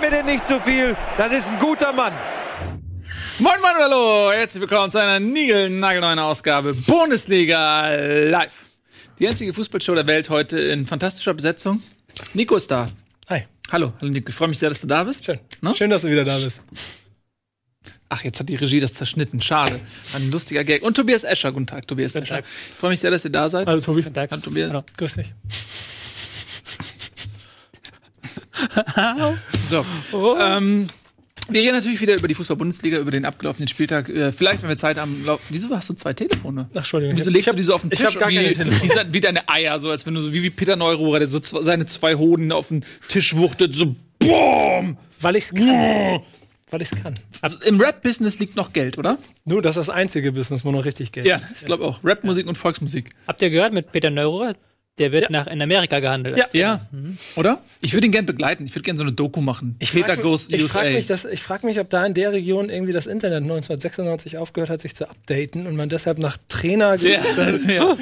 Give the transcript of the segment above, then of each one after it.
Gib mir den nicht zu viel. Das ist ein guter Mann. Moin Moin Hallo, herzlich willkommen zu einer niegelnagelneuen Ausgabe Bundesliga Live. Die einzige Fußballshow der Welt heute in fantastischer Besetzung. Nico ist da. Hi. Hallo, hallo Nico, ich freue mich sehr, dass du da bist. Schön. Ne? Schön, dass du wieder da bist. Ach, jetzt hat die Regie das zerschnitten. Schade. Ein lustiger Gag. Und Tobias Escher. Guten Tag, Tobias Guten Escher. Tag. Ich freue mich sehr, dass ihr da seid. Hallo Tobi. Hallo, Tobias. Hallo. Grüß dich. So. Ähm, wir reden natürlich wieder über die Fußball-Bundesliga, über den abgelaufenen Spieltag. Äh, vielleicht, wenn wir Zeit haben. lau- Wieso hast du zwei Telefone? Ach, Entschuldigung. Wieso Ich legst hab- du die so auf den ich Tisch? hab gar wie, keine Telefone. wie, wie deine Eier, so als wenn du so wie, wie Peter Neururer, der so seine zwei Hoden auf den Tisch wuchtet, so BOOM! Weil ich's kann. Weil ich's kann. Also im Rap-Business liegt noch Geld, oder? Nur, das ist das einzige Business, wo noch richtig Geld Ja, ist. ich glaube auch. Rapmusik und Volksmusik. Habt ihr gehört mit Peter Neururer? Der wird nach in Amerika gehandelt. Ja. Ja, oder? Ich würde ihn gern begleiten. Ich würde gern so eine Doku machen. Ich Peter frag, Goes ich USA. frage mich, dass- ich frag mich, ob da in der Region irgendwie das Internet 1996 aufgehört hat, sich zu updaten und man deshalb nach Trainer ja, ja.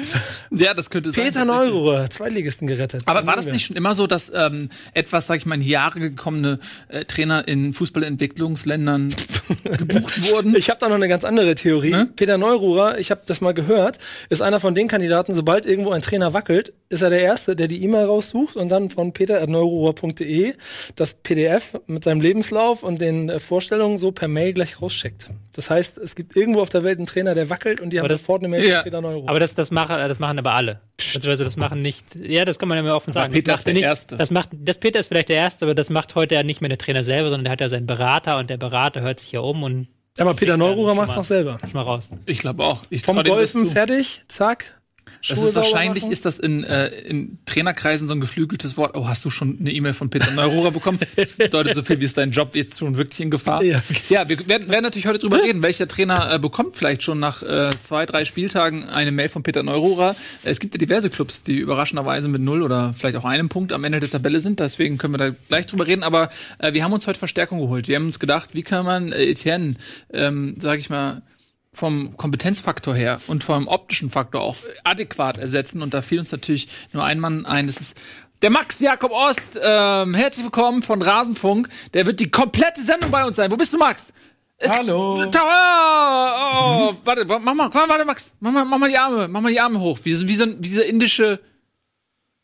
ja, das könnte sein. Peter. Neururer, Zweitligisten gerettet. Aber war das nicht schon immer so, dass ähm, etwas, sag ich mal, in die Jahre gekommene äh, Trainer in Fußballentwicklungsländern gebucht wurden? Ich habe da noch eine ganz andere Theorie. Ne? Peter Neururer, ich habe das mal gehört, ist einer von den Kandidaten, sobald irgendwo ein Trainer wackelt, ist er der Erste, der die E-Mail raussucht und dann von peter.neururer.de das PDF mit seinem Lebenslauf und den äh, Vorstellungen so per Mail gleich rausschickt. Das heißt, es gibt irgendwo auf der Welt einen Trainer, der wackelt und die haben das- sofort eine Mail Ja. von Peter Neururer. Aber das, das, machen, das machen aber alle. Beziehungsweise das machen nicht. Ja, das kann man ja mal offen sagen. Peter Das ist macht der nicht, Erste. Das macht, das Peter ist vielleicht der Erste, aber das macht heute ja nicht mehr der Trainer selber, sondern der hat ja seinen Berater und der Berater hört sich ja um und aber Peter Neururer schon macht's mal- noch selber. schon mal raus. Ich glaube auch. Ich Vom Golfen fertig, zack. Das ist wahrscheinlich machen. ist das in, äh, in Trainerkreisen so ein geflügeltes Wort. Oh, hast du schon eine E-Mail von Peter Neururer bekommen? Das bedeutet so viel, wie ist dein Job jetzt schon wirklich in Gefahr? Ja. ja wir werden, werden natürlich heute drüber reden, welcher Trainer äh, bekommt vielleicht schon nach äh, zwei, drei Spieltagen eine Mail von Peter Neururer. Äh, Es gibt ja diverse Clubs, die überraschenderweise mit null oder vielleicht auch einem Punkt am Ende der Tabelle sind. Deswegen können wir da gleich drüber reden. Aber äh, wir haben uns heute Verstärkung geholt. Wir haben uns gedacht, wie kann man äh, Etienne, ähm, sage ich mal, vom Kompetenzfaktor her und vom optischen Faktor auch adäquat ersetzen. Und da fiel uns natürlich nur ein Mann ein. Das ist der Max Jakob Ost. Ähm, herzlich willkommen von Rasenfunk. Der wird die komplette Sendung bei uns sein. Wo bist du, Max? Es- Hallo. Ta- Oh, oh, warte, wa- mach mal, komm, warte, Max, mach mal, mach mal die Arme, mach mal die Arme hoch. Wie, so- wie so, ein- dieser indische,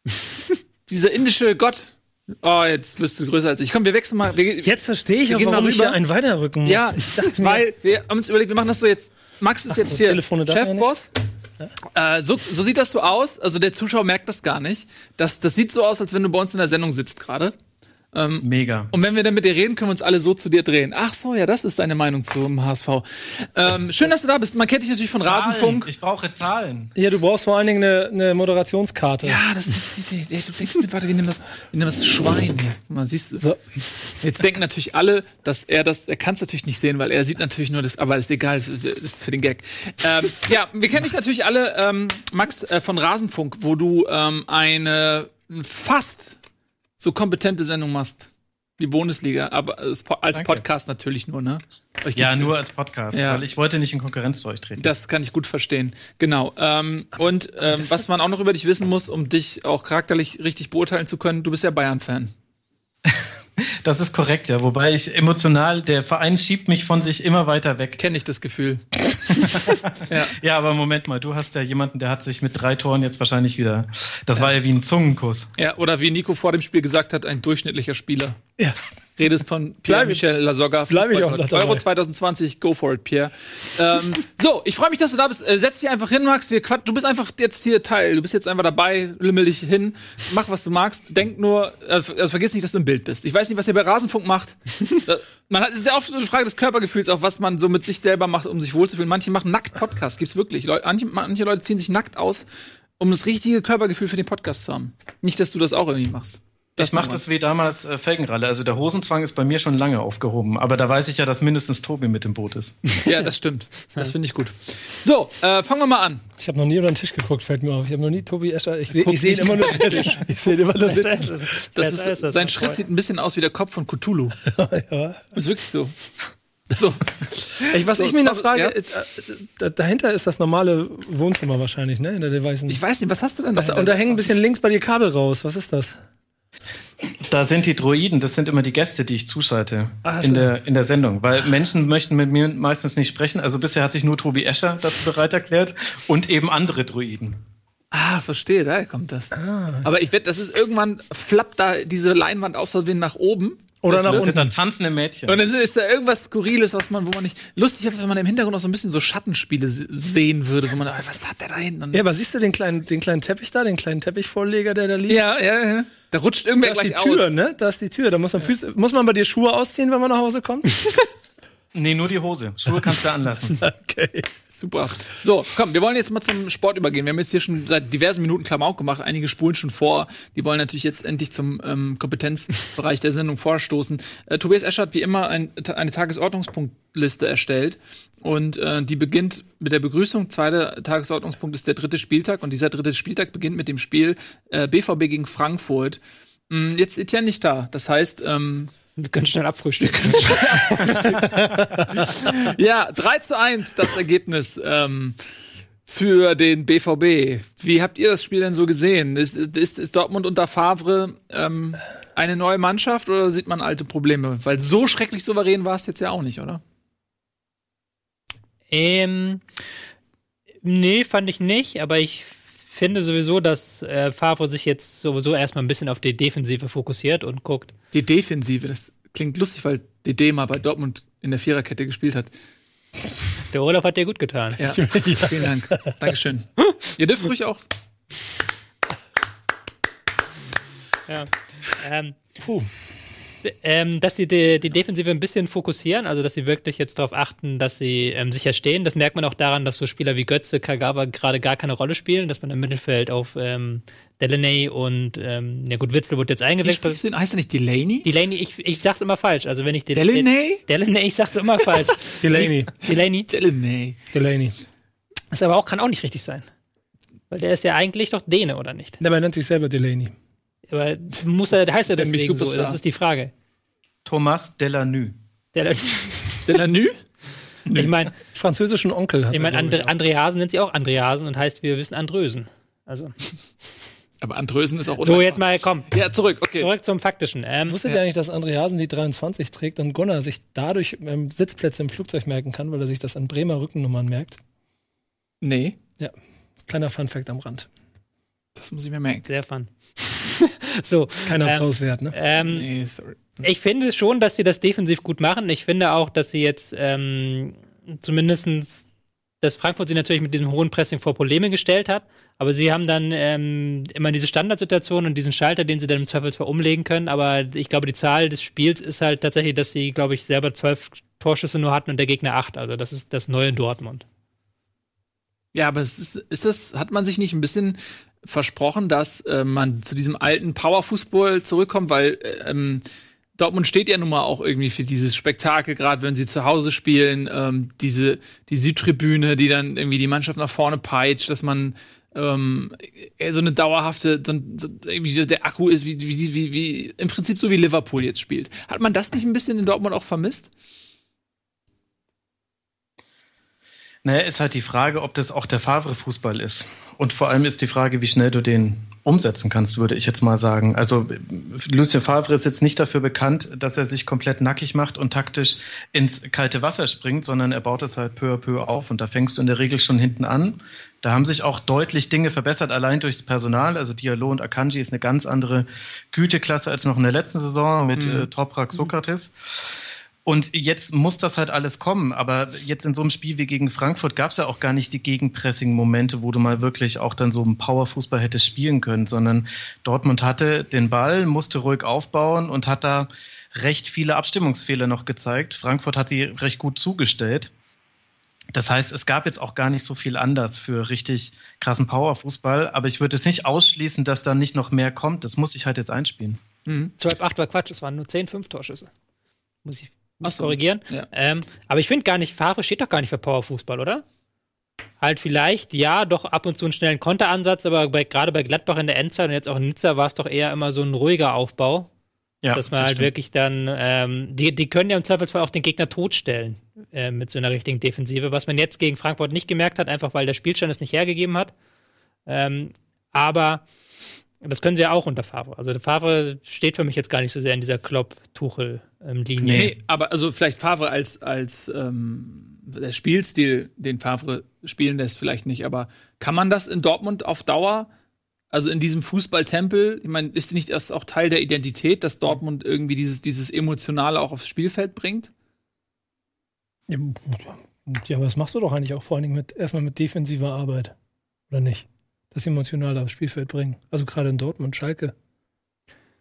dieser indische Gott. Oh, jetzt bist du größer als ich. Komm, wir wechseln mal. Wir, Jetzt verstehe ich Wir auch, gehen mal warum ich rüber. hier einen weiterrücken muss. ja, ich dachte mir, weil wir haben uns überlegt, wir machen das so jetzt. Max ist jetzt so, hier Telefone Chefboss. Äh, so, so sieht das so aus. Also der Zuschauer merkt das gar nicht. Das, das sieht so aus, als wenn du bei uns in der Sendung sitzt gerade. Mega. Und wenn wir dann mit dir reden, können wir uns alle so zu dir drehen. Ach so, ja, das ist deine Meinung zum HSV. Ähm, schön, dass du da bist. Man kennt dich natürlich von Rasenfunk. Ich brauche Zahlen. Ja, du brauchst vor allen Dingen eine, eine Moderationskarte. Ja, das ist eine Idee. Ey, du denkst mit, warte, wir nehmen das, wir nehmen das Schwein hier. Mal, siehst du? So. Jetzt denken natürlich alle, dass er das, er kann es natürlich nicht sehen, weil er sieht natürlich nur das, aber ist egal, das ist, das ist für den Gag. Ähm, ja, wir kennen dich natürlich alle, ähm, Max, äh, von Rasenfunk, wo du ähm, eine fast so kompetente Sendung machst. Die Bundesliga, aber als, Po- als Danke. Podcast natürlich nur, ne? Euch Ja, nur als Podcast, Ja. weil ich wollte nicht in Konkurrenz zu euch treten. Das kann ich gut verstehen. Genau. Ähm, und ähm, was man auch noch über dich wissen muss, um dich auch charakterlich richtig beurteilen zu können, du bist ja Bayern-Fan. Das ist korrekt, ja. Wobei ich emotional, der Verein schiebt mich von sich immer weiter weg. Kenne ich das Gefühl. Ja, aber Moment mal, du hast ja jemanden, der hat sich mit drei Toren jetzt wahrscheinlich wieder. Das war ja wie ein Zungenkuss. Ja, oder wie Nico vor dem Spiel gesagt hat, ein durchschnittlicher Spieler. Ja. Redest von Pierre-Michel Lasogga. bleib ich auch noch dabei. Euro 2020, go for it, Pierre. ähm, so, ich freue mich, dass du da bist. Äh, setz dich einfach hin, Max. Wir quatsch du bist einfach jetzt hier Teil. Du bist jetzt einfach dabei. Lümmel dich hin. Mach, was du magst. Denk nur, äh, also vergiss nicht, dass du im Bild bist. Ich weiß nicht, was ihr bei Rasenfunk macht. Da- man hat, es ist ja oft so eine Frage des Körpergefühls, auch was man so mit sich selber macht, um sich wohlzufühlen. Manche machen nackt Podcast. Gibt's wirklich. Leute, manche, manche Leute ziehen sich nackt aus, um das richtige Körpergefühl für den Podcast zu haben. Nicht, dass du das auch irgendwie machst. ich mache das wie damals äh, Felgenralle. Also der Hosenzwang ist bei mir schon lange aufgehoben. Aber da weiß ich ja, dass mindestens Tobi mit im Boot ist. Ja, das stimmt. Das finde ich gut. So, äh, fangen wir mal an. Ich habe noch nie über den Tisch geguckt, fällt mir auf. Ich habe noch nie Tobi Escher. Ich, ich sehe ihn immer nur sitzen. Ich sehe immer nur sitzen. Das ist, ist das sein Schritt sieht ein bisschen aus wie der Kopf von Cthulhu. ja. Ist wirklich so. So. Ich, was So, ich mich noch frage, ja? äh, da, dahinter ist das normale Wohnzimmer wahrscheinlich, ne? Hinter der weißen. Ich weiß nicht, was hast du denn was, da? und da hängen ein bisschen links bei dir Kabel raus. Was ist das? Da sind die Droiden, das sind immer die Gäste, die ich zuschalte Ach so. in, der, in der Sendung. Weil Menschen möchten mit mir meistens nicht sprechen. Also bisher hat sich nur Tobi Escher dazu bereit erklärt und eben andere Droiden. Ah, verstehe, daher kommt das. Aber ich wette, das ist irgendwann flappt da diese Leinwand aus Versehen nach oben. Oder Das- nach unten. dann tanzende Mädchen. Und dann ist da irgendwas Skurriles, was man, wo man nicht. Lustig wäre, wenn man im Hintergrund auch so ein bisschen so Schattenspiele se- sehen würde, wo man, ah, was hat der da hinten? Und Ja, aber siehst du den kleinen, den kleinen Teppich da, den kleinen Teppichvorleger, der da liegt? ja, ja, ja. Da rutscht irgendwer Da ist die gleich Tür, aus. ne? Da ist die Tür. Da muss man Füße, muss man bei dir Schuhe ausziehen, wenn man nach Hause kommt? Nee, nur die Hose. Schuhe kannst du anlassen. okay. Super. So, komm, wir wollen jetzt mal zum Sport übergehen. Wir haben jetzt hier schon seit diversen Minuten Klamauk gemacht. Einige spulen schon vor. Die wollen natürlich jetzt endlich zum ähm, Kompetenzbereich der Sendung vorstoßen. Äh, Tobias Escher hat wie immer ein, eine Tagesordnungspunktliste erstellt. Und äh, die beginnt mit der Begrüßung. Zweiter Tagesordnungspunkt ist der dritte Spieltag. Und dieser dritte Spieltag beginnt mit dem Spiel äh, BVB gegen Frankfurt. Mm, Jetzt ist Etienne nicht da. Das heißt, ähm, Wir können schnell abfrühstücken. Ja, 3 zu 1 das Ergebnis ähm, für den BVB. Wie habt ihr das Spiel denn so gesehen? Ist, ist, ist Dortmund unter Favre ähm, eine neue Mannschaft oder sieht man alte Probleme? Weil so schrecklich souverän war es jetzt ja auch nicht, oder? ähm, nee, fand ich nicht, aber ich finde sowieso, dass äh, Favre sich jetzt sowieso erstmal ein bisschen auf die Defensive fokussiert und guckt. Die Defensive, das klingt lustig, weil DD mal bei Dortmund in der Viererkette gespielt hat. Der Olaf hat dir gut getan. Ja, vielen Dank. Dankeschön. Ihr dürft ruhig auch. Ja. Ähm, d- ähm, dass sie die, die Defensive ein bisschen fokussieren, also dass sie wirklich jetzt darauf achten, dass sie ähm, sicher stehen. Das merkt man auch daran, dass so Spieler wie Götze, Kagawa gerade gar keine Rolle spielen, dass man im Mittelfeld auf ähm, Delaney und, ähm, ja gut, Witzel wird jetzt Wie eingewechselt. ihn? Heißt er nicht Delaney? Delaney, ich, ich sag's immer falsch. Also wenn ich den, Delaney? Delaney, ich sag's immer falsch. Delaney. Delaney. Delaney. Delaney. Das aber auch, kann auch nicht richtig sein. Weil der ist ja eigentlich doch Däne, oder nicht? Der nennt sich selber Delaney. Aber muss er, heißt er deswegen so? Das ist die Frage. Thomas Delanue. Der, Delaney? ich meine, Französischen Onkel hat ich meine, Andre, Andreasen nennt sie auch Andreasen und heißt, wir wissen Andrösen. Also, Aber Andrösen ist auch so undankbar. jetzt mal, komm, Ja, zurück, okay. zurück zum Faktischen. Ähm, Wusstet ihr eigentlich, dass Andreasen die 23 trägt und Gunnar sich dadurch ähm, Sitzplätze im Flugzeug merken kann, weil er sich das an Bremer Rückennummern merkt? Nee, Kleiner Funfact am Rand. das muss ich mir merken. sehr fun. so, Kein Ähm, Applaus wert, ne? ähm, Nee, sorry. Ich finde schon, dass sie das defensiv gut machen. Ich finde auch, dass sie jetzt ähm, zumindestens, dass Frankfurt sie natürlich mit diesem hohen Pressing vor Probleme gestellt hat, aber sie haben dann ähm, immer diese Standardsituation und diesen Schalter, den sie dann im Zweifelsfall umlegen können. Aber ich glaube, die Zahl des Spiels ist halt tatsächlich, dass sie, glaube ich, selber zwölf Torschüsse nur hatten und der Gegner acht. Also das ist das neue Dortmund. Ja, aber ist, ist das, hat man sich nicht ein bisschen versprochen, dass äh, man zu diesem alten Powerfußball zurückkommt, weil äh, ähm, Dortmund steht ja nun mal auch irgendwie für dieses Spektakel, gerade wenn sie zu Hause spielen, ähm, diese die Südtribüne, die dann irgendwie die Mannschaft nach vorne peitscht, dass man ähm, eher so eine dauerhafte, so, so, irgendwie so der Akku ist, wie, wie, wie, wie im Prinzip so wie Liverpool jetzt spielt. Hat man das nicht ein bisschen in Dortmund auch vermisst? Naja, ist halt die Frage, ob das auch der Favre-Fußball ist. Und vor allem ist die Frage, wie schnell du den umsetzen kannst, würde ich jetzt mal sagen. Also Lucien Favre ist jetzt nicht dafür bekannt, dass er sich komplett nackig macht und taktisch ins kalte Wasser springt, sondern er baut es halt peu à peu auf. Und da fängst du in der Regel schon hinten an. Da haben sich auch deutlich Dinge verbessert, allein durchs Personal. Also Diallo und Akanji ist eine ganz andere Güteklasse als noch in der letzten Saison mit äh, Toprak Sokrates. Und jetzt muss das halt alles kommen. Aber jetzt in so einem Spiel wie gegen Frankfurt gab es ja auch gar nicht die Gegenpressing-Momente, wo du mal wirklich auch dann so einen Powerfußball hättest spielen können, sondern Dortmund hatte den Ball, musste ruhig aufbauen und hat da recht viele Abstimmungsfehler noch gezeigt. Frankfurt hat sie recht gut zugestellt. Das heißt, es gab jetzt auch gar nicht so viel anders für richtig krassen Powerfußball, aber ich würde jetzt nicht ausschließen, dass da nicht noch mehr kommt. Das muss ich halt jetzt einspielen. 12-8 war Quatsch, es waren nur 10, 5 Torschüsse. Muss ich muss so, korrigieren. ja. Ähm, aber ich finde gar nicht, Favre steht doch gar nicht für Powerfußball, oder? Halt vielleicht, ja, doch ab und zu einen schnellen Konteransatz, aber bei, gerade bei Gladbach in der Endzeit und jetzt auch in Nizza war es doch eher immer so ein ruhiger Aufbau. Ja, dass man das halt stimmt. wirklich dann, ähm, die, die können ja im Zweifelsfall auch den Gegner totstellen äh, mit so einer richtigen Defensive, was man jetzt gegen Frankfurt nicht gemerkt hat, einfach weil der Spielstand es nicht hergegeben hat. Ähm, aber Das können sie ja auch unter Favre. Also der Favre steht für mich jetzt gar nicht so sehr in dieser Klopp-Tuchel-Linie. Nee, aber also vielleicht Favre als, als ähm, der Spielstil, den Favre spielen lässt, vielleicht nicht. Aber kann man das in Dortmund auf Dauer, also in diesem Fußballtempel, ich meine, ist nicht das auch Teil der Identität, dass Dortmund irgendwie dieses, dieses Emotionale auch aufs Spielfeld bringt? Ja, ja, aber das machst du doch eigentlich auch vor allen Dingen mit, erstmal mit defensiver Arbeit. Oder nicht? Das emotional aufs Spielfeld bringen. Also gerade in Dortmund, Schalke.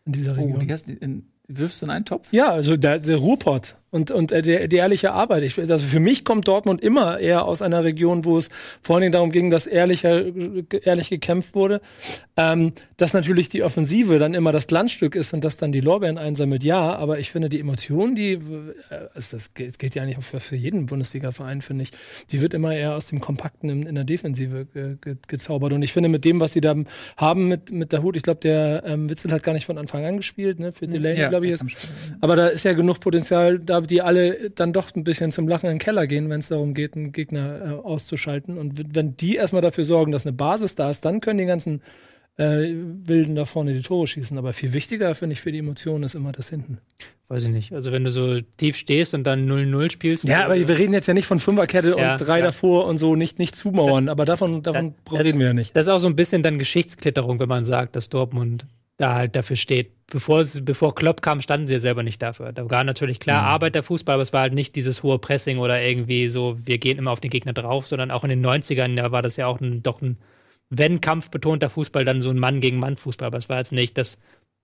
In dieser Oh, Region. die, hast, in, die wirfst du in einen Topf? Ja, also der, der Ruhrpott und, und äh, der, die ehrliche Arbeit. Ich, also für mich kommt Dortmund immer eher aus einer Region, wo es vor allen Dingen darum ging, dass ehrlicher, ehrlich gekämpft wurde. Ähm, dass natürlich die Offensive dann immer das Glanzstück ist und das dann die Lorbeeren einsammelt, ja, aber ich finde die Emotion, die, äh, also das geht, geht ja nicht für, für jeden Bundesliga-Verein, finde ich, die wird immer eher aus dem Kompakten in, in der Defensive ge, ge, gezaubert. Und ich finde, mit dem, was sie da haben mit, mit der Hut, ich glaube, der ähm, Witzel hat gar nicht von Anfang an gespielt, ne? Für Delaney, glaube ich, ist. Aber da ist ja genug Potenzial, da die alle dann doch ein bisschen zum Lachen in den Keller gehen, wenn es darum geht, einen Gegner äh, auszuschalten. Und wenn die erstmal dafür sorgen, dass eine Basis da ist, dann können die ganzen äh, Wilden da vorne die Tore schießen. Aber viel wichtiger, finde ich, für die Emotionen ist immer das hinten. Weiß ich nicht. Also wenn du so tief stehst und dann 0-0 spielst. Ja, aber wir reden jetzt ja nicht von Fünferkette Ja, und drei ja. davor und so, nicht, nicht zumauern. Aber davon, davon das, reden wir ja nicht. Das ist auch so ein bisschen dann Geschichtsklitterung, wenn man sagt, dass Dortmund da halt dafür steht. Bevor, bevor Klopp kam, standen sie ja selber nicht dafür. Da war natürlich klar Mhm. Arbeit der Fußball, aber es war halt nicht dieses hohe Pressing oder irgendwie so, wir gehen immer auf den Gegner drauf, sondern auch in den 90ern, da war das ja auch ein, doch ein, wenn kampfbetonter Fußball, dann so ein Mann gegen Mann Fußball. Aber es war jetzt nicht, dass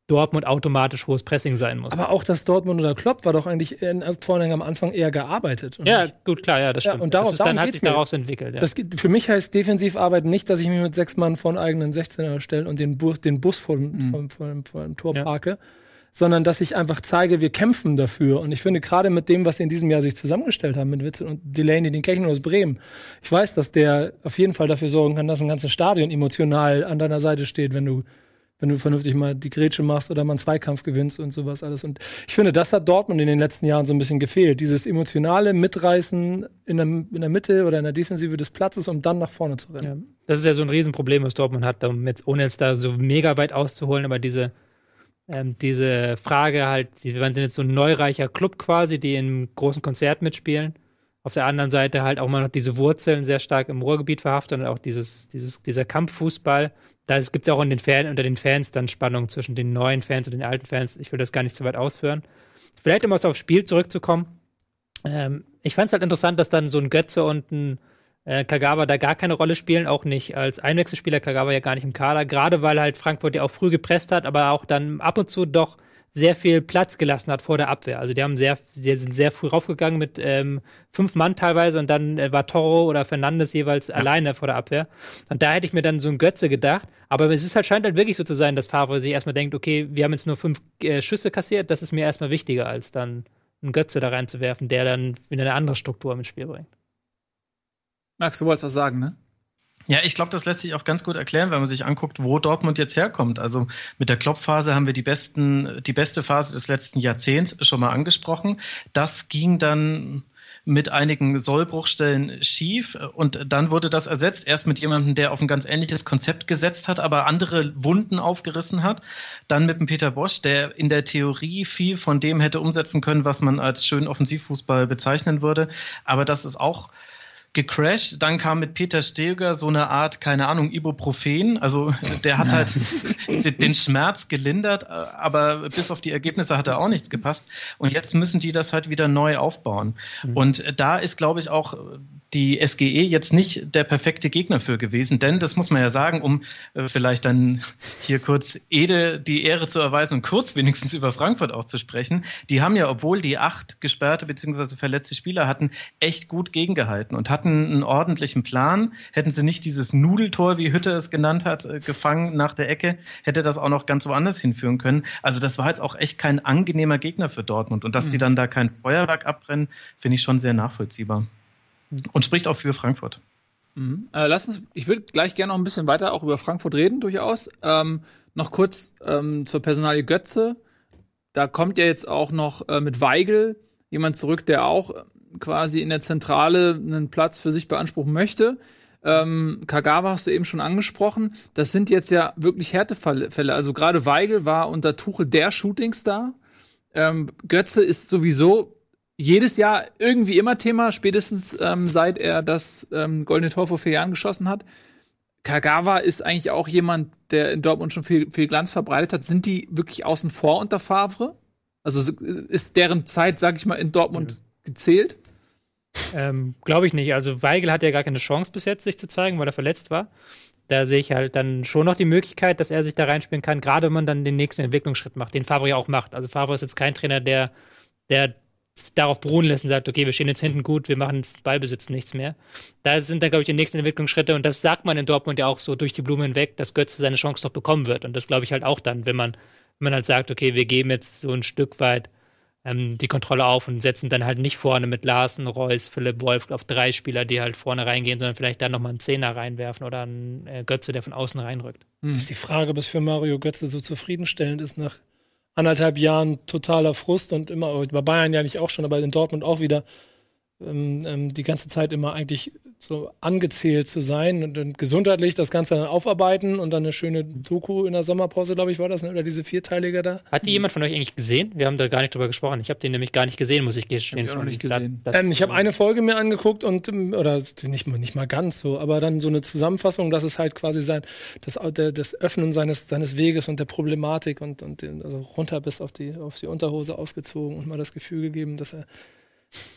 Dortmund automatisch hohes Pressing sein muss. Aber auch das Dortmund oder Klopp war doch eigentlich in, vor allem am Anfang eher gearbeitet. Ja, nicht- gut, klar, ja, das Ja, stimmt. und darauf- das ist, dann hat sich mir. daraus entwickelt. Ja. Das, für mich heißt Defensivarbeit nicht, dass ich mich mit sechs Mann vor einen eigenen 16er stelle und den Bus, den Bus vor, dem- vor, vor, vor dem Tor Ja. parke, sondern dass ich einfach zeige, wir kämpfen dafür. Und ich finde, gerade mit dem, was sie in diesem Jahr sich zusammengestellt haben, mit Witzel und Delaney, den Kechen aus Bremen, ich weiß, dass der auf jeden Fall dafür sorgen kann, dass ein ganzes Stadion emotional an deiner Seite steht, wenn du wenn du vernünftig mal die Grätsche machst oder mal einen Zweikampf gewinnst und sowas alles. Und ich finde, das hat Dortmund in den letzten Jahren so ein bisschen gefehlt. Dieses emotionale Mitreißen in der, in der Mitte oder in der Defensive des Platzes, um dann nach vorne zu rennen. Ja. Das ist ja so ein Riesenproblem, was Dortmund hat, um jetzt, ohne jetzt da so mega weit auszuholen, aber diese, ähm, diese Frage halt, die wir sind jetzt so ein neureicher Club quasi, die in großen Konzerten mitspielen. Auf der anderen Seite halt auch mal noch diese Wurzeln sehr stark im Ruhrgebiet verhaftet und auch dieses, dieses, dieser Kampffußball. Da gibt es ja auch den Fan, unter den Fans dann Spannung zwischen den neuen Fans und den alten Fans. Ich will das gar nicht zu weit ausführen. Vielleicht, um aufs Spiel zurückzukommen. Ähm, ich fand es halt interessant, dass dann so ein Götze und ein äh, Kagawa da gar keine Rolle spielen, auch nicht als Einwechselspieler. Kagawa ja gar nicht im Kader, gerade weil halt Frankfurt ja auch früh gepresst hat, aber auch dann ab und zu doch sehr viel Platz gelassen hat vor der Abwehr. Also die haben sehr, die sind sehr früh raufgegangen mit ähm, fünf Mann teilweise und dann äh, war Toro oder Fernandes jeweils alleine vor der Abwehr. Und da hätte ich mir dann so ein Götze gedacht. Aber es ist halt, scheint halt wirklich so zu sein, dass Favre sich erstmal denkt, okay, wir haben jetzt nur fünf äh, Schüsse kassiert, das ist mir erstmal wichtiger, als dann einen Götze da reinzuwerfen, der dann wieder eine andere Struktur ins Spiel bringt. Max, du wolltest was sagen, ne? Ja, ich glaube, das lässt sich auch ganz gut erklären, wenn man sich anguckt, wo Dortmund jetzt herkommt. Also mit der Klopp-Phase haben wir die besten, die beste Phase des letzten Jahrzehnts schon mal angesprochen. Das ging dann mit einigen Sollbruchstellen schief und dann wurde das ersetzt erst mit jemandem, der auf ein ganz ähnliches Konzept gesetzt hat, aber andere Wunden aufgerissen hat. Dann mit dem Peter Bosch, der in der Theorie viel von dem hätte umsetzen können, was man als schönen Offensivfußball bezeichnen würde. Aber das ist auch gecrashed. Dann kam mit Peter Stöger so eine Art, keine Ahnung, Ibuprofen. Also der hat halt den Schmerz gelindert, aber bis auf die Ergebnisse hat er auch nichts gepasst. Und jetzt müssen die das halt wieder neu aufbauen. Und da ist, glaube ich, auch die SGE jetzt nicht der perfekte Gegner für gewesen, denn das muss man ja sagen, um äh, vielleicht dann hier kurz Ede die Ehre zu erweisen und kurz wenigstens über Frankfurt auch zu sprechen. Die haben ja, obwohl die acht gesperrte bzw. verletzte Spieler hatten, echt gut gegengehalten und hatten einen ordentlichen Plan. Hätten sie nicht dieses Nudeltor, wie Hütte es genannt hat, äh, gefangen nach der Ecke, hätte das auch noch ganz woanders hinführen können. Also das war jetzt auch echt kein angenehmer Gegner für Dortmund und dass mhm. sie dann da kein Feuerwerk abbrennen, finde ich schon sehr nachvollziehbar. Und spricht auch für Frankfurt. Mhm. Äh, lass uns, ich würde gleich gerne noch ein bisschen weiter auch über Frankfurt reden, durchaus. Ähm, noch kurz ähm, zur Personalie Götze. Da kommt ja jetzt auch noch äh, mit Weigel jemand zurück, der auch quasi in der Zentrale einen Platz für sich beanspruchen möchte. Ähm, Kagawa hast du eben schon angesprochen. Das sind jetzt ja wirklich Härtefälle. Also gerade Weigel war unter Tuchel der Shootingstar. Ähm, Götze ist sowieso jedes Jahr irgendwie immer Thema, spätestens ähm, seit er das ähm, Goldene Tor vor vier Jahren geschossen hat. Kagawa ist eigentlich auch jemand, der in Dortmund schon viel, viel Glanz verbreitet hat. Sind die wirklich außen vor unter Favre? Also ist deren Zeit, sag ich mal, in Dortmund mhm. gezählt? Ähm, Glaube ich nicht. Also Weigel hat ja gar keine Chance bis jetzt, sich zu zeigen, weil er verletzt war. Da sehe ich halt dann schon noch die Möglichkeit, dass er sich da reinspielen kann, gerade wenn man dann den nächsten Entwicklungsschritt macht, den Favre ja auch macht. Also Favre ist jetzt kein Trainer, der, der darauf beruhen lässt und sagt, okay, wir stehen jetzt hinten gut, wir machen Ballbesitz nichts mehr. Da sind dann, glaube ich, die nächsten Entwicklungsschritte und das sagt man in Dortmund ja auch so durch die Blume hinweg, dass Götze seine Chance noch bekommen wird. Und das glaube ich halt auch dann, wenn man, wenn man halt sagt, okay, wir geben jetzt so ein Stück weit ähm, die Kontrolle auf und setzen dann halt nicht vorne mit Larsen, Reus, Philipp Wolf auf drei Spieler, die halt vorne reingehen, sondern vielleicht dann nochmal einen Zehner reinwerfen oder einen äh, Götze, der von außen reinrückt. Hm. Ist die Frage, ob es für Mario Götze so zufriedenstellend ist nach anderthalb Jahren totaler Frust und immer, bei Bayern ja nicht auch schon, aber in Dortmund auch wieder ähm, ähm, die ganze Zeit immer eigentlich so angezählt zu sein und dann gesundheitlich das Ganze dann aufarbeiten und dann eine schöne Doku in der Sommerpause, glaube ich, war das, ne? oder diese vierteilige da. Hat die jemand von euch eigentlich gesehen? Wir haben da gar nicht drüber gesprochen. Ich habe den nämlich gar nicht gesehen, muss ich gestehen. Ich habe nicht gesehen. Ähm, ich habe eine Folge mir angeguckt und, ähm, oder nicht, nicht mal ganz so, aber dann so eine Zusammenfassung, dass es halt quasi sein, das, das Öffnen seines, seines Weges und der Problematik und, und also runter bis auf die, auf die Unterhose ausgezogen und mal das Gefühl gegeben, dass er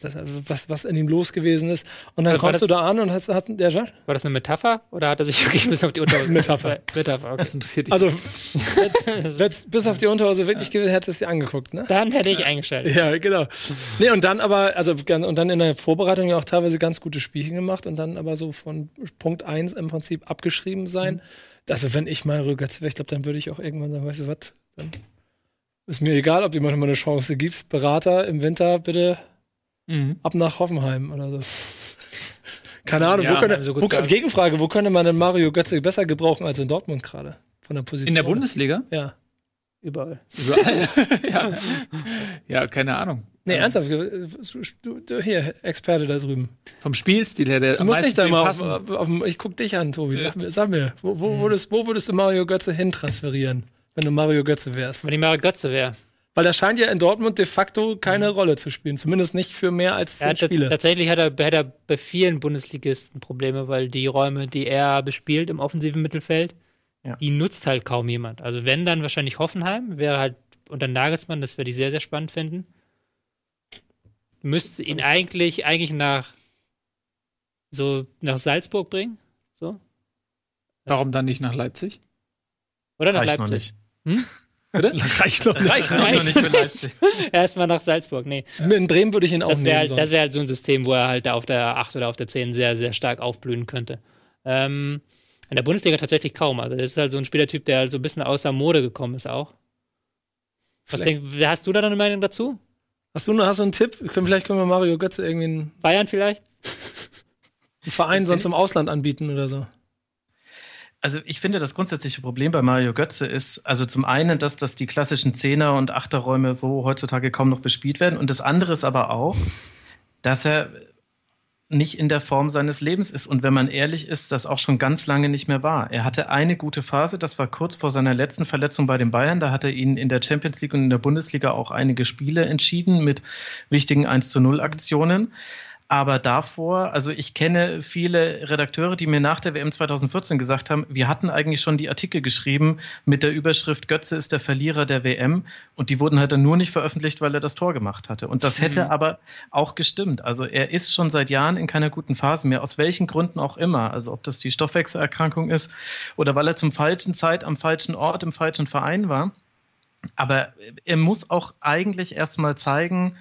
das, was, was in ihm los gewesen ist. Und dann kommst du da an und hast, hast der War das eine Metapher oder hat er sich wirklich bis auf die Unterhose? Metapher. Metapher, okay. Also, jetzt, bis auf die Unterhose wirklich gewesen, hättest du es dir angeguckt, ne? Dann hätte ich eingeschaltet. Ja, genau. Nee, und dann aber, also, und dann in der Vorbereitung ja auch teilweise ganz gute Spielchen gemacht und dann aber so von Punkt 1 im Prinzip abgeschrieben sein. Mhm. Also, wenn ich mal rückwärts wäre, ich glaube, dann würde ich auch irgendwann sagen, weißt du was, dann ist mir egal, ob jemand mal eine Chance gibt. Berater im Winter bitte Mhm. Ab nach Hoffenheim oder so. Keine Ahnung, ja, wo könnte, so wo, Gegenfrage, wo könnte man denn Mario Götze besser gebrauchen als in Dortmund gerade? Von der Position. In der Bundesliga? Ja. Überall. Überall. ja. ja, keine Ahnung. Nee, ähm. ernsthaft, du, hier, Experte da drüben. Vom Spielstil her, der du musst nicht da mal auf, auf, auf, ich guck dich an, Tobi. Sag mir, sag mir wo, wo, mhm. würdest, wo würdest du Mario Götze hin transferieren, wenn du Mario Götze wärst? Wenn ich Mario Götze wäre. Weil er scheint ja in Dortmund de facto keine mhm. Rolle zu spielen. Zumindest nicht für mehr als zehn Spiele. Tatsächlich hat er, hat er bei vielen Bundesligisten Probleme, weil die Räume, die er bespielt im offensiven Mittelfeld, ja. die nutzt halt kaum jemand. Also wenn, dann wahrscheinlich Hoffenheim, wäre halt unter Nagelsmann, das würde ich sehr, sehr spannend finden. Müsste ihn eigentlich, eigentlich nach so nach Salzburg bringen. So. Warum dann nicht nach Leipzig? Oder nach Reicht Leipzig? Hm? Bitte? Reicht noch, reicht noch nicht für Leipzig. Erstmal nach Salzburg, nee. In Bremen würde ich ihn auch das nehmen. Halt, das wäre halt so ein System, wo er halt auf der 8 oder auf der 10 sehr, sehr stark aufblühen könnte. Ähm, in der Bundesliga tatsächlich kaum. Also, das ist halt so ein Spielertyp, der halt so ein bisschen außer Mode gekommen ist auch. Was denk, hast du da eine Meinung dazu? Hast du, hast du einen Tipp? Vielleicht können wir Mario Götze irgendwie einen Bayern vielleicht? einen Verein sonst im Ausland anbieten oder so. Also ich finde, das grundsätzliche Problem bei Mario Götze ist, also zum einen, dass, dass die klassischen Zehner- und Achterräume so heutzutage kaum noch bespielt werden. Und das andere ist aber auch, dass er nicht in der Form seines Lebens ist. Und wenn man ehrlich ist, das auch schon ganz lange nicht mehr war. Er hatte eine gute Phase, das war kurz vor seiner letzten Verletzung bei den Bayern. Da hat er ihn in der Champions League und in der Bundesliga auch einige Spiele entschieden mit wichtigen 1 zu 0 Aktionen. Aber davor, also ich kenne viele Redakteure, die mir nach der WM 2014 gesagt haben, wir hatten eigentlich schon die Artikel geschrieben mit der Überschrift Götze ist der Verlierer der WM und die wurden halt dann nur nicht veröffentlicht, weil er das Tor gemacht hatte. Und das hätte mhm. aber auch gestimmt. Also er ist schon seit Jahren in keiner guten Phase mehr, aus welchen Gründen auch immer. Also ob das die Stoffwechselerkrankung ist oder weil er zum falschen Zeit am falschen Ort im falschen Verein war. Aber er muss auch eigentlich erstmal zeigen,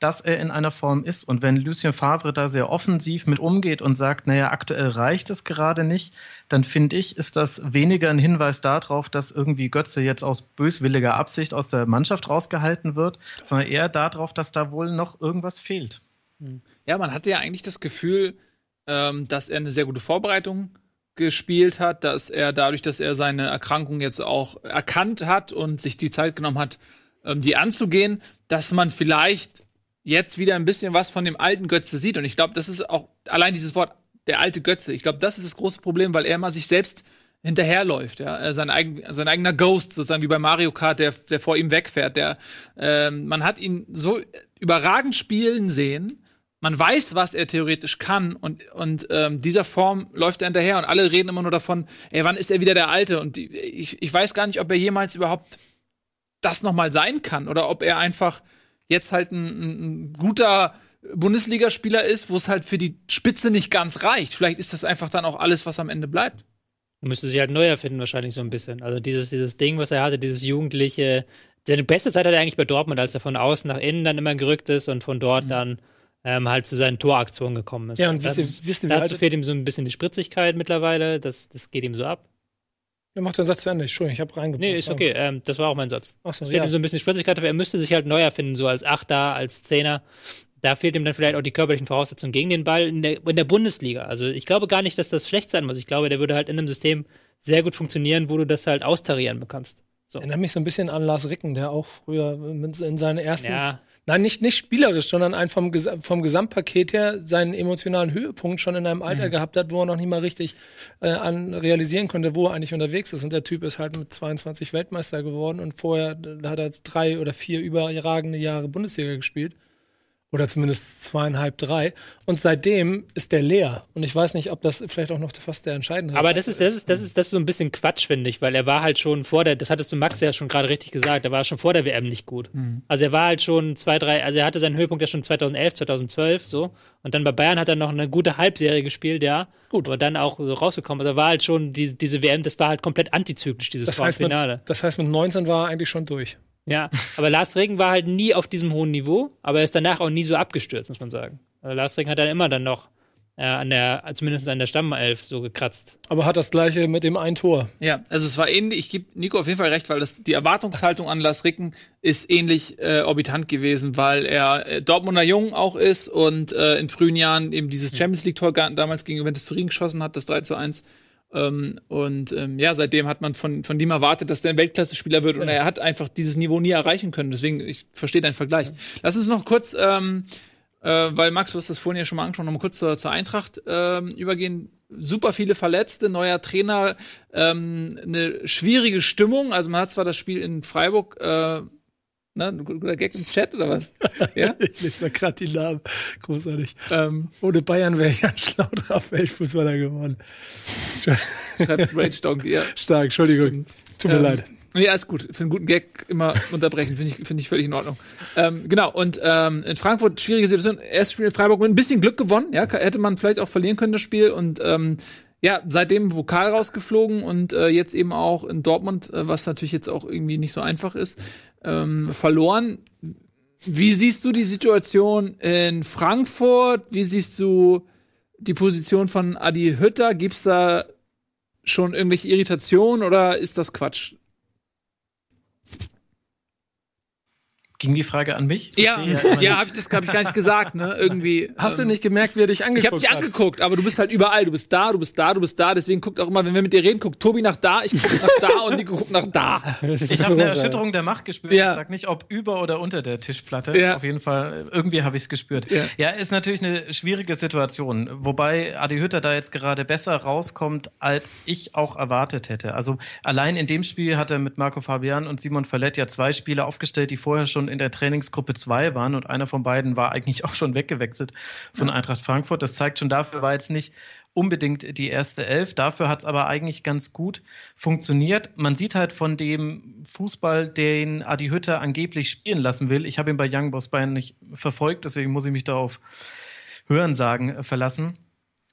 dass er in einer Form ist. Und wenn Lucien Favre da sehr offensiv mit umgeht und sagt, naja, aktuell reicht es gerade nicht, dann finde ich, ist das weniger ein Hinweis darauf, dass irgendwie Götze jetzt aus böswilliger Absicht aus der Mannschaft rausgehalten wird, sondern eher darauf, dass da wohl noch irgendwas fehlt. Hm. Ja, man hatte ja eigentlich das Gefühl, ähm, dass er eine sehr gute Vorbereitung gespielt hat, dass er dadurch, dass er seine Erkrankung jetzt auch erkannt hat und sich die Zeit genommen hat, ähm, die anzugehen, dass man vielleicht jetzt wieder ein bisschen was von dem alten Götze sieht. Und ich glaube, das ist auch allein dieses Wort der alte Götze. Ich glaube, das ist das große Problem, weil er immer sich selbst hinterherläuft, ja, Äh, sein, eigen, sein eigener Ghost, sozusagen wie bei Mario Kart, der, der vor ihm wegfährt. Der, ähm, man hat ihn so überragend spielen sehen. Man weiß, was er theoretisch kann und, und ähm, dieser Form läuft er hinterher und alle reden immer nur davon, ey, wann ist er wieder der Alte? Und ich, ich weiß gar nicht, ob er jemals überhaupt das nochmal sein kann oder ob er einfach jetzt halt ein, ein guter Bundesligaspieler ist, wo es halt für die Spitze nicht ganz reicht. Vielleicht ist das einfach dann auch alles, was am Ende bleibt. Müsste sich halt neu erfinden, wahrscheinlich so ein bisschen. Also dieses, dieses Ding, was er hatte, dieses Jugendliche. Seine beste Zeit hat er eigentlich bei Dortmund, als er von außen nach innen dann immer gerückt ist und von dort mhm. dann ähm, halt zu seinen Toraktionen gekommen ist. Ja, und ihr, wisst ihr, dazu fehlt ihm so ein bisschen die Spritzigkeit mittlerweile. Das, das geht ihm so ab. Ja, mach den Satz zu Ende. Entschuldigung, ich habe reingepasst. Nee, ist okay. Ähm, das war auch mein Satz. Ach so, es fehlt ja. ihm so ein bisschen Spritzigkeit, aber er müsste sich halt neu erfinden, so als Achter, als Zehner da fehlt ihm dann vielleicht auch die körperlichen Voraussetzungen gegen den Ball in der, in der Bundesliga. Also ich glaube gar nicht, dass das schlecht sein muss. Ich glaube, der würde halt in einem System sehr gut funktionieren, wo du das halt austarieren kannst. So. Erinnert mich so ein bisschen an Lars Ricken, der auch früher in seinen ersten. Ja. Nein, nicht, nicht spielerisch, sondern ein vom, vom Gesamtpaket her seinen emotionalen Höhepunkt schon in einem Alter mhm. gehabt hat, wo er noch nicht mal richtig äh, an realisieren konnte, wo er eigentlich unterwegs ist. Und der Typ ist halt mit 22 Weltmeister geworden und vorher hat er drei oder vier überragende Jahre Bundesliga gespielt. Oder zumindest zweieinhalb, drei. Und seitdem ist der leer. Und ich weiß nicht, ob das vielleicht auch noch fast der entscheidende Aber das ist, das ist, das ist, das ist so ein bisschen Quatsch, finde ich, weil er war halt schon vor der, das hattest du Max ja schon gerade richtig gesagt, er war schon vor der WM nicht gut. Mhm. Also er war halt schon zwei, drei, also er hatte seinen Höhepunkt ja schon 2011, 2012, so. Und dann bei Bayern hat er noch eine gute Halbserie gespielt, ja. Gut. Aber dann auch rausgekommen. Also war halt schon die, diese WM, das war halt komplett antizyklisch, dieses das heißt, Finale. Mit, das heißt, mit 19 war er eigentlich schon durch. Ja, aber Lars Regen war halt nie auf diesem hohen Niveau, aber er ist danach auch nie so abgestürzt, muss man sagen. Also Lars Regen hat dann immer dann noch äh, an der, zumindest an der Stammelf so gekratzt. Aber hat das gleiche mit dem ein Tor. Ja, also es war ähnlich, ich gebe Nico auf jeden Fall recht, weil das, die Erwartungshaltung an Lars Ricken ist ähnlich äh, orbitant gewesen, weil er äh, Dortmunder Jung auch ist und äh, in frühen Jahren eben dieses Champions League-Tor damals gegen Juventus Turin geschossen hat, das 3 zu 1. Ähm, und ähm, ja, seitdem hat man von, von dem erwartet, dass der ein Weltklasse-Spieler wird. Und er hat einfach dieses Niveau nie erreichen können. Deswegen, ich verstehe deinen Vergleich. Ja. Lass uns noch kurz, ähm, äh, weil Max, du hast das vorhin ja schon mal angesprochen, noch mal kurz zur, zur Eintracht ähm, übergehen. Super viele Verletzte, neuer Trainer, ähm, eine schwierige Stimmung. Also man hat zwar das Spiel in Freiburg äh, Ne, ein guter Gag im Chat oder was? Ja? ich lese da gerade die Namen. Großartig. Ähm, ohne Bayern wäre ich ein schlauerer Weltfußballer geworden. Schreibt Rage Dog, ja. Stark, Entschuldigung. Tut mir ähm, leid. Ja, ist gut. Für einen guten Gag immer unterbrechen, finde ich, finde ich völlig in Ordnung. Ähm, genau, und ähm, in Frankfurt, schwierige Situation. Erstes Spiel in Freiburg mit ein bisschen Glück gewonnen. Ja, hätte man vielleicht auch verlieren können, das Spiel. Und ähm, ja, seitdem Vokal rausgeflogen und äh, jetzt eben auch in Dortmund, äh, was natürlich jetzt auch irgendwie nicht so einfach ist, ähm, verloren. Wie siehst du die Situation in Frankfurt? Wie siehst du die Position von Adi Hütter? Gibt's da schon irgendwelche Irritationen oder ist das Quatsch? Ging die Frage an mich? Ja, ja, ja habe ich das, habe ich gar nicht gesagt, ne? Irgendwie. Hast ähm, du nicht gemerkt, wie er dich angeguckt hat? Ich habe dich angeguckt, aber du bist halt überall. Du bist da, du bist da, du bist da. Deswegen guckt auch immer, wenn wir mit dir reden, guckt Tobi nach da, ich guck nach da und Nico guckt nach da. Ich habe eine Erschütterung der Macht gespürt. Ja. Ich sag nicht, ob über oder unter der Tischplatte. Ja. Auf jeden Fall, irgendwie habe ich es gespürt. Ja. ja, ist natürlich eine schwierige Situation. Wobei Adi Hütter da jetzt gerade besser rauskommt, als ich auch erwartet hätte. Also allein in dem Spiel hat er mit Marco Fabian und Simon Verlet ja zwei Spieler aufgestellt, die vorher schon in der Trainingsgruppe 2 waren und einer von beiden war eigentlich auch schon weggewechselt von ja. Eintracht Frankfurt. Das zeigt schon dafür, war jetzt nicht unbedingt die erste Elf. Dafür hat es aber eigentlich ganz gut funktioniert. Man sieht halt von dem Fußball, den Adi Hütter angeblich spielen lassen will. Ich habe ihn bei Young Boss Bayern nicht verfolgt, deswegen muss ich mich da auf Hörensagen verlassen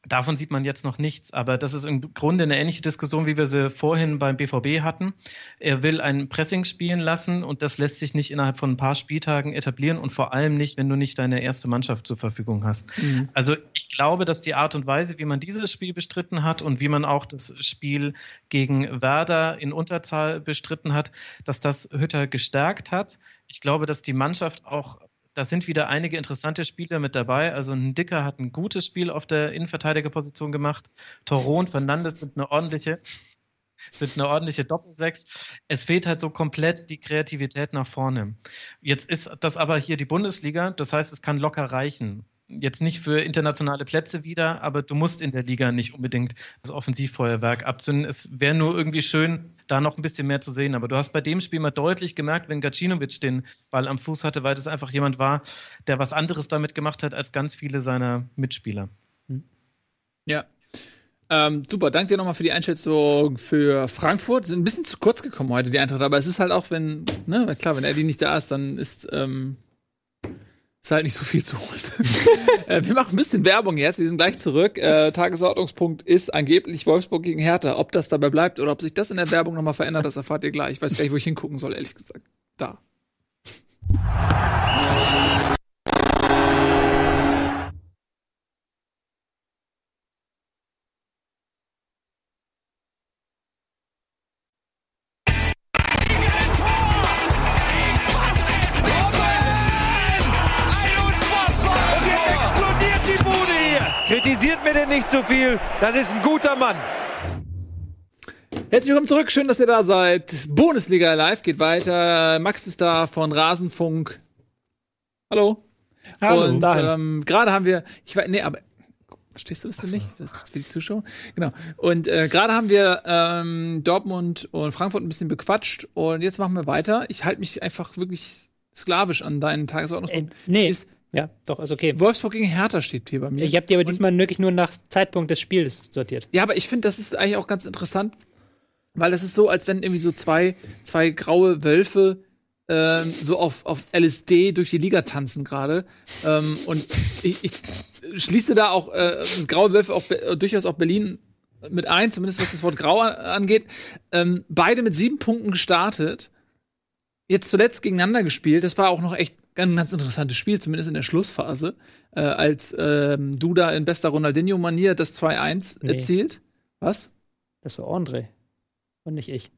Davon sieht man jetzt noch nichts, aber das ist im Grunde eine ähnliche Diskussion, wie wir sie vorhin beim BVB hatten. Er will ein Pressing spielen lassen und das lässt sich nicht innerhalb von ein paar Spieltagen etablieren und vor allem nicht, wenn du nicht deine erste Mannschaft zur Verfügung hast. Mhm. Also ich glaube, dass die Art und Weise, wie man dieses Spiel bestritten hat und wie man auch das Spiel gegen Werder in Unterzahl bestritten hat, dass das Hütter gestärkt hat. Ich glaube, dass die Mannschaft auch da sind wieder einige interessante Spieler mit dabei. Also ein Dicker hat ein gutes Spiel auf der Innenverteidigerposition gemacht. Toron, Fernandes sind eine ordentliche, sind eine ordentliche Doppelsechs. Es fehlt halt so komplett die Kreativität nach vorne. Jetzt ist das aber hier die Bundesliga, das heißt, es kann locker reichen. Jetzt nicht für internationale Plätze wieder, aber du musst in der Liga nicht unbedingt das Offensivfeuerwerk abzünden. Es wäre nur irgendwie schön, da noch ein bisschen mehr zu sehen. Aber du hast bei dem Spiel mal deutlich gemerkt, wenn Gacinovic den Ball am Fuß hatte, weil das einfach jemand war, der was anderes damit gemacht hat als ganz viele seiner Mitspieler. Ja. Ähm, super, danke dir nochmal für die Einschätzung für Frankfurt. Sind ein bisschen zu kurz gekommen heute, die Eintracht, aber es ist halt auch, wenn, ne, klar, wenn Eddie nicht da ist, dann ist, ähm, ist halt nicht so viel zu holen. äh, wir machen ein bisschen Werbung jetzt, wir sind gleich zurück. Äh, Tagesordnungspunkt ist angeblich Wolfsburg gegen Hertha. Ob das dabei bleibt oder ob sich das in der Werbung nochmal verändert, das erfahrt ihr gleich. Ich weiß gar nicht, wo ich hingucken soll, ehrlich gesagt. Da. Viel. Das ist ein guter Mann. Herzlich willkommen zurück, schön, dass ihr da seid. Bundesliga Live geht weiter. Max ist da von Rasenfunk. Hallo. Hallo, Und ähm, gerade haben wir, ich weiß, nee, aber verstehst du das denn nicht? Das ist für die Zuschauer. Genau. Und äh, gerade haben wir ähm, Dortmund und Frankfurt ein bisschen bequatscht und jetzt machen wir weiter. Ich halte mich einfach wirklich sklavisch an deinen Äh, Tagesordnungspunkt. nee, Ist ja, doch, ist okay. Wolfsburg gegen Hertha steht hier bei mir. Ich habe die aber Und- diesmal wirklich nur nach Zeitpunkt des Spiels sortiert. Ja, aber ich finde, das ist eigentlich auch ganz interessant, weil das ist so, als wenn irgendwie so zwei, zwei graue Wölfe ähm, so auf, auf LSD durch die Liga tanzen gerade. Ähm, und ich, ich schließe da auch äh, graue Wölfe auch äh, durchaus auch Berlin mit ein, zumindest was das Wort grau an, angeht. Ähm, beide mit sieben Punkten gestartet. Jetzt zuletzt gegeneinander gespielt. Das war auch noch echt ein ganz interessantes Spiel, zumindest in der Schlussphase, äh, als ähm, Duda in bester Ronaldinho-Manier das 2-1 Nee. erzielt. Was? Das war André. Und nicht ich.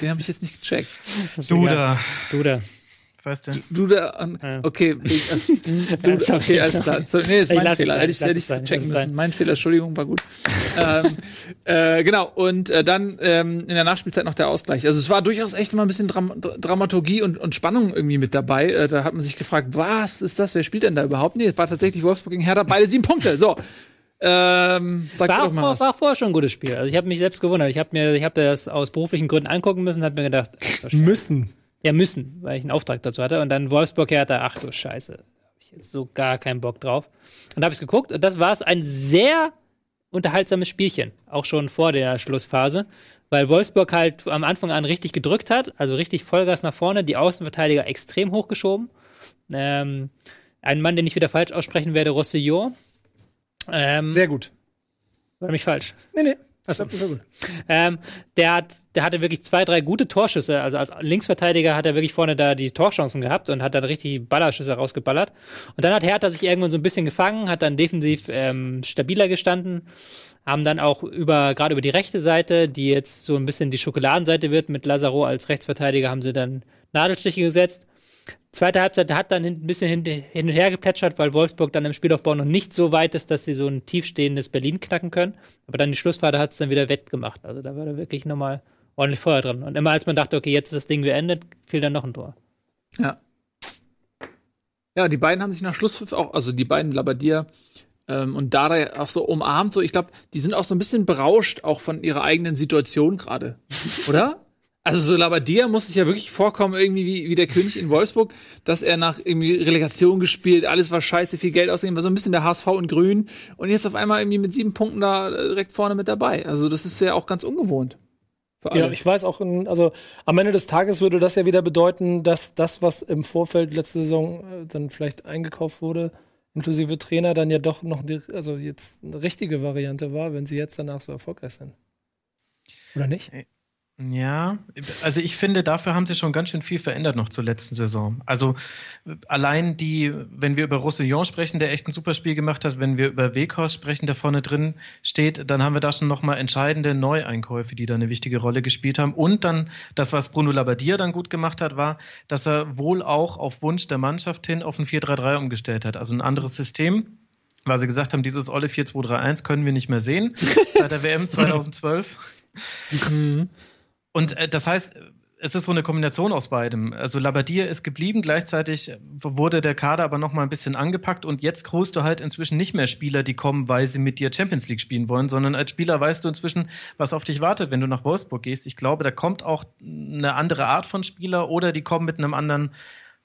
Den habe ich jetzt nicht gecheckt. Das ist Du egal. da, Du da. du? Duda, ähm, Ja. okay. Ich, also, Duda, sorry, okay, alles sorry. klar. Sorry, Nee, ist mein Fehler. Hätte ich hätte ich checken müssen. sein. Mein Fehler, Entschuldigung, war gut. ähm, äh, genau, und äh, dann ähm, in der Nachspielzeit noch der Ausgleich. Also es war durchaus echt mal ein bisschen Dram Dra- Dramaturgie und, und Spannung irgendwie mit dabei. Äh, da hat man sich gefragt, was ist das? Wer spielt denn da überhaupt? Nee, es war tatsächlich Wolfsburg gegen Hertha, beide sieben Punkte. So. Ähm, sag War, doch mal was. war vorher schon ein gutes Spiel. Also ich habe mich selbst gewundert. Ich habe mir, ich habe das aus beruflichen Gründen angucken müssen, habe mir gedacht, du. Müssen. Ja müssen, weil ich einen Auftrag dazu hatte. Und dann Wolfsburg Hertha, ach du Scheiße, habe ich jetzt so gar keinen Bock drauf. Und da habe ich geguckt und das war es ein sehr unterhaltsames Spielchen, auch schon vor der Schlussphase, weil Wolfsburg halt am Anfang an richtig gedrückt hat, also richtig Vollgas nach vorne, die Außenverteidiger extrem hochgeschoben. Ähm, ein Mann, den ich wieder falsch aussprechen werde, Rossillon. Ähm, Sehr gut. war nämlich falsch. Nee, nee. Das ist sehr gut. Ähm, der, hat, der hatte wirklich zwei, drei gute Torschüsse. Also als Linksverteidiger hat er wirklich vorne da die Torchancen gehabt und hat dann richtig Ballerschüsse rausgeballert. Und dann hat Hertha sich irgendwann so ein bisschen gefangen, hat dann defensiv ähm, stabiler gestanden, haben dann auch über, gerade über die rechte Seite, die jetzt so ein bisschen die Schokoladenseite wird, mit Lazaro als Rechtsverteidiger, haben sie dann Nadelstiche gesetzt. Zweite Halbzeit hat dann ein bisschen hin und her geplätschert, weil Wolfsburg dann im Spielaufbau noch nicht so weit ist, dass sie so ein tiefstehendes Berlin knacken können. Aber dann die Schlussphase hat es dann wieder wettgemacht. Also da war da wirklich nochmal ordentlich Feuer drin. Und immer als man dachte, okay, jetzt ist das Ding beendet, fiel dann noch ein Tor. Ja. Ja, die beiden haben sich nach Schlusspfiff auch, also die beiden Labadier ähm, und Dada auch so umarmt. So, ich glaube, die sind auch so ein bisschen berauscht, auch von ihrer eigenen Situation gerade. Oder? Also so Labadia muss sich ja wirklich vorkommen, irgendwie wie, wie der König in Wolfsburg, dass er nach irgendwie Relegation gespielt, alles war scheiße, viel Geld ausgegeben, war so ein bisschen der HSV in Grün und jetzt auf einmal irgendwie mit sieben Punkten da äh, direkt vorne mit dabei. Also das ist ja auch ganz ungewohnt. Ja, ich weiß auch, also am Ende des Tages würde das ja wieder bedeuten, dass das, was im Vorfeld letzte Saison äh, dann vielleicht eingekauft wurde, inklusive Trainer, dann ja doch noch die, also jetzt eine richtige Variante war, wenn sie jetzt danach so erfolgreich sind. Oder nicht? Ja, also ich finde, dafür haben sie schon ganz schön viel verändert noch zur letzten Saison. Also allein die, wenn wir über Roussillon sprechen, der echt ein super Spiel gemacht hat, wenn wir über Weghorst sprechen, der vorne drin steht, dann haben wir da schon nochmal entscheidende Neueinkäufe, die da eine wichtige Rolle gespielt haben. Und dann das, was Bruno Labbadia dann gut gemacht hat, war, dass er wohl auch auf Wunsch der Mannschaft hin auf ein 4-3-3 umgestellt hat. Also ein anderes System, weil sie gesagt haben, dieses olle 4-2-3-1 können wir nicht mehr sehen bei der WM 2012. Und äh, das heißt, es ist so eine Kombination aus beidem. Also Labadier ist geblieben, gleichzeitig wurde der Kader aber noch mal ein bisschen angepackt und jetzt holst du halt inzwischen nicht mehr Spieler, die kommen, weil sie mit dir Champions League spielen wollen, sondern als Spieler weißt du inzwischen, was auf dich wartet, wenn du nach Wolfsburg gehst. Ich glaube, da kommt auch eine andere Art von Spieler oder die kommen mit einem anderen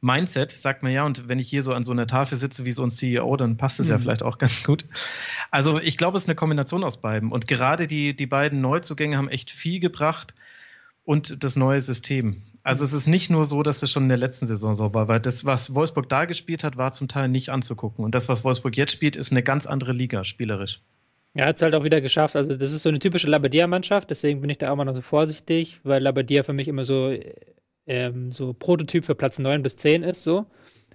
Mindset, sagt man ja, und wenn ich hier so an so einer Tafel sitze wie so ein CEO, dann passt es mhm. ja vielleicht auch ganz gut. Also ich glaube, es ist eine Kombination aus beiden. Und gerade die, die beiden Neuzugänge haben echt viel gebracht und das neue System. Also es ist nicht nur so, dass es schon in der letzten Saison so war, weil das, was Wolfsburg da gespielt hat, war zum Teil nicht anzugucken. Und das, was Wolfsburg jetzt spielt, ist eine ganz andere Liga, spielerisch. Er hat es halt auch wieder geschafft. Also, das ist so eine typische Labadia-Mannschaft, deswegen bin ich da auch mal noch so vorsichtig, weil Labadia für mich immer so ähm, so Prototyp für Platz 9 bis 10 ist, so.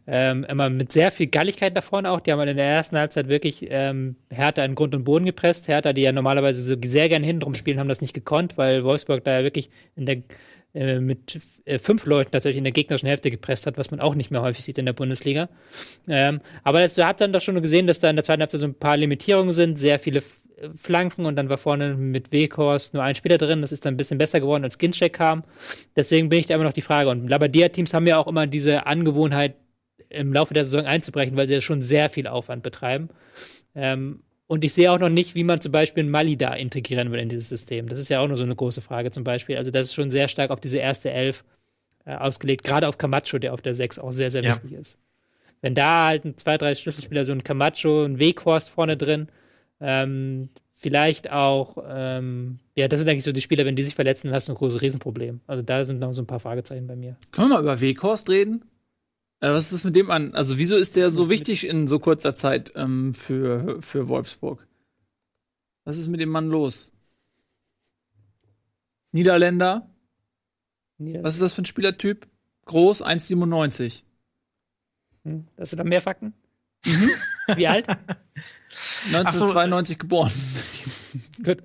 Ähm, immer mit sehr viel Galligkeit da vorne auch. Die haben halt in der ersten Halbzeit wirklich ähm, Hertha in Grund und Boden gepresst. Hertha, die ja normalerweise so sehr gern hinten drum spielen, haben das nicht gekonnt, weil Wolfsburg da ja wirklich der, äh, mit äh, fünf Leuten tatsächlich in der gegnerischen Hälfte gepresst hat, was man auch nicht mehr häufig sieht in der Bundesliga. Ähm, aber es hat dann doch schon gesehen, dass da in der zweiten Halbzeit so ein paar Limitierungen sind, sehr viele Flanken und dann war vorne mit Weghorst nur ein Spieler drin. Das ist dann ein bisschen besser geworden, als Ginczek kam. Deswegen bin ich da immer noch die Frage. Und Labadia-Teams haben ja auch immer diese Angewohnheit, im Laufe der Saison einzubrechen, weil sie ja schon sehr viel Aufwand betreiben. Ähm, und ich sehe auch noch nicht, wie man zum Beispiel Mali da integrieren will in dieses System. Das ist ja auch nur so eine große Frage zum Beispiel. Also das ist schon sehr stark auf diese erste Elf äh, ausgelegt, gerade auf Camacho, der auf der 6 auch sehr, sehr ja. wichtig ist. Wenn da halt ein, zwei, drei Schlüsselspieler, so ein Camacho, ein Weghorst vorne drin, ähm, vielleicht auch, ähm, ja, das sind eigentlich so die Spieler, wenn die sich verletzen, dann hast du ein großes Riesenproblem. Also da sind noch so ein paar Fragezeichen bei mir. Können wir mal über Weghorst reden? Äh, was ist das mit dem an? Also wieso ist der so wichtig in so kurzer Zeit ähm, für, für Wolfsburg? Was ist mit dem Mann los? Niederländer? Niederländer. Was ist das für ein Spielertyp? Groß, 1,97. Hm, hast du da mehr Fakten? Mhm. Wie alt? 1992 so. geboren. Gut.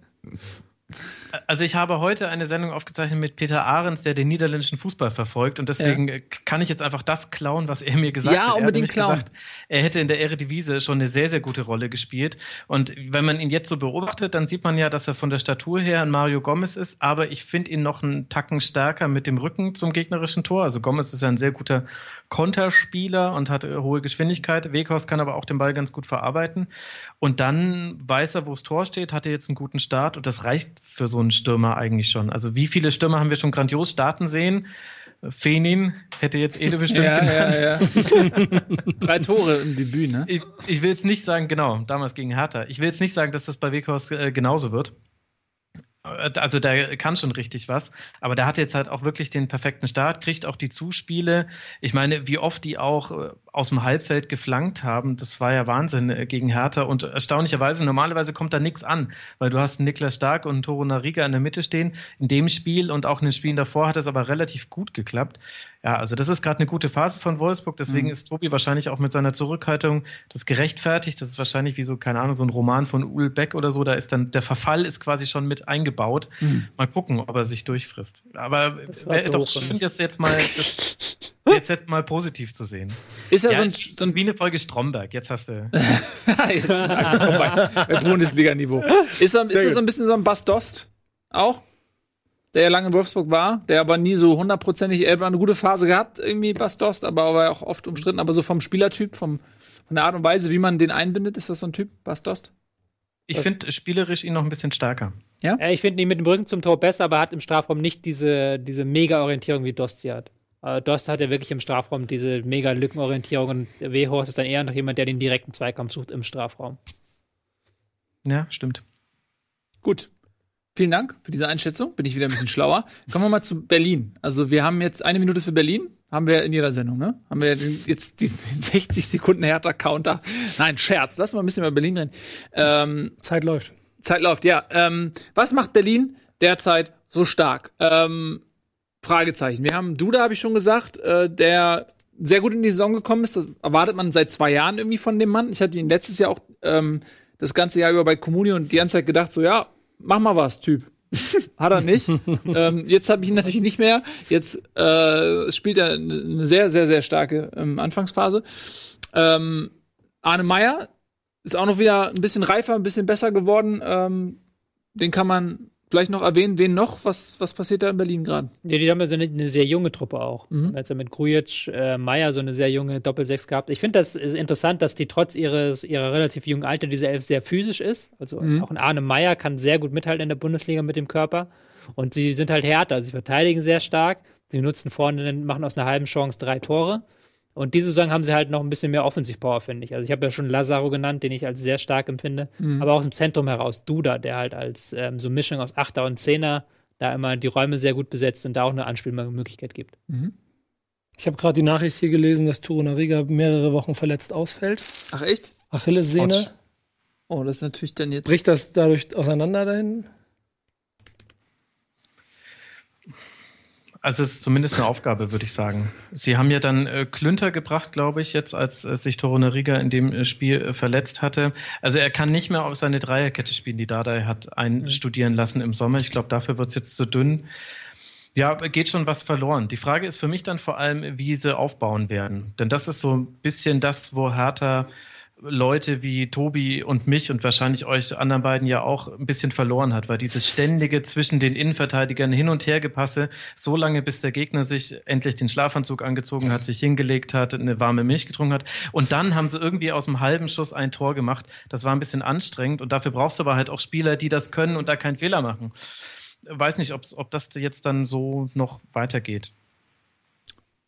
Also ich habe heute eine Sendung aufgezeichnet mit Peter Ahrens, der den niederländischen Fußball verfolgt und deswegen ja. kann ich jetzt einfach das klauen, was er mir gesagt ja, hat. Ja, unbedingt klauen. Gesagt, er hätte in der Eredivisie schon eine sehr, sehr gute Rolle gespielt und wenn man ihn jetzt so beobachtet, dann sieht man ja, dass er von der Statur her ein Mario Gomez ist, aber ich finde ihn noch einen Tacken stärker mit dem Rücken zum gegnerischen Tor. Also Gomez ist ja ein sehr guter Konterspieler und hat hohe Geschwindigkeit. Weghorst kann aber auch den Ball ganz gut verarbeiten und dann weiß er, wo das Tor steht, hat er jetzt einen guten Start und das reicht für so einen Stürmer eigentlich schon. Also wie viele Stürmer haben wir schon grandios starten sehen? Fenin hätte jetzt Ede bestimmt ja, genannt. Ja, ja. Drei Tore im Debüt, ne? Ich, ich, will jetzt nicht sagen, genau, damals gegen Hertha. Ich will jetzt nicht sagen, dass das bei Weghorst äh, genauso wird. Äh, also der kann schon richtig was, aber der hat jetzt halt auch wirklich den perfekten Start, kriegt auch die Zuspiele. Ich meine, wie oft die auch äh, aus dem Halbfeld geflankt haben, das war ja Wahnsinn äh, gegen Hertha und erstaunlicherweise, normalerweise kommt da nichts an, weil du hast Niklas Stark und Toro Nariga in der Mitte stehen. In dem Spiel und auch in den Spielen davor hat es aber relativ gut geklappt. Ja, also das ist gerade eine gute Phase von Wolfsburg, deswegen mhm. ist Tobi wahrscheinlich auch mit seiner Zurückhaltung das gerechtfertigt. Das ist wahrscheinlich wie so, keine Ahnung, so ein Roman von Uhl Beck oder so, da ist dann, der Verfall ist quasi schon mit eingebaut. Mhm. Mal gucken, ob er sich durchfrisst. Aber wäre doch schön, das jetzt mal, das, jetzt, jetzt mal positiv zu sehen. Ist ja, ja so ein, so ein wie eine Folge Stromberg, jetzt hast du. Bundesliga-Niveau. Ist, ist das so ein bisschen so ein Bastost? Auch? der ja lange in Wolfsburg war, der aber nie so hundertprozentig, er hat eine gute Phase gehabt, irgendwie Bastost, aber war auch oft umstritten, aber so vom Spielertyp, vom, von der Art und Weise, wie man den einbindet, ist das so ein Typ, Bastost? Ich finde spielerisch ihn noch ein bisschen stärker. Ja? ja ich finde ihn mit dem Rücken zum Tor besser, aber hat im Strafraum nicht diese, diese Mega-Orientierung wie Dost sie hat. Äh, Dost hat ja wirklich im Strafraum diese mega Lückenorientierung und Wehorst ist dann eher noch jemand, der den direkten Zweikampf sucht im Strafraum. Ja, stimmt. Gut. Vielen Dank für diese Einschätzung. Bin ich wieder ein bisschen schlauer. Kommen wir mal zu Berlin. Also wir haben jetzt eine Minute für Berlin. Haben wir in jeder Sendung, ne? Haben wir jetzt diesen 60 Sekunden härter Counter. Nein, Scherz. Lass mal ein bisschen über Berlin reden. Ähm, Zeit läuft. Zeit läuft, ja. Ähm, was macht Berlin derzeit so stark? Ähm, Fragezeichen. Wir haben Duda, habe ich schon gesagt, äh, der sehr gut in die Saison gekommen ist. Das erwartet man seit zwei Jahren irgendwie von dem Mann. Ich hatte ihn letztes Jahr auch ähm, das ganze Jahr über bei Communio und die ganze Zeit gedacht, so ja, mach mal was, Typ. Hat er nicht. ähm, jetzt habe ich ihn natürlich nicht mehr. Jetzt äh, spielt er eine sehr, sehr, sehr starke ähm, Anfangsphase. Ähm, Arne Meyer ist auch noch wieder ein bisschen reifer, ein bisschen besser geworden. Ähm, den kann man vielleicht noch erwähnen, wen noch? Was, was passiert da in Berlin gerade? Ja, die haben ja so eine, eine sehr junge Truppe auch. Mhm. Als er mit Grujic, äh, Meier so eine sehr junge Doppelsechs gehabt. Ich finde das ist interessant, dass die trotz ihres ihrer relativ jungen Alter diese Elf sehr physisch ist. Also Mhm. auch ein Arne Meier kann sehr gut mithalten in der Bundesliga mit dem Körper. Und sie sind halt härter. Sie verteidigen sehr stark. Sie nutzen vorne, machen aus einer halben Chance drei Tore. Und diese Saison haben sie halt noch ein bisschen mehr Offensivpower, finde ich. Also ich habe ja schon Lazaro genannt, den ich als sehr stark empfinde. Aber aus dem Zentrum heraus Duda, der halt als ähm, so Mischung aus Achter und Zehner da immer die Räume sehr gut besetzt und da auch eine Anspielmöglichkeit gibt. Ich habe gerade die Nachricht hier gelesen, dass Torunariga mehrere Wochen verletzt ausfällt. Ach echt? Achillessehne. Oh, das ist natürlich dann jetzt. Bricht das dadurch auseinander dahin? Also es ist zumindest eine Aufgabe, würde ich sagen. Sie haben ja dann äh, Klünter gebracht, glaube ich, jetzt, als äh, sich Torunariga in dem äh, Spiel äh, verletzt hatte. Also er kann nicht mehr auf seine Dreierkette spielen, die Dada hat einstudieren lassen im Sommer. Ich glaube, dafür wird es jetzt zu dünn. Ja, geht schon was verloren. Die Frage ist für mich dann vor allem, wie sie aufbauen werden. Denn das ist so ein bisschen das, wo Hertha Leute wie Tobi und mich und wahrscheinlich euch anderen beiden ja auch ein bisschen verloren hat, weil dieses ständige zwischen den Innenverteidigern hin und her gepasse, so lange bis der Gegner sich endlich den Schlafanzug angezogen hat, sich hingelegt hat, eine warme Milch getrunken hat und dann haben sie irgendwie aus dem halben Schuss ein Tor gemacht. Das war ein bisschen anstrengend und dafür brauchst du aber halt auch Spieler, die das können und da keinen Fehler machen. Weiß nicht, ob's, ob das jetzt dann so noch weitergeht.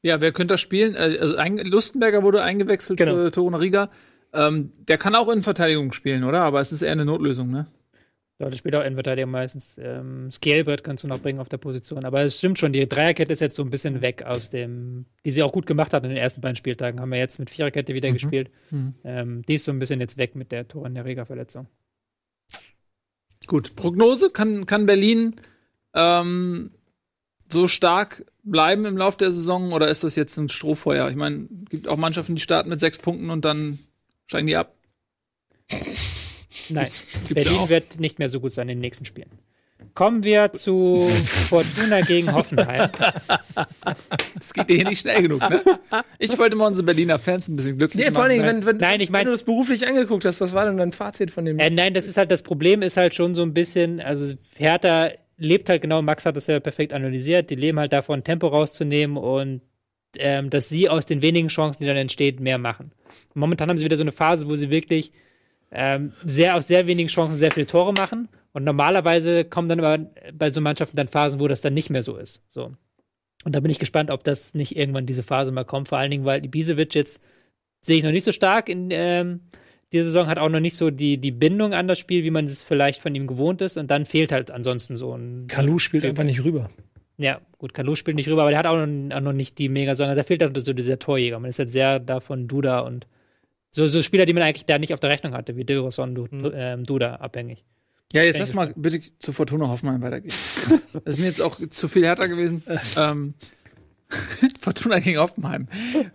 Ja, wer könnte das spielen? Äh, Also Lustenberger wurde eingewechselt Genau. für Torunariga. Ähm, der kann auch in Verteidigung spielen, oder? Aber es ist eher eine Notlösung, ne? Dort spielt auch Innenverteidiger meistens. Ähm, Scalebert kannst du noch bringen auf der Position. Aber es stimmt schon, die Dreierkette ist jetzt so ein bisschen weg aus dem, die sie auch gut gemacht hat in den ersten beiden Spieltagen. Haben wir jetzt mit Viererkette wieder gespielt. Mhm. Ähm, die ist so ein bisschen jetzt weg mit der Tor in der Rega-Verletzung. Gut, Prognose, kann, kann Berlin ähm, so stark bleiben im Lauf der Saison oder ist das jetzt ein Strohfeuer? Ich meine, gibt auch Mannschaften, die starten mit sechs Punkten und dann steigen die ab. Nein, Berlin auch. wird nicht mehr so gut sein in den nächsten Spielen. Kommen wir zu Fortuna gegen Hoffenheim. Das geht dir hier nicht schnell genug, ne? Ich wollte mal unsere Berliner Fans ein bisschen glücklich Nee, vor allen machen. Dingen, wenn, wenn, Nein, ich mein- wenn du das beruflich angeguckt hast, was war denn dein Fazit von dem? Äh, nein, das ist halt das Problem, ist halt schon so ein bisschen, also Hertha lebt halt genau, Max hat das ja perfekt analysiert, die leben halt davon, Tempo rauszunehmen und ähm, dass sie aus den wenigen Chancen, die dann entstehen, mehr machen. Momentan haben sie wieder so eine Phase, wo sie wirklich ähm, sehr aus sehr wenigen Chancen sehr viele Tore machen. Und normalerweise kommen dann aber bei so Mannschaften dann Phasen, wo das dann nicht mehr so ist. So. Und da bin ich gespannt, ob das nicht irgendwann diese Phase mal kommt. Vor allen Dingen, weil Ibisevic jetzt sehe ich noch nicht so stark in ähm, dieser Saison, hat auch noch nicht so die, die Bindung an das Spiel, wie man es vielleicht von ihm gewohnt ist. Und dann fehlt halt ansonsten so ein. Kalu spielt einfach nicht rüber. Ja, gut, Kalu spielt nicht rüber, aber der hat auch noch, auch noch nicht die mega Saison. Da fehlt halt so dieser Torjäger. Man ist halt sehr davon Duda und so, so Spieler, die man eigentlich da nicht auf der Rechnung hatte, wie Dilroson, du, ähm, Duda abhängig. Ja, jetzt lass mal bitte zu Fortuna Hoffenheim weitergehen. das ist mir jetzt auch zu viel härter gewesen. ähm, Fortuna gegen Hoffenheim.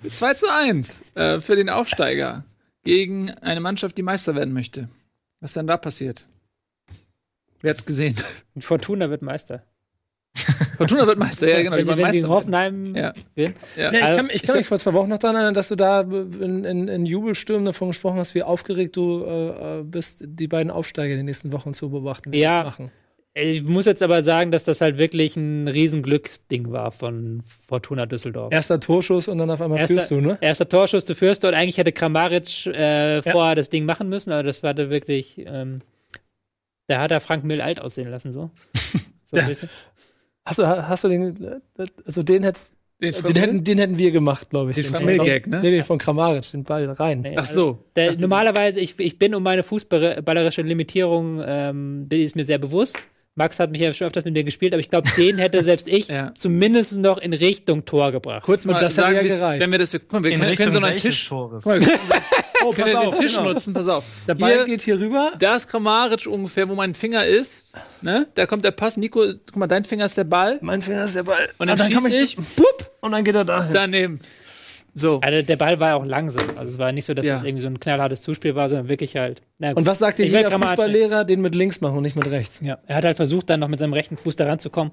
2 zu 1 äh, für den Aufsteiger gegen eine Mannschaft, die Meister werden möchte. Was denn da passiert? Wer hat's gesehen? Und Fortuna wird Meister. Fortuna wird Meister, ja, genau. wenn die sie, wenn sie Meister werden. Hoffenheim Ja. gewinnen. Ja. Ja, ich Also, kann, ich kann mich vor zwei Wochen noch daran erinnern, dass du da in, in, in Jubelstürmen davon gesprochen hast, wie aufgeregt du äh, äh, bist, die beiden Aufsteiger in den nächsten Wochen zu beobachten, wie Ja. sie das machen. Ich muss jetzt aber sagen, dass das halt wirklich ein Riesenglücksding war von Fortuna Düsseldorf. Erster Torschuss und dann auf einmal führst du, ne? Erster Torschuss, du führst und eigentlich hätte Kramaric äh, vorher das Ding machen müssen, aber das war da wirklich, ähm, da hat er Frank Mill alt aussehen lassen, so. so ein Ja. Hast du, hast du den, also den hättest, Den also den hätten, den hätten wir gemacht, glaube ich. Den Den Mill-Gag, ne? Nee, den von Kramaric, den Ball rein. Nee, Ach so. Der, normalerweise, ich, ich bin um meine fußballerische Limitierung, ähm, bin- ist mir sehr bewusst. Max hat mich ja schon öfters mit mir gespielt, aber ich glaube, den hätte selbst ich Ja. zumindest noch in Richtung Tor gebracht. Kurz mal das hat sagen, ja gereicht. wenn wir das, guck mal, wir In können, können so einen Tisch, Tores? guck mal, wir können, Oh, können wir den Tisch nutzen, pass auf. Der Ball Hier- geht hier rüber. Da ist Kramaric ungefähr, wo mein Finger ist. Ne? Da kommt der Pass. Nico, guck mal, dein Finger ist der Ball. Mein Finger ist der Ball. Und dann, Ah, schieße man- ich, pup, Und dann geht er dahin. daneben. So. Also der Ball war ja auch langsam. Also es war nicht so, dass Ja. das irgendwie so ein knallhartes Zuspiel war, sondern wirklich halt. Na gut. Und was sagt dir Ich jeder Fußballlehrer? Den mit links machen und nicht mit rechts. Ja, er hat halt versucht, dann noch mit seinem rechten Fuß da ranzukommen.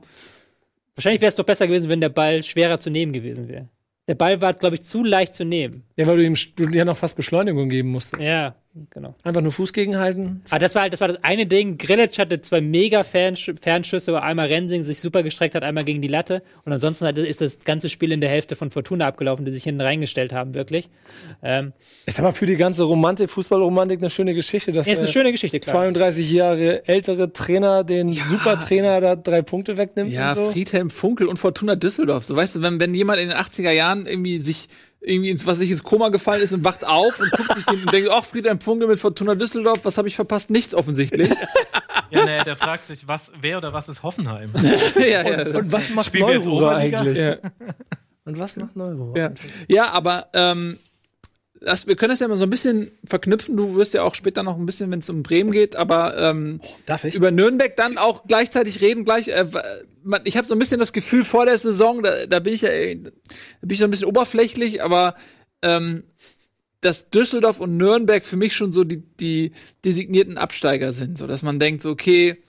Wahrscheinlich wäre es doch besser gewesen, wenn der Ball schwerer zu nehmen gewesen wäre. Der Ball war, glaube ich, zu leicht zu nehmen. Ja, weil du ihm du dir noch fast Beschleunigung geben musstest. Ja. Genau. Einfach nur Fuß gegenhalten. Aber das war halt, das war das eine Ding. Grillitsch hatte zwei mega Fernsch Fernschüsse, wo einmal Rensing sich super gestreckt hat, einmal gegen die Latte. Und ansonsten hat, ist das ganze Spiel in der Hälfte von Fortuna abgelaufen, die sich hinten reingestellt haben, wirklich. Ähm, Ist aber für die ganze Romantik, Fußballromantik eine schöne Geschichte, dass ist eine schöne Geschichte, klar. 32 Jahre ältere Trainer den Supertrainer da drei Punkte wegnimmt Ja, und so. Friedhelm Funkel und Fortuna Düsseldorf. So weißt du, wenn, wenn jemand in den 80er Jahren irgendwie sich irgendwie ins was sich ins Koma gefallen ist und wacht auf und guckt sich den und denkt, ach, Friedhelm Funkel mit Fortuna Düsseldorf, was habe ich verpasst? Nichts offensichtlich. Ja, nee, der fragt sich, was, wer oder was ist Hoffenheim? ja, ja, Und was macht Neururer eigentlich? ja. Und was macht Neururer? Ja, ja aber ähm, das, wir können das ja mal so ein bisschen verknüpfen. Du wirst ja auch später noch ein bisschen, wenn es um Bremen geht, aber ähm, über Nürnberg dann auch gleichzeitig reden. Gleich, äh, man, ich habe so ein bisschen das Gefühl vor der Saison, da, da bin ich ja, äh, da bin ich so ein bisschen oberflächlich, aber ähm, dass Düsseldorf und Nürnberg für mich schon so die, die designierten Absteiger sind, so dass man denkt, so, okay,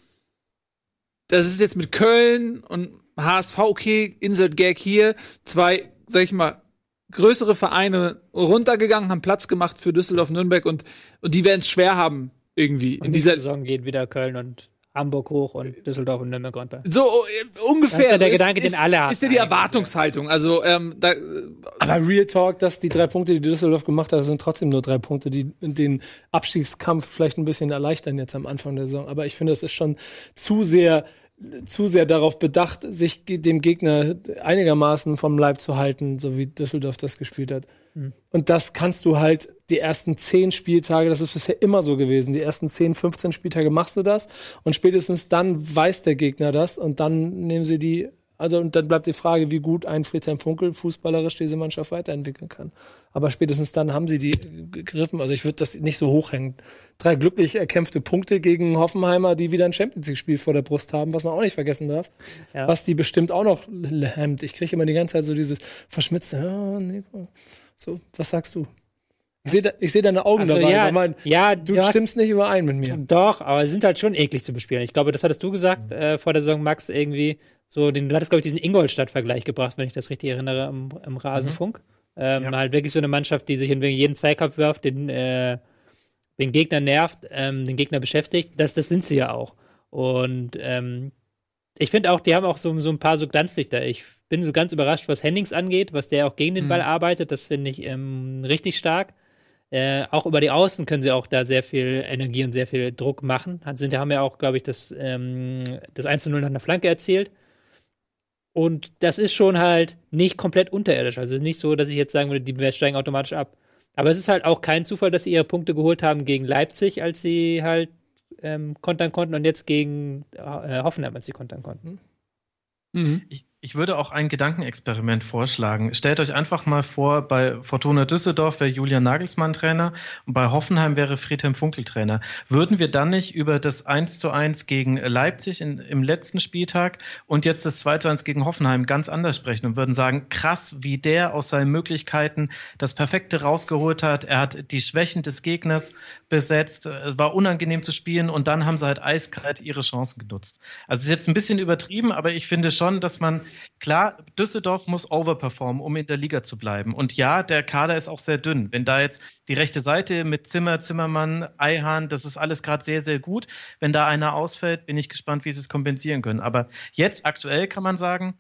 das ist jetzt mit Köln und HSV, okay, Insert Gag hier, zwei, sag ich mal, größere Vereine runtergegangen, haben Platz gemacht für Düsseldorf, Nürnberg und, und die werden es schwer haben, irgendwie in In dieser Saison geht wieder Köln und Hamburg hoch und Düsseldorf und Nürnberg runter. so äh, ungefähr. Das ist ja der so Gedanke, den alle haben Ist ja die Erwartungshaltung. Also ähm, da, Aber Real Talk, dass die drei Punkte, die Düsseldorf gemacht hat, sind trotzdem nur drei Punkte, die den Abstiegskampf vielleicht ein bisschen erleichtern jetzt am Anfang der Saison. Aber ich finde, es ist schon zu sehr, zu sehr darauf bedacht, sich dem Gegner einigermaßen vom Leib zu halten, so wie Düsseldorf das gespielt hat. Und das kannst du halt die ersten zehn Spieltage, das ist bisher immer so gewesen, die ersten 10, 15 Spieltage machst du das und spätestens dann weiß der Gegner das und dann nehmen sie die, also und dann bleibt die Frage, wie gut ein Friedhelm Funkel fußballerisch diese Mannschaft weiterentwickeln kann. Aber spätestens dann haben sie die gegriffen, also ich würde das nicht so hochhängen. Drei glücklich erkämpfte Punkte gegen Hoffenheimer, die wieder ein Champions League-Spiel vor der Brust haben, was man auch nicht vergessen darf. Ja. Was die bestimmt auch noch hemmt. Ich kriege immer die ganze Zeit so dieses verschmitzte, ja, nee, so, was sagst du? Ich sehe da, ich seh deine Augen Also, dabei. ja, mein, ja, du ja, stimmst nicht überein mit mir. Doch, aber sie sind halt schon eklig zu bespielen. Ich glaube, das hattest du gesagt äh, vor der Saison, Max, irgendwie. So, den, du hattest, glaube ich, diesen Ingolstadt-Vergleich gebracht, wenn ich das richtig erinnere, im, im Rasenfunk. Ähm, Halt wirklich so eine Mannschaft, die sich in jeden Zweikampf wirft, den, äh, den Gegner nervt, ähm, den Gegner beschäftigt. Das, das sind sie ja auch. Und ähm, ich finde auch, die haben auch so, so ein paar so Glanzlichter. Ich bin so ganz überrascht, was Hennings angeht, was der auch gegen den Ball arbeitet. Das finde ich ähm, richtig stark. Äh, auch über die Außen können sie auch da sehr viel Energie und sehr viel Druck machen. Hat, sind, haben ja auch, glaube ich, das, ähm, das 1 zu 0 nach einer Flanke erzielt. Und das ist schon halt nicht komplett unterirdisch. Also nicht so, dass ich jetzt sagen würde, die steigen automatisch ab. Aber es ist halt auch kein Zufall, dass sie ihre Punkte geholt haben gegen Leipzig, als sie halt ähm, kontern konnten und jetzt gegen äh, Hoffenheim, als sie kontern konnten. mhm. Ich, ich würde auch ein Gedankenexperiment vorschlagen. Stellt euch einfach mal vor, bei Fortuna Düsseldorf wäre Julian Nagelsmann Trainer und bei Hoffenheim wäre Friedhelm Funkel Trainer. Würden wir dann nicht über das 1 zu 1 gegen Leipzig in, im letzten Spieltag und jetzt das 2 zu 1 gegen Hoffenheim ganz anders sprechen und würden sagen, krass, wie der aus seinen Möglichkeiten das Perfekte rausgeholt hat. Er hat die Schwächen des Gegners besetzt. Es war unangenehm zu spielen und dann haben sie halt eiskalt ihre Chancen genutzt. Also ist jetzt ein bisschen übertrieben, aber ich finde schon, dass man Klar, Düsseldorf muss overperformen, um in der Liga zu bleiben. Und ja, der Kader ist auch sehr dünn. Wenn da jetzt die rechte Seite mit Zimmer, Zimmermann, Eihahn, das ist alles gerade sehr, sehr gut. Wenn da einer ausfällt, bin ich gespannt, wie sie es kompensieren können. Aber jetzt aktuell kann man sagen,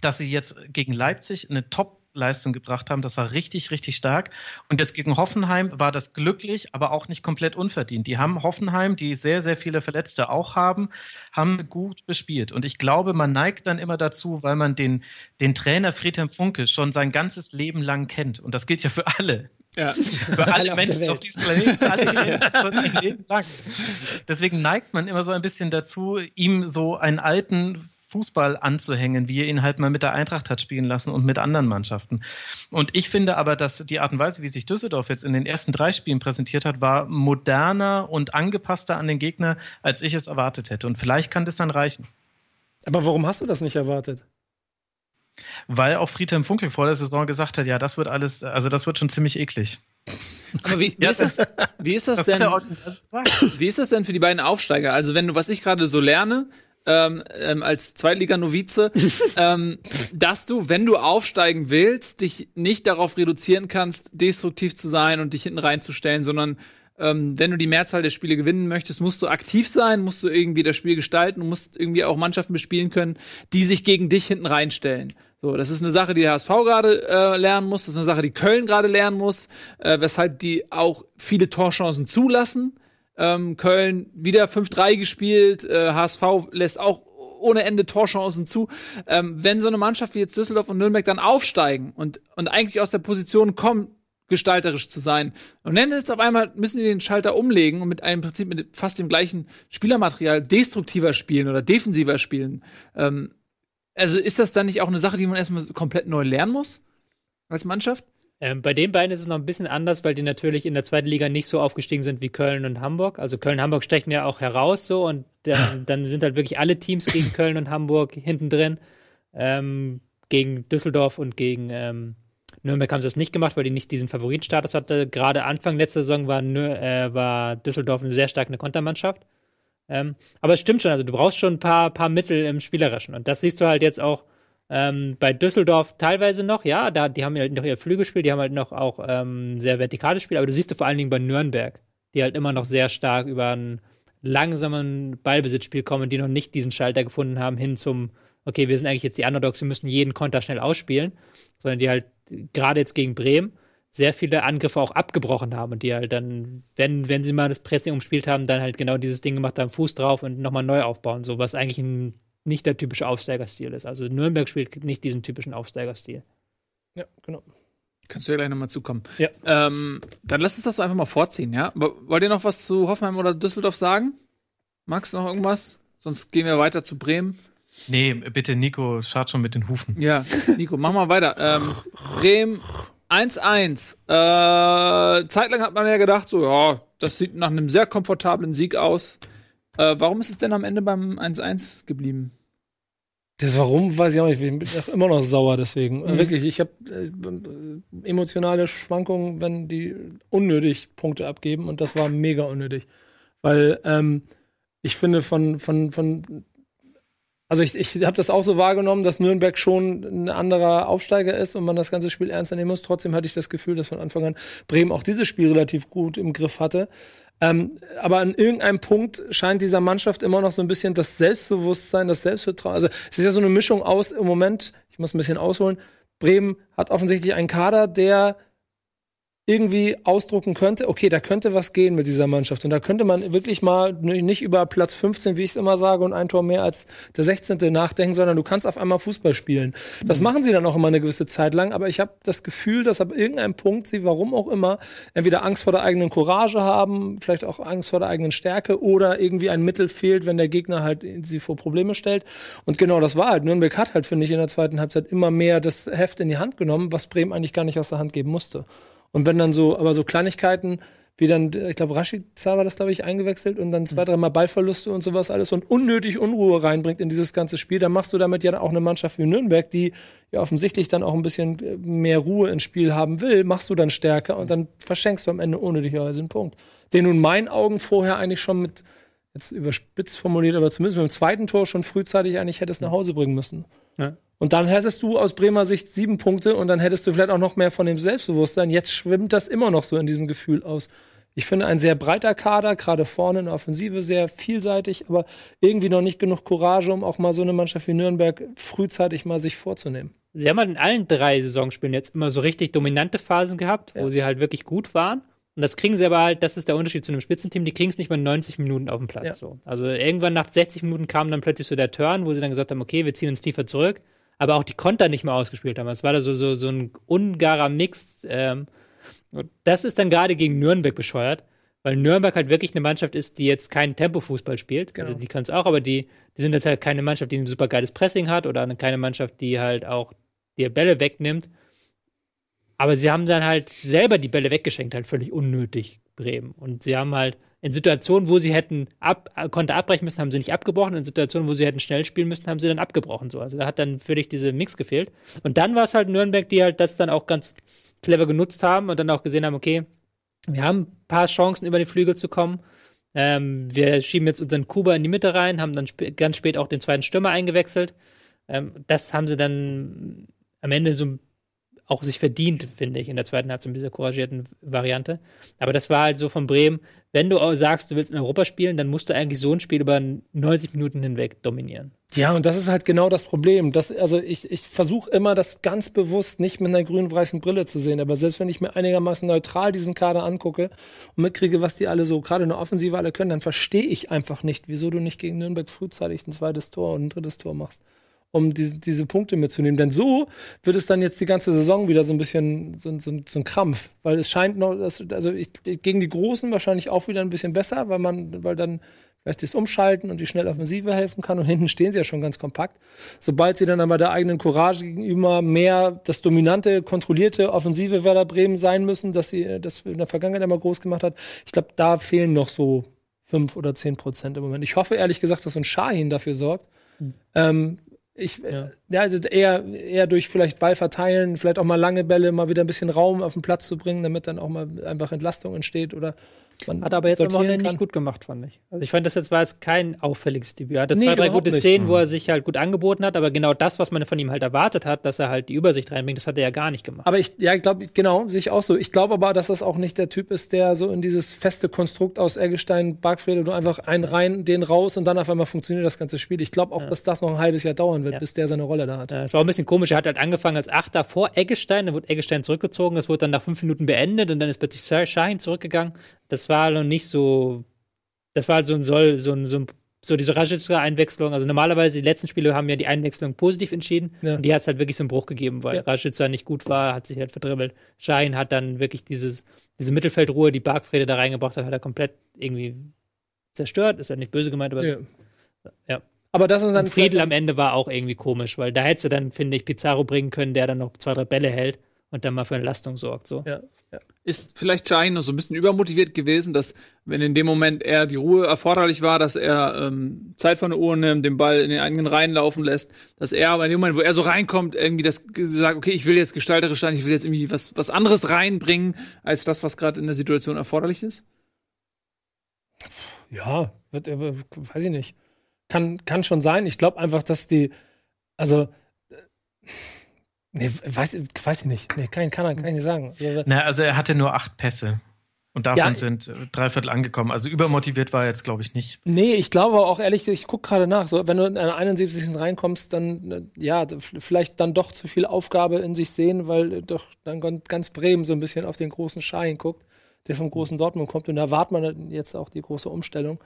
dass sie jetzt gegen Leipzig eine Top Leistung gebracht haben. Das war richtig, richtig stark. Und jetzt gegen Hoffenheim war das glücklich, aber auch nicht komplett unverdient. Die haben Hoffenheim, die sehr, sehr viele Verletzte auch haben, haben gut bespielt. Und ich glaube, man neigt dann immer dazu, weil man den, den Trainer Friedhelm Funke schon sein ganzes Leben lang kennt. Und das gilt ja für alle. Ja. Für alle Alle auf Menschen Welt. auf diesem Planeten, alle schon ein Leben lang. Deswegen neigt man immer so ein bisschen dazu, ihm so einen alten Fußball anzuhängen, wie er ihn halt mal mit der Eintracht hat spielen lassen und mit anderen Mannschaften. Und ich finde aber, dass die Art und Weise, wie sich Düsseldorf jetzt in den ersten drei Spielen präsentiert hat, war moderner und angepasster an den Gegner, als ich es erwartet hätte. Und vielleicht kann das dann reichen. Aber warum hast du das nicht erwartet? Weil auch Friedhelm Funkel vor der Saison gesagt hat, ja, das wird alles, also das wird schon ziemlich eklig. Aber wie, wie, ist das, wie ist das denn? Wie ist das denn für die beiden Aufsteiger? Also wenn du, was ich gerade so lerne, ähm, ähm, als Zweitliga-Novize, ähm, dass du, wenn du aufsteigen willst, dich nicht darauf reduzieren kannst, destruktiv zu sein und dich hinten reinzustellen, sondern ähm, wenn du die Mehrzahl der Spiele gewinnen möchtest, musst du aktiv sein, musst du irgendwie das Spiel gestalten und musst irgendwie auch Mannschaften bespielen können, die sich gegen dich hinten reinstellen. So, das ist eine Sache, die der HSV gerade äh, lernen muss, das ist eine Sache, die Köln gerade lernen muss, äh, weshalb die auch viele Torchancen zulassen. Ähm, Köln wieder 5-3 gespielt, äh, HSV lässt auch ohne Ende Torchancen zu. Ähm, wenn so eine Mannschaft wie jetzt Düsseldorf und Nürnberg dann aufsteigen und, und eigentlich aus der Position kommen, gestalterisch zu sein. Und dann ist auf einmal, müssen die den Schalter umlegen und mit einem Prinzip mit fast dem gleichen Spielermaterial destruktiver spielen oder defensiver spielen. Ähm, also ist das dann nicht auch eine Sache, die man erstmal komplett neu lernen muss als Mannschaft? Ähm, bei den beiden ist es noch ein bisschen anders, weil die natürlich in der zweiten Liga nicht so aufgestiegen sind wie Köln und Hamburg. Also Köln und Hamburg stechen ja auch heraus so und dann, dann sind halt wirklich alle Teams gegen Köln und Hamburg hinten drin. Ähm, gegen Düsseldorf und gegen ähm, Nürnberg haben sie das nicht gemacht, weil die nicht diesen Favoritenstatus hatte. Gerade Anfang letzter Saison war, äh, war Düsseldorf eine sehr starke Kontermannschaft. Ähm, aber es stimmt schon, also du brauchst schon ein paar, paar Mittel im Spielerischen. Und das siehst du halt jetzt auch ähm, bei Düsseldorf teilweise noch, ja, da, die haben halt noch ihr Flügelspiel, die haben halt noch auch ähm, sehr vertikales Spiel, aber du siehst du vor allen Dingen bei Nürnberg, die halt immer noch sehr stark über einen langsamen Ballbesitzspiel kommen, die noch nicht diesen Schalter gefunden haben, hin zum, okay, wir sind eigentlich jetzt die Underdogs, wir müssen jeden Konter schnell ausspielen, sondern die halt gerade jetzt gegen Bremen sehr viele Angriffe auch abgebrochen haben und die halt dann, wenn, wenn sie mal das Pressing umspielt haben, dann halt genau dieses Ding gemacht haben, Fuß drauf und nochmal neu aufbauen, so was eigentlich ein, nicht der typische Aufsteigerstil ist. Also Nürnberg spielt nicht diesen typischen Aufsteigerstil. Ja, genau. Kannst du ja gleich nochmal zukommen. Ja. Ähm, dann lass uns das einfach mal vorziehen, ja? Wollt ihr noch was zu Hoffenheim oder Düsseldorf sagen? Max, noch irgendwas? Sonst gehen wir weiter zu Bremen. Nee, bitte, Nico, schart schon mit den Hufen. Ja, Nico, mach mal weiter. Ähm, Bremen 1-1. Äh, zeitlang hat man ja gedacht, so, ja, das sieht nach einem sehr komfortablen Sieg aus. Äh, warum ist es denn am Ende beim 1-1 geblieben? Das Warum weiß ich auch nicht. Ich bin immer noch sauer deswegen. Mhm. Wirklich, ich habe äh, emotionale Schwankungen, wenn die unnötig Punkte abgeben und das war mega unnötig. Weil ähm, ich finde, von, von, von also ich, ich habe das auch so wahrgenommen, dass Nürnberg schon ein anderer Aufsteiger ist und man das ganze Spiel ernster nehmen muss. Trotzdem hatte ich das Gefühl, dass von Anfang an Bremen auch dieses Spiel relativ gut im Griff hatte. Ähm, aber an irgendeinem Punkt scheint dieser Mannschaft immer noch so ein bisschen das Selbstbewusstsein, das Selbstvertrauen. Also es ist ja so eine Mischung aus im Moment, ich muss ein bisschen ausholen, Bremen hat offensichtlich einen Kader, der irgendwie ausdrucken könnte, okay, da könnte was gehen mit dieser Mannschaft. Und da könnte man wirklich mal nicht über Platz 15, wie ich es immer sage, und ein Tor mehr als der 16. nachdenken, sondern du kannst auf einmal Fußball spielen. Das mhm. machen sie dann auch immer eine gewisse Zeit lang, aber ich habe das Gefühl, dass ab irgendeinem Punkt sie, warum auch immer, entweder Angst vor der eigenen Courage haben, vielleicht auch Angst vor der eigenen Stärke oder irgendwie ein Mittel fehlt, wenn der Gegner halt sie vor Probleme stellt. Und genau das war halt. Nürnberg hat halt, finde ich, in der zweiten Halbzeit immer mehr das Heft in die Hand genommen, was Bremen eigentlich gar nicht aus der Hand geben musste. Und wenn dann so, aber so Kleinigkeiten, wie dann, ich glaube, Rashica war das, glaube ich, eingewechselt und dann zwei, mhm. dreimal Ballverluste und sowas alles und unnötig Unruhe reinbringt in dieses ganze Spiel, dann machst du damit ja auch eine Mannschaft wie Nürnberg, die ja offensichtlich dann auch ein bisschen äh, mehr Ruhe ins Spiel haben will, machst du dann stärker und dann verschenkst du am Ende unnötigerweise einen Punkt. Den du in meinen Augen vorher eigentlich schon mit, jetzt überspitzt formuliert, aber zumindest mit dem zweiten Tor schon frühzeitig eigentlich hättest nach Hause bringen müssen. Ja. Und dann hättest du aus Bremer Sicht sieben Punkte und dann hättest du vielleicht auch noch mehr von dem Selbstbewusstsein. Jetzt schwimmt das immer noch so in diesem Gefühl aus. Ich finde ein sehr breiter Kader, gerade vorne in der Offensive sehr vielseitig, aber irgendwie noch nicht genug Courage, um auch mal so eine Mannschaft wie Nürnberg frühzeitig mal sich vorzunehmen. Sie haben halt in allen drei Saisonspielen jetzt immer so richtig dominante Phasen gehabt, wo ja. sie halt wirklich gut waren. Und das kriegen sie aber halt, das ist der Unterschied zu einem Spitzenteam, die kriegen es nicht mal 90 Minuten auf dem Platz. Ja. So. Also irgendwann nach 60 Minuten kam dann plötzlich so der Turn, wo sie dann gesagt haben, okay, wir ziehen uns tiefer zurück aber auch die Konter nicht mehr ausgespielt haben. Es war da so, so, so ein ungarer Mix. Ähm, das ist dann gerade gegen Nürnberg bescheuert, weil Nürnberg halt wirklich eine Mannschaft ist, die jetzt keinen Tempofußball spielt. Genau. Also die kann es auch, aber die, die sind jetzt halt keine Mannschaft, die ein super geiles Pressing hat oder keine Mannschaft, die halt auch die Bälle wegnimmt. Aber sie haben dann halt selber die Bälle weggeschenkt, halt völlig unnötig, Bremen. Und sie haben halt in Situationen, wo sie hätten ab, konnte abbrechen müssen, haben sie nicht abgebrochen. In Situationen, wo sie hätten schnell spielen müssen, haben sie dann abgebrochen. So. Also da hat dann völlig diese Mix gefehlt. Und dann war es halt Nürnberg, die halt das dann auch ganz clever genutzt haben und dann auch gesehen haben, okay, wir haben ein paar Chancen, über die Flügel zu kommen. Ähm, wir schieben jetzt unseren Kuba in die Mitte rein, haben dann sp ganz spät auch den zweiten Stürmer eingewechselt. Ähm, das haben sie dann am Ende so auch sich verdient, finde ich, in der zweiten Halbzeit mit dieser couragierten Variante. Aber das war halt so von Bremen, wenn du sagst, du willst in Europa spielen, dann musst du eigentlich so ein Spiel über 90 Minuten hinweg dominieren. Ja, und das ist halt genau das Problem. Das, also ich, ich versuche immer, das ganz bewusst nicht mit einer grün-weißen Brille zu sehen. Aber selbst wenn ich mir einigermaßen neutral diesen Kader angucke und mitkriege, was die alle so gerade in der Offensive alle können, dann verstehe ich einfach nicht, wieso du nicht gegen Nürnberg frühzeitig ein zweites Tor und ein drittes Tor machst um diese, diese Punkte mitzunehmen. Denn so wird es dann jetzt die ganze Saison wieder so ein bisschen so, so, so ein Krampf. Weil es scheint noch, dass, also ich, gegen die Großen wahrscheinlich auch wieder ein bisschen besser, weil man, weil dann vielleicht das Umschalten und die schnelle Offensive helfen kann. Und hinten stehen sie ja schon ganz kompakt. Sobald sie dann aber der eigenen Courage gegenüber mehr das dominante, kontrollierte Offensive Werder Bremen sein müssen, dass sie das in der Vergangenheit immer groß gemacht hat, ich glaube, da fehlen noch so fünf oder zehn Prozent im Moment. Ich hoffe ehrlich gesagt, dass so ein Schahin dafür sorgt, mhm. ähm, ich, ja, ja also eher, eher durch vielleicht Ball verteilen, vielleicht auch mal lange Bälle, mal wieder ein bisschen Raum auf den Platz zu bringen, damit dann auch mal einfach Entlastung entsteht oder man Hat aber jetzt am Wochenende nicht gut gemacht, fand ich. Also ich fand, das jetzt war jetzt kein auffälliges Debüt. Er hatte nee, zwei, drei gute nicht. Szenen, wo er sich halt gut angeboten hat, aber genau das, was man von ihm halt erwartet hat, dass er halt die Übersicht reinbringt, das hat er ja gar nicht gemacht. Aber ich, ja, ich glaube, genau, sehe ich auch so. Ich glaube aber, dass das auch nicht der Typ ist, der so in dieses feste Konstrukt aus Eggestein, Bargfrede, du einfach einen rein, den raus und dann auf einmal funktioniert das ganze Spiel. Ich glaube auch, ja. dass das noch ein halbes Jahr dauern wird, ja. bis der seine Rolle da hat. Es ja, war ein bisschen komisch. Er hat halt angefangen als Achter vor Eggestein, dann wurde Eggestein zurückgezogen, das wurde dann nach fünf Minuten beendet und dann ist plötzlich Schein zurückgegangen das war noch nicht so, das war halt so ein Soll, so ein, so ein so diese Rashica-Einwechslung. Also normalerweise die letzten Spiele haben ja die Einwechslung positiv entschieden. Ja. Und die hat es halt wirklich so einen Bruch gegeben, weil ja. Rashica nicht gut war, hat sich halt verdribbelt. Schein hat dann wirklich dieses, diese Mittelfeldruhe, die Bargfrede da reingebracht hat, hat er komplett irgendwie zerstört. Ist ja nicht böse gemeint, aber ja. Es, ja. Aber das ist dann. Und Friedel am Ende war auch irgendwie komisch, weil da hättest du dann, finde ich, Pizarro bringen können, der dann noch zwei, drei Bälle hält und dann mal für Entlastung sorgt. So. Ja, ja. Ist vielleicht Shine noch so ein bisschen übermotiviert gewesen, dass, wenn in dem Moment eher die Ruhe erforderlich war, dass er ähm, Zeit von der Uhr nimmt, den Ball in den eigenen Reihen laufen lässt, dass er aber in dem Moment, wo er so reinkommt, irgendwie das sagt, okay, ich will jetzt gestalterisch sein, ich will jetzt irgendwie was, was anderes reinbringen, als das, was gerade in der Situation erforderlich ist? Ja, wird, äh, weiß ich nicht. Kann, kann schon sein. Ich glaube einfach, dass die, also Nee, weiß, weiß ich nicht. Nee, kann, kann, kann ich nicht sagen. Also, Na, also er hatte nur acht Pässe. Und davon ja, sind äh, drei Viertel angekommen. Also übermotiviert war er jetzt, glaube ich, nicht. Nee, ich glaube auch ehrlich, ich gucke gerade nach. So, wenn du in einer 71. reinkommst, dann, äh, ja, vielleicht dann doch zu viel Aufgabe in sich sehen, weil doch dann ganz Bremen so ein bisschen auf den großen Schein guckt, der vom großen Dortmund kommt. Und da erwartet man jetzt auch die große Umstellung.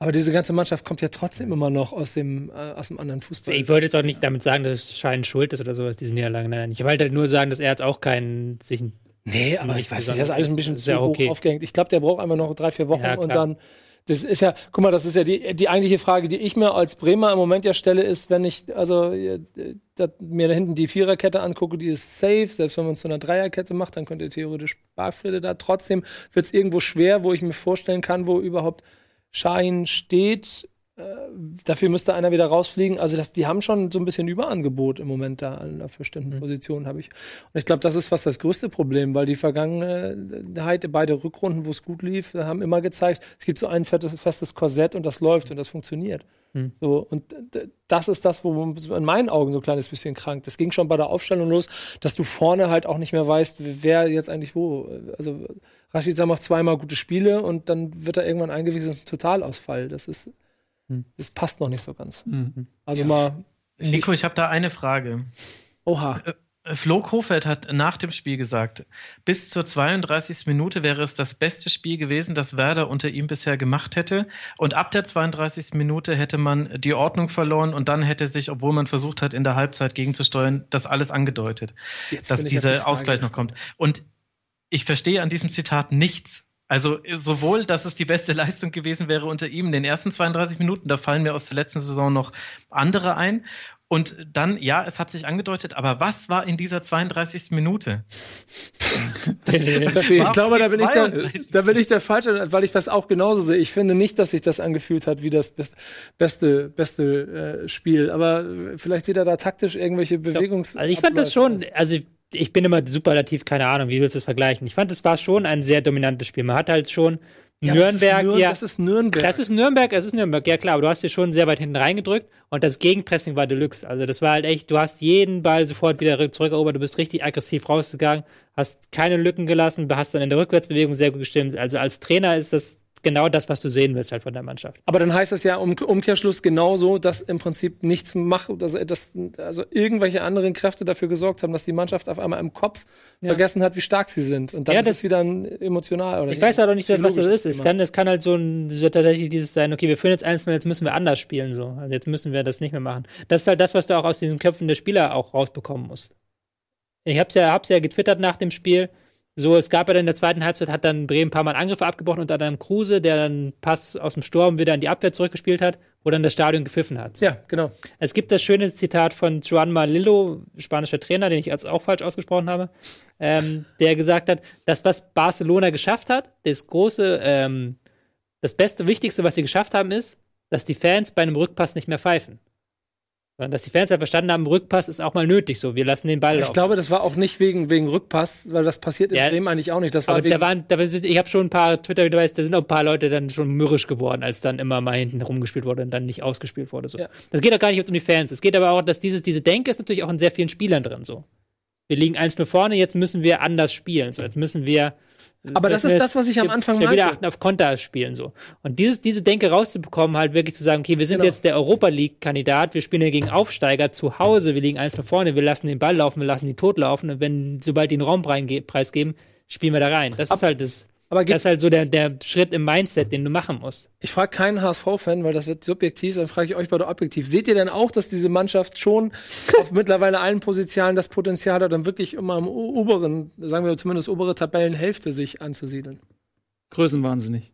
Aber diese ganze Mannschaft kommt ja trotzdem immer noch aus dem, äh, aus dem anderen Fußball. Ich wollte jetzt auch nicht damit sagen, dass Schein schuld ist oder sowas, diese Niederlage. Nein, ich wollte halt nur sagen, dass er jetzt auch keinen sich Nee, aber ich weiß nicht, das ist alles ein bisschen zu hoch okay. aufgehängt. Ich glaube, der braucht einfach noch drei, vier Wochen ja, und dann. Das ist ja, guck mal, das ist ja die, die eigentliche Frage, die ich mir als Bremer im Moment ja stelle, ist, wenn ich also äh, mir da hinten die Viererkette angucke, die ist safe. Selbst wenn man es zu einer Dreierkette macht, dann könnte theoretisch Barfriede da. Trotzdem wird es irgendwo schwer, wo ich mir vorstellen kann, wo überhaupt Schein steht. Äh, dafür müsste einer wieder rausfliegen. Also das, die haben schon so ein bisschen Überangebot im Moment da an einer bestimmten mhm. Position, habe ich. Und ich glaube, das ist fast das größte Problem, weil die Vergangenheit, beide Rückrunden, wo es gut lief, haben immer gezeigt, es gibt so ein festes Korsett und das läuft und das funktioniert. Mhm. So, und das ist das, wo in meinen Augen so ein kleines bisschen krank. Das ging schon bei der Aufstellung los, dass du vorne halt auch nicht mehr weißt, wer jetzt eigentlich wo. Also Rashica macht zweimal gute Spiele und dann wird er irgendwann eingewechselt, das ist ein Totalausfall. Das ist, hm. das passt noch nicht so ganz. Mhm. Also ja. mal. Nico, ich habe da eine Frage. Oha. Äh, Flo Kofeld hat nach dem Spiel gesagt, bis zur 32. Minute wäre es das beste Spiel gewesen, das Werder unter ihm bisher gemacht hätte. Und ab der 32. Minute hätte man die Ordnung verloren und dann hätte sich, obwohl man versucht hat, in der Halbzeit gegenzusteuern, das alles angedeutet, Jetzt dass dieser Ausgleich noch kommt. Und ich verstehe an diesem Zitat nichts. Also sowohl, dass es die beste Leistung gewesen wäre unter ihm in den ersten 32 Minuten, da fallen mir aus der letzten Saison noch andere ein. Und dann, ja, es hat sich angedeutet, aber was war in dieser 32. Minute? ich glaube, da bin ich, der, da bin ich der Falsche, weil ich das auch genauso sehe. Ich finde nicht, dass sich das angefühlt hat wie das beste, beste äh, Spiel. Aber vielleicht sieht er da taktisch irgendwelche Bewegungs. Also ich fand das schon, also ich bin immer superlativ, keine Ahnung, wie willst du das vergleichen? Ich fand, es war schon ein sehr dominantes Spiel. Man hat halt schon Ja, aber das ist Nürnberg, Nür- ja. Das ist Nürnberg. Das ist Nürnberg, es ist Nürnberg, ja klar, aber du hast dir schon sehr weit hinten reingedrückt und das Gegenpressing war Deluxe. Also das war halt echt, du hast jeden Ball sofort wieder rück- zurückerobert, du bist richtig aggressiv rausgegangen, hast keine Lücken gelassen, hast dann in der Rückwärtsbewegung sehr gut gestimmt. Also als Trainer ist das genau das, was du sehen willst halt von der Mannschaft. Aber dann heißt das ja im Umkehrschluss genauso, dass im Prinzip nichts macht, also, dass, also irgendwelche anderen Kräfte dafür gesorgt haben, dass die Mannschaft auf einmal im Kopf vergessen hat, wie stark sie sind. Und dann Ja, ist das- es wieder ein emotional. Oder Ich weiß halt auch nicht, was das ist. Es kann, es kann halt so, ein, so tatsächlich dieses sein, okay, wir führen jetzt 1 jetzt müssen wir anders spielen. So. Also jetzt müssen wir das nicht mehr machen. Das ist halt das, was du auch aus diesen Köpfen der Spieler auch rausbekommen musst. Ich hab's ja, hab's ja getwittert nach dem Spiel. So, es gab ja dann in der zweiten Halbzeit, hat dann Bremen ein paar Mal Angriffe abgebrochen unter dann Kruse, der dann Pass aus dem Sturm wieder in die Abwehr zurückgespielt hat, wo dann das Stadion gepfiffen hat. Ja, genau. Es gibt das schöne Zitat von Juan Malillo, spanischer Trainer, den ich als auch falsch ausgesprochen habe, ähm, der gesagt hat, das, was Barcelona geschafft hat, das große, ähm, das Beste, Wichtigste, was sie geschafft haben, ist, dass die Fans bei einem Rückpass nicht mehr pfeifen. Sondern dass die Fans halt verstanden haben, Rückpass ist auch mal nötig so. Wir lassen den Ball Ich laufen. glaube, das war auch nicht wegen, wegen Rückpass, weil das passiert in Ja. Bremen eigentlich auch nicht. Das war aber wegen, da waren, da ich habe schon ein paar twitter da sind auch ein paar Leute dann schon mürrisch geworden, als dann immer mal hinten rumgespielt wurde und dann nicht ausgespielt wurde. So. Ja. Das geht auch gar nicht jetzt um die Fans. Es geht aber auch, dass dieses, diese Denke ist natürlich auch in sehr vielen Spielern drin. So. Wir liegen 1-0 vorne, jetzt müssen wir anders spielen. So, jetzt müssen wir. Aber das müssen ist das, was ich am Anfang wieder meinte. achten auf Konter spielen. So. Und dieses, diese Denke rauszubekommen, halt wirklich zu sagen, okay, wir sind Genau. jetzt der Europa League-Kandidat, wir spielen hier gegen Aufsteiger zu Hause, wir liegen 1-0 vorne, wir lassen den Ball laufen, wir lassen die tot laufen und wenn, sobald die einen Raum preisgeben, spielen wir da rein. Das ist halt das. Aber das ist halt so der, der Schritt im Mindset, den du machen musst. Ich frage keinen HSV-Fan, weil das wird subjektiv, dann frage ich euch beide objektiv. Seht ihr denn auch, dass diese Mannschaft schon auf mittlerweile allen Positionen das Potenzial hat, dann wirklich immer im oberen, sagen wir zumindest obere Tabellenhälfte sich anzusiedeln? Größenwahnsinnig.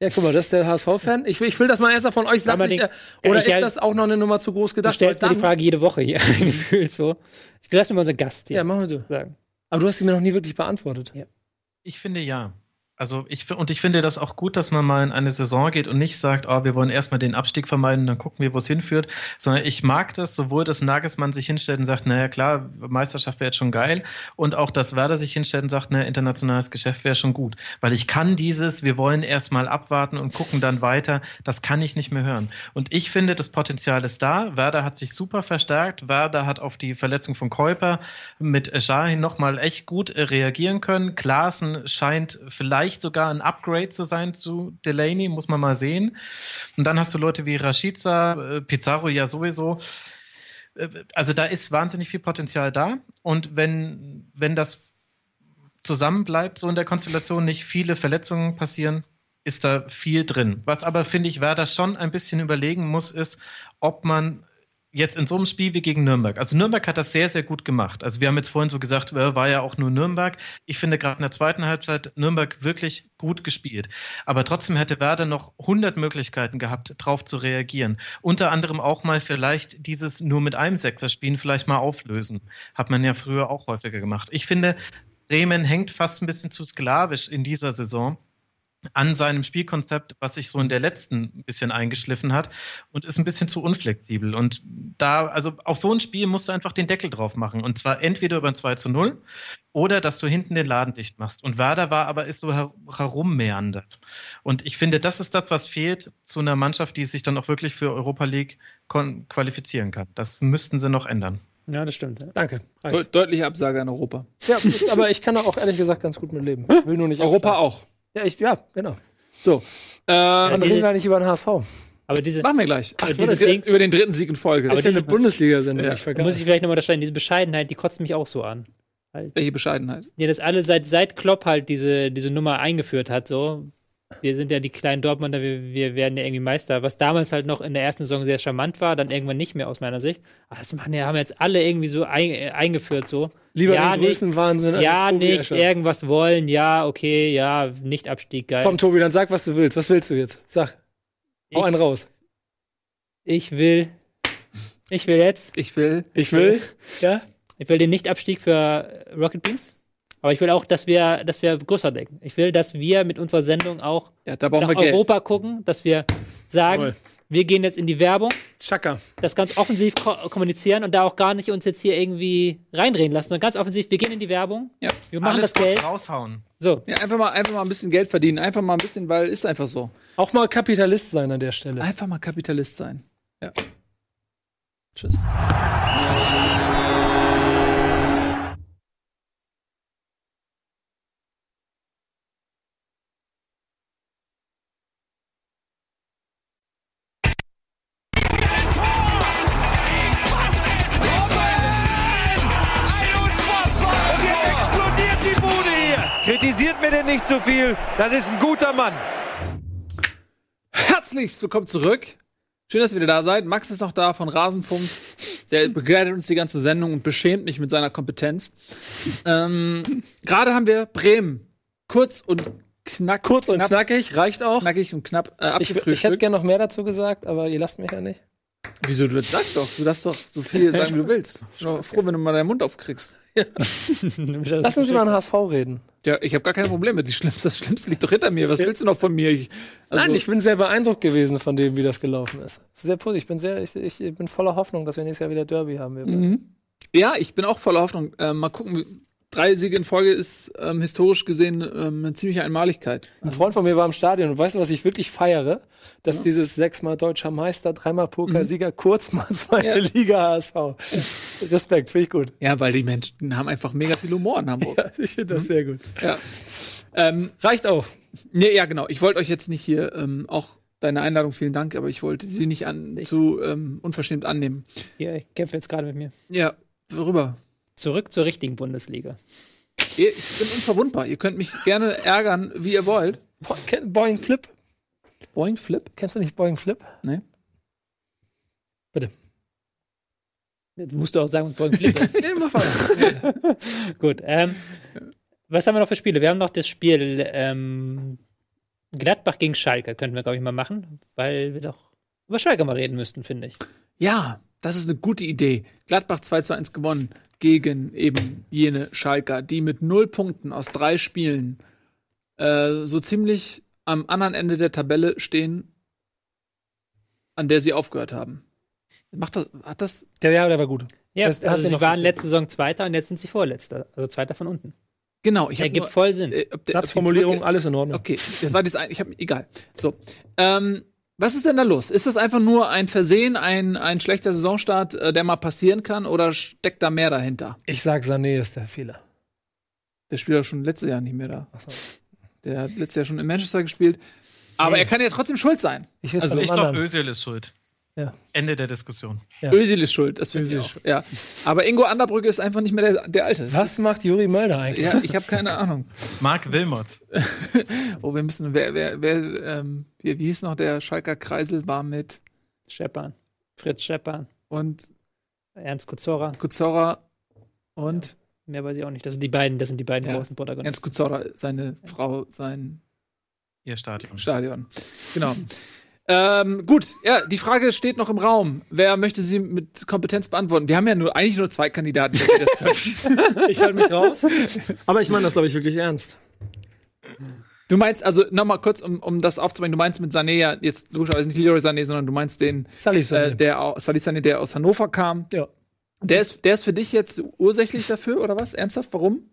Ja, guck mal, das ist der HSV-Fan. Ich, will- ich will das mal erst von euch sachlich. den- Oder ist halt- das auch noch eine Nummer zu groß Du gedacht? stellst Weil mir die Frage jede Woche hier, gefühlt so. Ich lass mir mal unseren Gast hier Ja, machen wir so. sagen. Aber du hast sie mir noch nie wirklich beantwortet. Ich finde ja. Also ich und ich finde das auch gut, dass man mal in eine Saison geht und nicht sagt, oh, wir wollen erstmal den Abstieg vermeiden, dann gucken wir, wo es hinführt, sondern ich mag das sowohl, dass Nagelsmann sich hinstellt und sagt, naja klar, Meisterschaft wäre jetzt schon geil und auch, dass Werder sich hinstellt und sagt, naja, internationales Geschäft wäre schon gut, weil ich kann dieses, wir wollen erstmal abwarten und gucken dann weiter, das kann ich nicht mehr hören. Und ich finde, das Potenzial ist da. Werder hat sich super verstärkt. Werder hat auf die Verletzung von Käuper mit Shahin nochmal echt gut äh, reagieren können. Klaassen scheint vielleicht sogar ein Upgrade zu sein zu Delaney, muss man mal sehen. Und dann hast du Leute wie Rashica, äh, Pizarro ja sowieso. Äh, Also da ist wahnsinnig viel Potenzial da. Und wenn, wenn das zusammenbleibt, so in der Konstellation, nicht viele Verletzungen passieren, ist da viel drin. Was aber, finde ich, Werder schon ein bisschen überlegen muss, ist, ob man jetzt in so einem Spiel wie gegen Nürnberg. Also Nürnberg hat das sehr, sehr gut gemacht. Also wir haben jetzt vorhin so gesagt, äh, war ja auch nur Nürnberg. Ich finde gerade in der zweiten Halbzeit Nürnberg wirklich gut gespielt. Aber trotzdem hätte Werder noch 100 Möglichkeiten gehabt, drauf zu reagieren. Unter anderem auch mal vielleicht dieses nur mit einem Sechser spielen vielleicht mal auflösen. Hat man ja früher auch häufiger gemacht. Ich finde, Bremen hängt fast ein bisschen zu sklavisch in dieser Saison an seinem Spielkonzept, was sich so in der letzten ein bisschen eingeschliffen hat und ist ein bisschen zu unflexibel. Und da, also auf so ein Spiel musst du einfach den Deckel drauf machen. Und zwar entweder über ein 2 zu 0 oder dass du hinten den Laden dicht machst. Und Werder war aber ist so her herummeandert. Und ich finde, das ist das, was fehlt zu einer Mannschaft, die sich dann auch wirklich für Europa League qualifizieren kann. Das müssten sie noch ändern. Ja, das stimmt. Danke. Reicht. Deut deutliche Absage an Europa. Ja, aber ich kann da auch ehrlich gesagt ganz gut mit leben. Will nur nicht Europa abschlagen. auch. Ja, ich, ja, genau. So. Äh, Dann diese- reden wir nicht über den HSV. Aber diese, machen wir gleich. Aber über, dieses den, Ding- über den dritten Sieg in Folge. Das ist ja eine Bundesliga-Sendung. Ja. Ich da vergaß. muss ich vielleicht nochmal unterscheiden, diese Bescheidenheit, die kotzt mich auch so an. Welche Bescheidenheit. Ja, dass alle seit, seit Klopp halt diese, diese Nummer eingeführt hat, so. Wir sind ja die kleinen Dortmunder, wir, wir werden ja irgendwie Meister. Was damals halt noch in der ersten Saison sehr charmant war, dann irgendwann nicht mehr aus meiner Sicht. Aber das machen ja, haben jetzt alle irgendwie so ein, äh, eingeführt, so. Lieber ja, den nicht, Größenwahnsinn als ja, Tobi nicht Escher. irgendwas wollen, ja, okay, ja, nicht Abstieg, geil. Komm, Tobi, dann sag, was du willst. Was willst du jetzt? Sag. Hau Ich- einen raus. Ich will, ich will jetzt, Ich will. Ich will. Ja? ich will den Nicht-Abstieg für Rocket Beans. Aber ich will auch, dass wir, dass wir größer denken. Ich will, dass wir mit unserer Sendung auch Ja, nach wir Geld. Europa gucken, dass wir sagen, Jawohl. wir gehen jetzt in die Werbung, Chaka. das ganz offensiv ko kommunizieren und da auch gar nicht uns jetzt hier irgendwie reindrehen lassen, sondern ganz offensiv, wir gehen in die Werbung, Ja. wir machen Alle das Geld. raushauen. So, Ja, einfach mal, einfach mal ein bisschen Geld verdienen. Einfach mal ein bisschen, weil ist einfach so. Auch mal Kapitalist sein an der Stelle. Einfach mal Kapitalist sein. Ja. Tschüss. Das ist ein guter Mann. Herzlich willkommen zurück. Schön, dass ihr wieder da seid. Max ist noch da von Rasenfunk. Der begleitet uns die ganze Sendung und beschämt mich mit seiner Kompetenz. Ähm, Gerade haben wir Bremen. Kurz und knack, Kurz und knapp, knackig, reicht auch. knackig und knapp äh, Ich, ich hätte abgefrühstückt. gerne noch mehr dazu gesagt, aber ihr lasst mich ja nicht. Wieso, du sagst doch. Du darfst doch so viel sagen, wie du willst. Ich bin doch froh, wenn du mal deinen Mund aufkriegst. Lass uns über den HSV reden. Ja, ich habe gar keine Probleme. Die Schlimmste, das Schlimmste liegt doch hinter mir. Was willst du noch von mir? Ich, also, Nein, ich bin sehr beeindruckt gewesen von dem, wie das gelaufen ist. Sehr positiv. Ich bin sehr, ich, ich bin voller Hoffnung, dass wir nächstes Jahr wieder Derby haben. werden. Ja, ich bin auch voller Hoffnung. Ähm, mal gucken, wie- drei Siege in Folge ist ähm, historisch gesehen ähm, eine ziemliche Einmaligkeit. Ein Freund von mir war im Stadion und weißt du, was ich wirklich feiere? Dass dieses sechsmal deutscher Meister, dreimal Pokalsieger, kurz mal zweite Ja. Liga HSV. Respekt, finde ich gut. Ja, weil die Menschen haben einfach mega viel Humor in Hamburg. Ja, ich finde das sehr gut. ja. Ähm, Reicht auch. nee, ja, genau. Ich wollte euch jetzt nicht hier ähm, auch deine Einladung, vielen Dank, aber ich wollte sie nicht an, zu ähm, unverschämt annehmen. hier, ich kämpfe jetzt gerade mit mir. Ja, worüber? Zurück zur richtigen Bundesliga. Ich bin unverwundbar. Ihr könnt mich gerne ärgern, wie ihr wollt. Bo kenn- Boeing Flip. Boing Flip? Kennst du nicht Boeing Flip? Nee. Bitte. Jetzt musst du auch sagen, was Boeing Flip ist. Nee, mach weiter. Gut. Ähm, was haben wir noch für Spiele? Wir haben noch das Spiel ähm, Gladbach gegen Schalke. Könnten wir, glaube ich, mal machen, weil wir doch über Schalke mal reden müssten, finde ich. Ja, das ist eine gute Idee. Gladbach 2 zu 1 gewonnen gegen eben jene Schalker, die mit null Punkten aus drei Spielen äh, so ziemlich am anderen Ende der Tabelle stehen, an der sie aufgehört haben. Macht das, hat das, Der, ja, der war gut. Ja, Das- also sie waren letzte Saison Zweiter und jetzt sind sie Vorletzter. Also Zweiter von unten. genau, ich habe Ergibt nur, voll Sinn. äh, ob der- Satzformulierung, Brücke- alles in Ordnung. Okay, das war das ein, ich habe egal. So, ähm, was ist denn da los? Ist das einfach nur ein Versehen, ein, ein schlechter Saisonstart, äh, der mal passieren kann, oder steckt da mehr dahinter? Ich sag, Sané ist der Fehler. Der spielt ja schon letztes Jahr nicht mehr da. Ach so. Der hat letztes Jahr schon in Manchester gespielt. Aber Nee. er kann ja trotzdem schuld sein. Ich Also Ich glaube. Özil ist schuld. Ja. Ende der Diskussion. Ja. Özil ist schuld, das finde ich auch. Ja. Aber Ingo Anderbrücke ist einfach nicht mehr der, der Alte. Was macht Juri Mölder eigentlich? Ja, ich habe keine Ahnung. Marc Wilmots. Oh, wir müssen, wer, wer, wer, ähm, wie, wie hieß noch der Schalker Kreisel war mit Scheppan. Fritz Scheppan. und Ernst Kuzora. Kuzora und Mehr weiß ich auch nicht. Das sind die beiden, das sind die beiden Ja. großen Protagonisten. Ernst Kuzora, seine Frau, sein Ihr Stadion. Stadion. Genau. Ähm, gut, ja, die Frage steht noch im Raum. Wer möchte sie mit Kompetenz beantworten? Wir haben ja nur eigentlich nur zwei Kandidaten. die das können. Ich halte mich raus. Aber ich meine das, glaube ich, wirklich ernst. Du meinst, also nochmal kurz, um, um das aufzubringen, du meinst mit Sané ja jetzt logischerweise nicht Leroy Sané, sondern du meinst den, Sally äh, der aus, Salih Sané, der aus Hannover kam. Ja. Der ist, der ist für dich jetzt ursächlich dafür, oder was? Ernsthaft? Warum?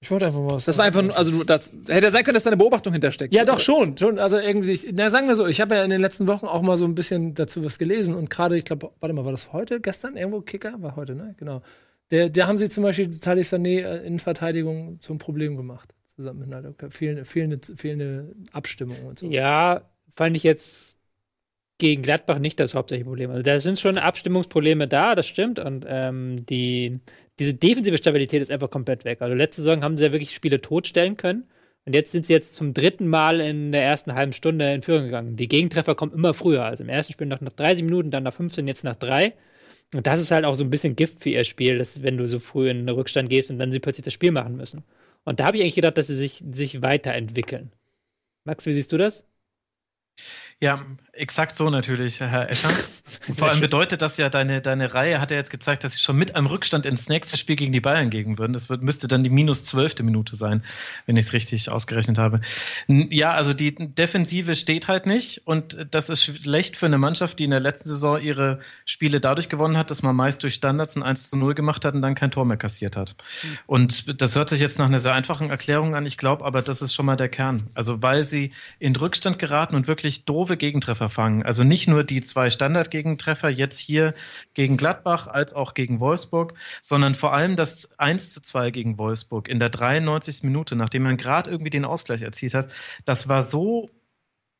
Ich wollte einfach mal was. Das war einfach nur, also du, das hätte sein können, dass da eine Beobachtung hintersteckt. Ja, doch schon, schon. Also irgendwie, ich- na sagen wir so, ich habe ja in den letzten Wochen auch mal so ein bisschen dazu was gelesen und gerade, ich glaube, warte mal, war das heute, gestern irgendwo Kicker? War heute, ne? Genau. Der, der haben sie zum Beispiel Salih Sané äh, in Verteidigung zum Problem gemacht. Zusammen mit Naldo. Fehlende, fehlende, fehlende Abstimmung und so. Ja, fand ich jetzt gegen Gladbach nicht das hauptsächliche Problem. Also da sind schon Abstimmungsprobleme da, das stimmt. Und ähm, die, diese defensive Stabilität ist einfach komplett weg. Also letzte Saison haben sie ja wirklich Spiele totstellen können. Und jetzt sind sie jetzt zum dritten Mal in der ersten halben Stunde in Führung gegangen. Die Gegentreffer kommen immer früher. Also im ersten Spiel noch nach 30 Minuten, dann nach 15, jetzt nach 3. Und das ist halt auch so ein bisschen Gift für ihr Spiel, dass, wenn du so früh in den Rückstand gehst und dann sie plötzlich das Spiel machen müssen. Und da habe ich eigentlich gedacht, dass sie sich, sich weiterentwickeln. Max, wie siehst du das? Ja, exakt so natürlich, Herr Escher. Vor allem bedeutet das ja, deine, deine Reihe hat ja jetzt gezeigt, dass sie schon mit einem Rückstand ins nächste Spiel gegen die Bayern gehen würden. Das wird, müsste dann die minus zwölfte Minute sein, wenn ich es richtig ausgerechnet habe. Ja, also die Defensive steht halt nicht und das ist schlecht für eine Mannschaft, die in der letzten Saison ihre Spiele dadurch gewonnen hat, dass man meist durch Standards ein 1 zu 0 gemacht hat und dann kein Tor mehr kassiert hat. Und das hört sich jetzt nach einer sehr einfachen Erklärung an, ich glaube, aber das ist schon mal der Kern. Also weil sie in Rückstand geraten und wirklich doofe Gegentreffer fangen. Also nicht nur die zwei Standard-Gegentreffer jetzt hier gegen Gladbach als auch gegen Wolfsburg, sondern vor allem das 1 zu 2 gegen Wolfsburg in der 93. Minute, nachdem man gerade irgendwie den Ausgleich erzielt hat. Das war so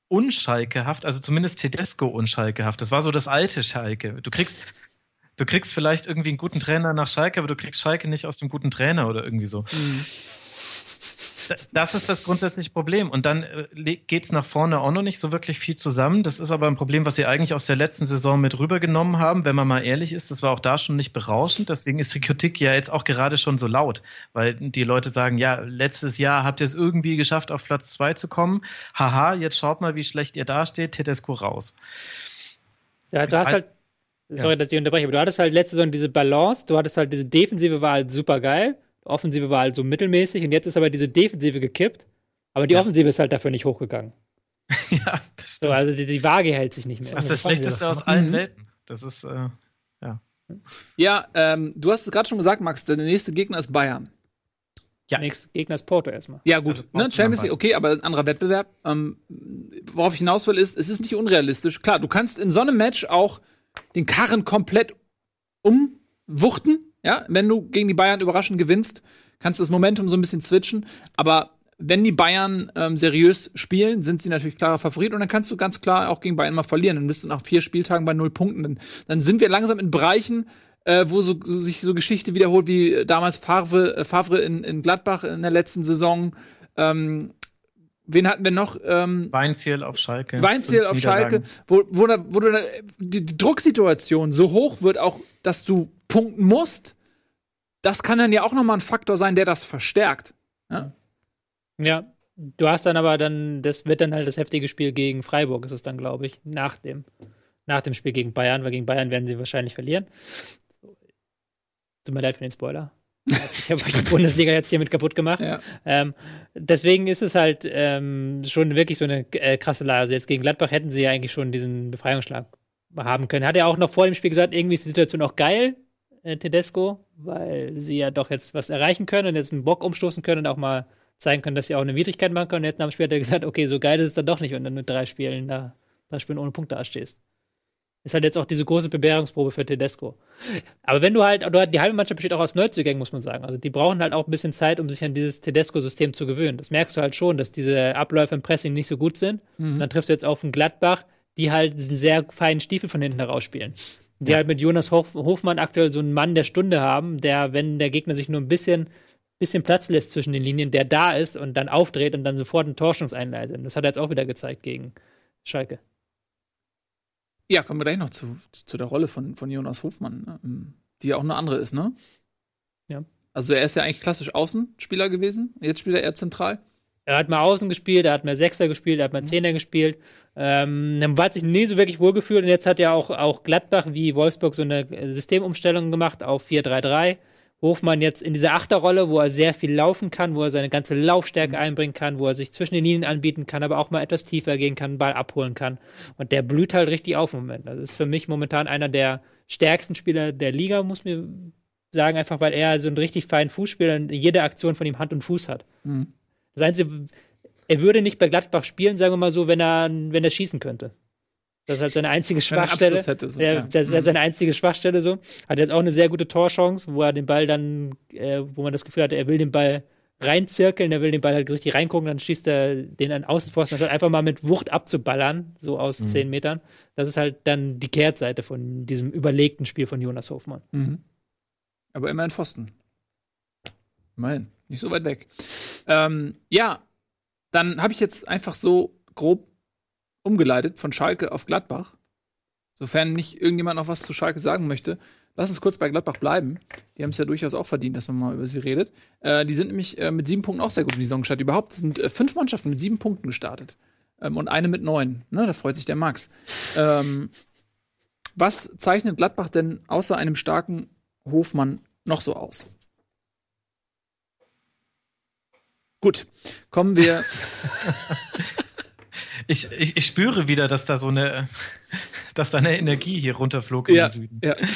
unschalkehaft, also zumindest Tedesco unschalkehaft. Das war so das alte Schalke. Du kriegst Du kriegst vielleicht irgendwie einen guten Trainer nach Schalke, aber du kriegst Schalke nicht aus dem guten Trainer oder irgendwie so. Mhm das ist das grundsätzliche Problem. Und dann äh, geht es nach vorne auch noch nicht so wirklich viel zusammen. Das ist aber ein Problem, was sie eigentlich aus der letzten Saison mit rübergenommen haben. Wenn man mal ehrlich ist, das war auch da schon nicht berauschend. Deswegen ist die Kritik ja jetzt auch gerade schon so laut, weil die Leute sagen, ja, letztes Jahr habt ihr es irgendwie geschafft, auf Platz zwei zu kommen. Haha, jetzt schaut mal, wie schlecht ihr dasteht. Tedesco raus. Ja, du hast halt Sorry, ja. dass ich unterbreche, aber du hattest halt letzte Saison diese Balance, du hattest halt diese Defensive war halt super geil. Offensive war halt so mittelmäßig und jetzt ist aber diese Defensive gekippt. Aber die ja. Offensive ist halt dafür nicht hochgegangen. ja, das stimmt. So, also die, die, Waage hält sich nicht mehr. Das ist das Schlechteste aus allen mhm. Welten. Das ist, äh, ja. Ja, ähm, du hast es gerade schon gesagt, Max, der nächste Gegner ist Bayern. Ja. Nächster Gegner ist Porto erstmal. Ja, gut. Also ne, Champions League, okay, aber ein anderer Wettbewerb. Ähm, worauf ich hinaus will, ist, es ist nicht unrealistisch. Klar, du kannst in so einem Match auch den Karren komplett umwuchten ja, wenn du gegen die Bayern überraschend gewinnst, kannst du das Momentum so ein bisschen switchen. Aber wenn die Bayern ähm, seriös spielen, sind sie natürlich klarer Favorit und dann kannst du ganz klar auch gegen Bayern mal verlieren. Dann bist du nach vier Spieltagen bei null Punkten. Dann, dann sind wir langsam in Bereichen, äh, wo so, so, sich so Geschichte wiederholt wie damals Favre, äh, Favre in, in Gladbach in der letzten Saison. Ähm, wen hatten wir noch? Ähm, Weinziel auf Schalke. Weinziel auf Schalke, wo, wo, wo da, die, die Drucksituation so hoch wird, auch, dass du punkten musst, das kann dann ja auch nochmal ein Faktor sein, der das verstärkt. Ja? ja, du hast dann aber dann, das wird dann halt das heftige Spiel gegen Freiburg, ist es dann, glaube ich, nach dem, nach dem Spiel gegen Bayern, weil gegen Bayern werden sie wahrscheinlich verlieren. Tut mir leid für den Spoiler. Ich habe euch die Bundesliga jetzt hier mit kaputt gemacht. Ja. Ähm, deswegen ist es halt ähm, schon wirklich so eine äh, krasse Lage. Also jetzt gegen Gladbach hätten sie ja eigentlich schon diesen Befreiungsschlag haben können. Hat er auch noch vor dem Spiel gesagt, irgendwie ist die Situation auch geil, äh, Tedesco, weil sie ja doch jetzt was erreichen können und jetzt einen Bock umstoßen können und auch mal zeigen können, dass sie auch eine Widrigkeit machen können. Und jetzt am Spiel hat er gesagt, okay, so geil ist es dann doch nicht, wenn du mit drei Spielen da, drei Spielen ohne Punkte dastehst. Ist halt jetzt auch diese große Bewährungsprobe für Tedesco. Aber wenn du halt, die halbe Mannschaft besteht auch aus Neuzugängen, muss man sagen. Also die brauchen halt auch ein bisschen Zeit, um sich an dieses Tedesco-System zu gewöhnen. Das merkst du halt schon, dass diese Abläufe im Pressing nicht so gut sind. Mhm. Und dann triffst du jetzt auf einen Gladbach, die halt diesen sehr feinen Stiefel von hinten herausspielen die ja. halt mit Jonas Hof Hofmann aktuell so einen Mann der Stunde haben, der, wenn der Gegner sich nur ein bisschen, bisschen Platz lässt zwischen den Linien, der da ist und dann aufdreht und dann sofort einen Torschance einleitet. Das hat er jetzt auch wieder gezeigt gegen Schalke. Ja, kommen wir gleich noch zu, zu der Rolle von, von Jonas Hofmann? Ähm, die ja auch eine andere ist, ne? Ja. Also er ist ja eigentlich klassisch Außenspieler gewesen, jetzt spielt er eher zentral. Er hat mal Außen gespielt, er hat mal Sechser gespielt, er hat mal mhm. Zehner gespielt. Ähm, dann hat sich nie so wirklich wohlgefühlt und jetzt hat ja auch, auch Gladbach wie Wolfsburg so eine Systemumstellung gemacht auf 4-3-3. Hofmann jetzt in dieser Achterrolle, wo er sehr viel laufen kann, wo er seine ganze Laufstärke mhm. einbringen kann, wo er sich zwischen den Linien anbieten kann, aber auch mal etwas tiefer gehen kann, Ball abholen kann. Und der blüht halt richtig auf im Moment. Das ist für mich momentan einer der stärksten Spieler der Liga, muss mir sagen, einfach weil er so einen richtig feinen Fußspieler und jede Aktion von ihm Hand und Fuß hat. Mhm. Das Einzige, er würde nicht bei Gladbach spielen, sagen wir mal so, wenn er, wenn er schießen könnte. Das ist halt seine einzige Schwachstelle. Hätte, so, ja. Das ist halt seine einzige Schwachstelle so. Hat jetzt auch eine sehr gute Torchance, wo er den Ball dann, äh, wo man das Gefühl hatte, er will den Ball reinzirkeln, er will den Ball halt richtig reingucken, dann schießt er den an Außenpfosten, anstatt einfach mal mit Wucht abzuballern, so aus mhm. zehn Metern. Das ist halt dann die Kehrtseite von diesem überlegten Spiel von Jonas Hofmann. Mhm. Aber immerhin Pfosten. Immerhin. Nicht so weit weg. Ähm, ja, dann habe ich jetzt einfach so grob umgeleitet von Schalke auf Gladbach. Sofern nicht irgendjemand noch was zu Schalke sagen möchte. Lass uns kurz bei Gladbach bleiben. Die haben es ja durchaus auch verdient, dass man mal über sie redet. Äh, die sind nämlich äh, mit sieben Punkten auch sehr gut in die Saison gestartet. Überhaupt sind äh, fünf Mannschaften mit sieben Punkten gestartet. ähm, und eine mit neun. Ne, da freut sich der Max. Ähm, was zeichnet Gladbach denn außer einem starken Hofmann noch so aus? Gut, kommen wir. ich, ich, ich spüre wieder, dass da so eine, dass da eine Energie hier runterflog in Ja, den Süden. ja.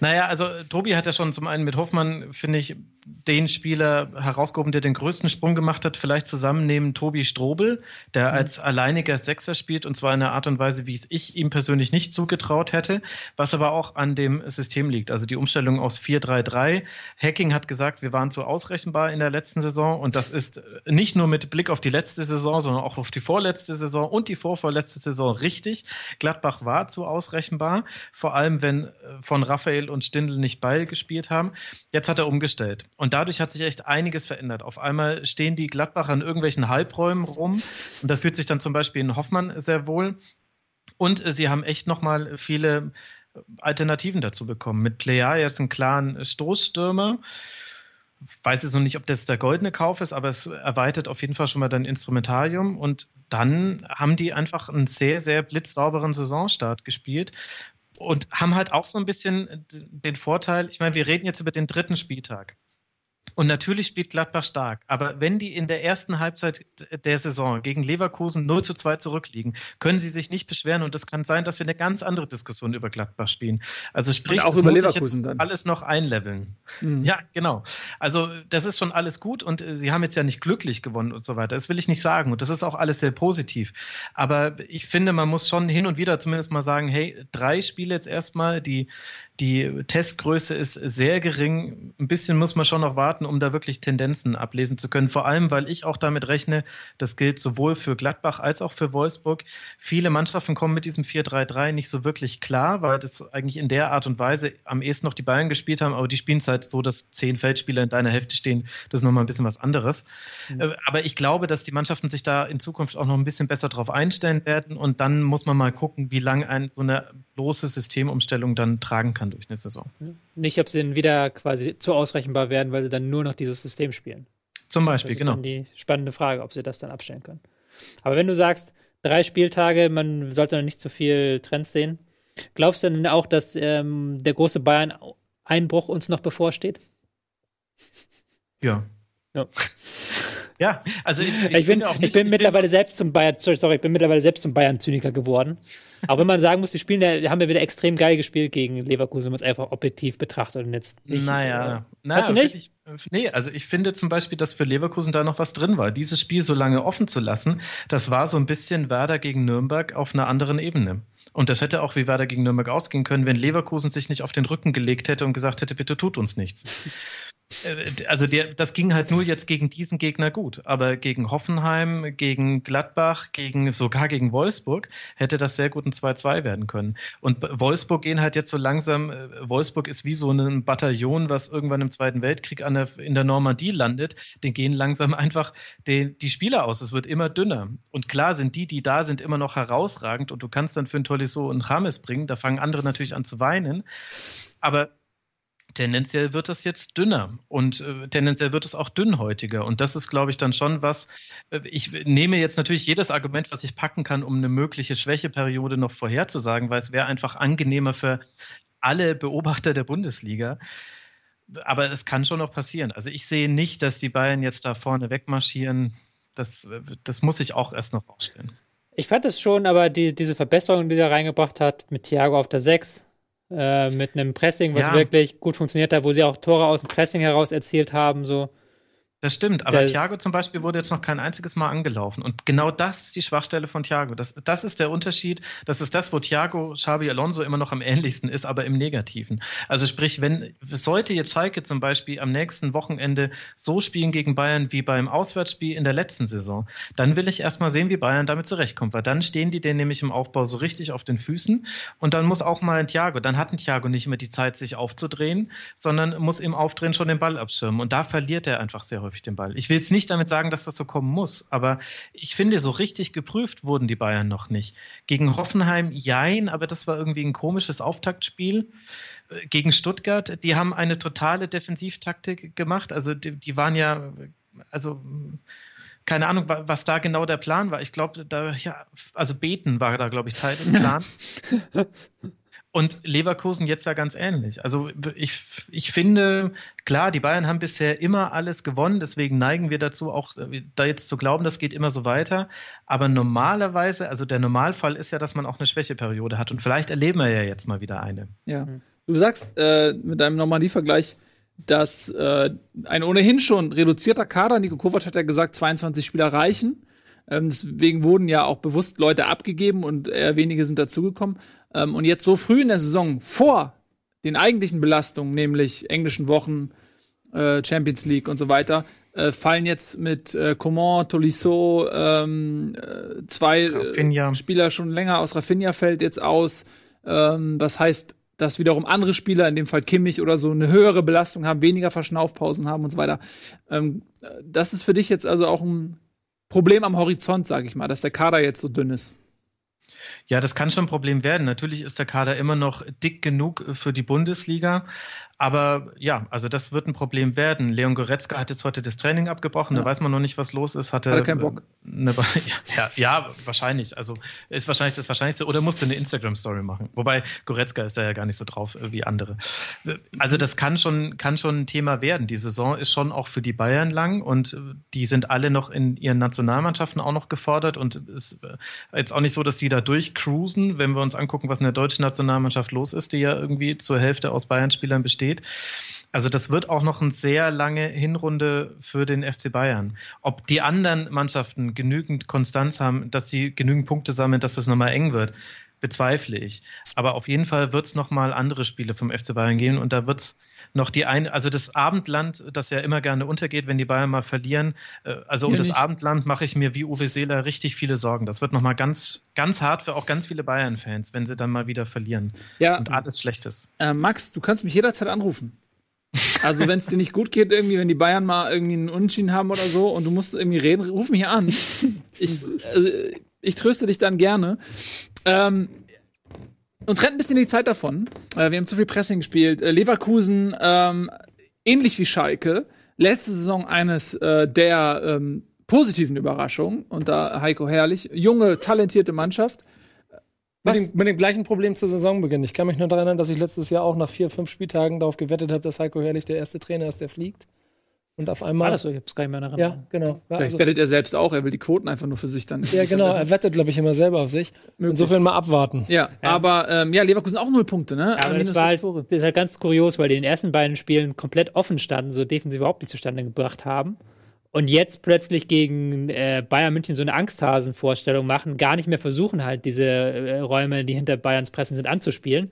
Naja, also Tobi hat ja schon zum einen mit Hoffmann, finde ich, den Spieler herausgehoben, der den größten Sprung gemacht hat. Vielleicht zusammen neben Tobi Strobel, der als alleiniger Sechser spielt und zwar in einer Art und Weise, wie es ich ihm persönlich nicht zugetraut hätte, was aber auch an dem System liegt. Also die Umstellung aus 4-3-3. Hacking hat gesagt, wir waren zu ausrechenbar in der letzten Saison und das ist nicht nur mit Blick auf die letzte Saison, sondern auch auf die vorletzte Saison und die vorvorletzte Saison richtig. Gladbach war zu ausrechenbar, vor allem wenn äh, von Raphael und Stindl nicht Ball gespielt haben. Jetzt hat er umgestellt. Und dadurch hat sich echt einiges verändert. Auf einmal stehen die Gladbacher in irgendwelchen Halbräumen rum und da fühlt sich dann zum Beispiel ein Hoffmann sehr wohl. Und äh, sie haben echt nochmal viele Alternativen dazu bekommen. Mit Plea jetzt einen klaren Stoßstürmer. Weiß jetzt noch nicht, ob das der goldene Kauf ist, aber es erweitert auf jeden Fall schon mal dein Instrumentarium. Und dann haben die einfach einen sehr, sehr blitzsauberen Saisonstart gespielt und haben halt auch so ein bisschen den Vorteil, ich meine, wir reden jetzt über den dritten Spieltag. Und natürlich spielt Gladbach stark. Aber wenn die in der ersten Halbzeit der Saison gegen Leverkusen 0 zu 2 zurückliegen, können sie sich nicht beschweren. Und es kann sein, dass wir eine ganz andere Diskussion über Gladbach spielen. Also sprich, Und auch über Leverkusen jetzt dann. alles noch einleveln. Mhm. Ja, genau. Also das ist schon alles gut. Und äh, sie haben jetzt ja nicht glücklich gewonnen und so weiter. Das will ich nicht sagen. Und das ist auch alles sehr positiv. Aber ich finde, man muss schon hin und wieder zumindest mal sagen, hey, drei Spiele jetzt erstmal, die die Testgröße ist sehr gering. Ein bisschen muss man schon noch warten, um da wirklich Tendenzen ablesen zu können. Vor allem, weil ich auch damit rechne, das gilt sowohl für Gladbach als auch für Wolfsburg. Viele Mannschaften kommen mit diesem 4-3-3 nicht so wirklich klar, weil das eigentlich in der Art und Weise am ehesten noch die Bayern gespielt haben, aber die spielen es halt so, dass zehn Feldspieler in deiner Hälfte stehen. Das ist nochmal ein bisschen was anderes. Äh, Aber ich glaube, dass die Mannschaften sich da in Zukunft auch noch ein bisschen besser drauf einstellen werden und dann muss man mal gucken, wie lange ein, so eine bloße Systemumstellung dann tragen kann durch eine Saison. Nicht, ob sie dann wieder quasi zu ausrechenbar werden, weil sie dann nur noch dieses System spielen. Zum Das Beispiel, ist genau. dann die spannende Frage, ob sie das dann abstellen können. Aber wenn du sagst, drei Spieltage, man sollte noch nicht zu viel Trends sehen, glaubst du denn auch, dass ähm, der große Bayern-Einbruch uns noch bevorsteht? Ja. Ja. Ja, also ich, Ich, bin, finde auch ich nicht- bin ich mittlerweile selbst zum Bayern, sorry, ich bin mittlerweile selbst zum Bayern-Zyniker geworden. Auch wenn man sagen muss, die spielen, ja, haben ja wieder extrem geil gespielt gegen Leverkusen, wenn man es einfach objektiv betrachtet und jetzt nicht. Naja, äh, naja du nicht? Ich, nee, also ich finde zum Beispiel, dass für Leverkusen da noch was drin war. Dieses Spiel so lange offen zu lassen, das war so ein bisschen Werder gegen Nürnberg auf einer anderen Ebene. Und das hätte auch wie Werder gegen Nürnberg ausgehen können, wenn Leverkusen sich nicht auf den Rücken gelegt hätte und gesagt hätte, bitte tut uns nichts. Äh, Also der, das ging halt nur jetzt gegen diesen Gegner gut. Aber gegen Hoffenheim, gegen Gladbach, gegen sogar gegen Wolfsburg hätte das sehr gut ein 2-2 werden können. Und Wolfsburg gehen halt jetzt so langsam, äh, Wolfsburg ist wie so ein Bataillon, was irgendwann im Zweiten Weltkrieg an der, in der Normandie landet. Den gehen langsam einfach die, die Spieler aus. Es wird immer dünner. Und klar sind die, die da sind, immer noch herausragend. Und du kannst dann für ein Tolisso und Rames bringen. Da fangen andere natürlich an zu weinen. Aber tendenziell wird das jetzt dünner und äh, tendenziell wird es auch dünnhäutiger. Und das ist, glaube ich, dann schon was. Äh, ich nehme jetzt natürlich jedes Argument, was ich packen kann, um eine mögliche Schwächeperiode noch vorherzusagen, weil es wäre einfach angenehmer für alle Beobachter der Bundesliga. Aber es kann schon noch passieren. Also ich sehe nicht, dass die Bayern jetzt da vorne wegmarschieren. Das, äh, das muss ich auch erst noch ausstellen. Ich fand es schon, aber die, diese Verbesserung, die er reingebracht hat, mit Thiago auf der 6, äh, mit einem Pressing, was Ja. wirklich gut funktioniert hat, wo sie auch Tore aus dem Pressing heraus erzielt haben, so. Das stimmt, aber Das- Thiago zum Beispiel wurde jetzt noch kein einziges Mal angelaufen. Und genau das ist die Schwachstelle von Thiago. Das, das ist der Unterschied. Das ist das, wo Thiago Xabi Alonso immer noch am ähnlichsten ist, aber im Negativen. Also sprich, wenn sollte jetzt Schalke zum Beispiel am nächsten Wochenende so spielen gegen Bayern wie beim Auswärtsspiel in der letzten Saison, dann will ich erstmal sehen, wie Bayern damit zurechtkommt, weil dann stehen die denen nämlich im Aufbau so richtig auf den Füßen und dann muss auch mal ein Thiago, dann hat ein Thiago nicht immer die Zeit, sich aufzudrehen, sondern muss im Aufdrehen schon den Ball abschirmen und da verliert er einfach sehr häufig den Ball. Ich will jetzt nicht damit sagen, dass das so kommen muss, aber ich finde, so richtig geprüft wurden die Bayern noch nicht. Gegen Hoffenheim, jein, aber das war irgendwie ein komisches Auftaktspiel. Äh, Gegen Stuttgart, die haben eine totale Defensivtaktik gemacht. Also die, die waren ja, also keine Ahnung, was da genau der Plan war. Ich glaube, da, ja, also beten war da, glaube ich, Teil des Plans. Und Leverkusen jetzt ja ganz ähnlich. Also ich, ich finde, klar, die Bayern haben bisher immer alles gewonnen, deswegen neigen wir dazu, auch äh, da jetzt zu glauben, das geht immer so weiter. Aber normalerweise, also der Normalfall ist ja, dass man auch eine Schwächeperiode hat. Und vielleicht erleben wir ja jetzt mal wieder eine. Ja. Du sagst äh, mit deinem Normandie-Vergleich, dass äh, ein ohnehin schon reduzierter Kader, Nico Kovac hat ja gesagt, 22 Spieler reichen. Ähm, deswegen wurden ja auch bewusst Leute abgegeben und eher wenige sind dazugekommen. Ähm, und jetzt so früh in der Saison vor den eigentlichen Belastungen, nämlich englischen Wochen, äh, Champions League und so weiter, äh, fallen jetzt mit äh, Coman, Tolisso, ähm, äh, zwei äh, Spieler schon länger aus Rafinha fällt jetzt aus. Ähm, das heißt, dass wiederum andere Spieler, in dem Fall Kimmich oder so, eine höhere Belastung haben, weniger Verschnaufpausen haben und so weiter. Ähm, das ist für dich jetzt also auch ein Problem am Horizont, sage ich mal, dass der Kader jetzt so dünn ist. Ja, das kann schon ein Problem werden. Natürlich ist der Kader immer noch dick genug für die Bundesliga, aber ja, also das wird ein Problem werden. Leon Goretzka hat jetzt heute das Training abgebrochen, ja. da weiß man noch nicht, was los ist. Hatte, Hatte keinen Bock. Eine, ja, ja, wahrscheinlich. Also ist wahrscheinlich das Wahrscheinlichste. Oder musste eine Instagram-Story machen. Wobei Goretzka ist da ja gar nicht so drauf wie andere. Also das kann schon, kann schon ein Thema werden. Die Saison ist schon auch für die Bayern lang und die sind alle noch in ihren Nationalmannschaften auch noch gefordert und es ist jetzt auch nicht so, dass die da durchcruisen, wenn wir uns angucken, was in der deutschen Nationalmannschaft los ist, die ja irgendwie zur Hälfte aus Bayern-Spielern besteht steht. Also das wird auch noch eine sehr lange Hinrunde für den FC Bayern. Ob die anderen Mannschaften genügend Konstanz haben, dass sie genügend Punkte sammeln, dass das nochmal eng wird, bezweifle ich. Aber auf jeden Fall wird es nochmal andere Spiele vom FC Bayern geben und da wird es noch die eine, also das Abendland, das ja immer gerne untergeht, wenn die Bayern mal verlieren. Äh, also um ja, das Abendland mache ich mir wie Uwe Seeler richtig viele Sorgen. Das wird nochmal ganz, ganz hart für auch ganz viele Bayern-Fans, wenn sie dann mal wieder verlieren. Ja. Und alles Schlechtes. Äh, Max, du kannst mich jederzeit anrufen. Also, wenn es dir nicht gut geht, irgendwie, wenn die Bayern mal irgendwie einen Unentschieden haben oder so und du musst irgendwie reden, ruf mich an. Ich, äh, ich tröste dich dann gerne. Ähm, uns rennt ein bisschen die Zeit davon. Äh, wir haben zu viel Pressing gespielt. Äh, Leverkusen, ähm, ähnlich wie Schalke, letzte Saison eines äh, der ähm, positiven Überraschungen. Und da Heiko Herrlich, junge, talentierte Mannschaft. Mit dem, mit dem, gleichen Problem zu Saisonbeginn. Ich kann mich nur daran erinnern, dass ich letztes Jahr auch nach vier, fünf Spieltagen darauf gewettet habe, dass Heiko Herrlich der erste Trainer ist, der fliegt. Und auf einmal. War das so? Ich hab's gar nicht mehr daran. Ja, genau. Vielleicht also, wettet er selbst auch, er will die Quoten einfach nur für sich dann. Ja, genau, er wettet, glaube ich, immer selber auf sich. Möglich. Insofern mal abwarten. Ja, ja. aber ähm, ja, Leverkusen auch null Punkte, ne? Ja, aber das, war halt, das ist halt ganz kurios, weil die in den ersten beiden Spielen komplett offen standen, so defensiv überhaupt nicht zustande gebracht haben. Und jetzt plötzlich gegen äh, Bayern München so eine Angsthasen-Vorstellung machen, gar nicht mehr versuchen, halt diese äh, Räume, die hinter Bayerns Pressen sind, anzuspielen.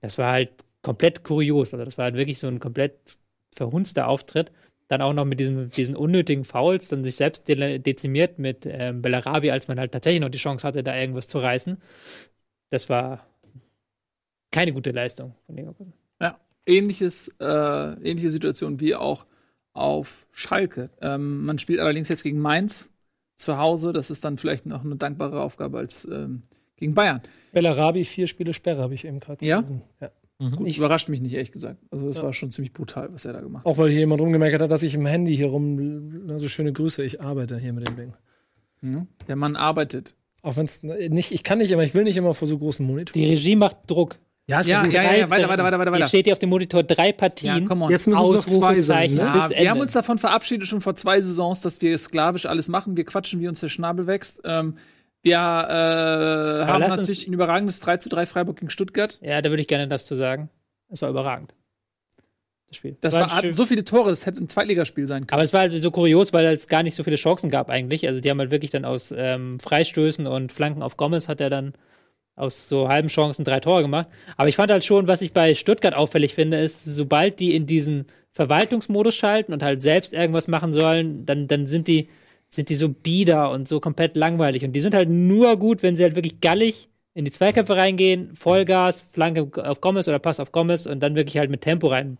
Das war halt komplett kurios. Also, das war halt wirklich so ein komplett verhunzter Auftritt dann auch noch mit diesen, diesen unnötigen Fouls, dann sich selbst de dezimiert mit ähm, Bellarabi, als man halt tatsächlich noch die Chance hatte, da irgendwas zu reißen. Das war keine gute Leistung von Leverkusen. Ja, ähnliches, äh, ähnliche Situation wie auch auf Schalke. Ähm, man spielt allerdings jetzt gegen Mainz zu Hause. Das ist dann vielleicht noch eine dankbare Aufgabe als ähm, gegen Bayern. Bellarabi, vier Spiele Sperre, habe ich eben gerade ja? ja? Mhm. Ich überrascht mich nicht, ehrlich gesagt. Also, das ja. war schon ziemlich brutal, was er da gemacht hat. Auch weil hier jemand rumgemerkt hat, dass ich im Handy hier rum. Also, schöne Grüße, ich arbeite hier mit dem Ding. Mhm. Der Mann arbeitet. Auch wenn es nicht, ich kann nicht immer, ich will nicht immer vor so großen Monitoren. Die Regie macht Druck. Ja, ist ja, ja, ja, ja, weiter, weiter, weiter, weiter. Hier steht hier auf dem Monitor drei Partien. Ja, Jetzt müssen noch zwei sein. Ne? Ja, wir haben uns davon verabschiedet, schon vor zwei Saisons, dass wir sklavisch alles machen. Wir quatschen, wie uns der Schnabel wächst. Ähm, wir äh, haben natürlich ein überragendes 3 zu 3 Freiburg gegen Stuttgart. Ja, da würde ich gerne das zu sagen. Es war überragend. Das Spiel. Das war, war so viele Tore, das hätte ein Zweitligaspiel sein können. Aber es war halt so kurios, weil es gar nicht so viele Chancen gab eigentlich. Also die haben halt wirklich dann aus ähm, Freistößen und Flanken auf Gomez hat er dann aus so halben Chancen drei Tore gemacht. Aber ich fand halt schon, was ich bei Stuttgart auffällig finde, ist, sobald die in diesen Verwaltungsmodus schalten und halt selbst irgendwas machen sollen, dann, dann sind die, sind die so bieder und so komplett langweilig. Und die sind halt nur gut, wenn sie halt wirklich gallig in die Zweikämpfe reingehen, Vollgas, Flanke auf Gomez oder Pass auf Gomez und dann wirklich halt mit Tempo rein.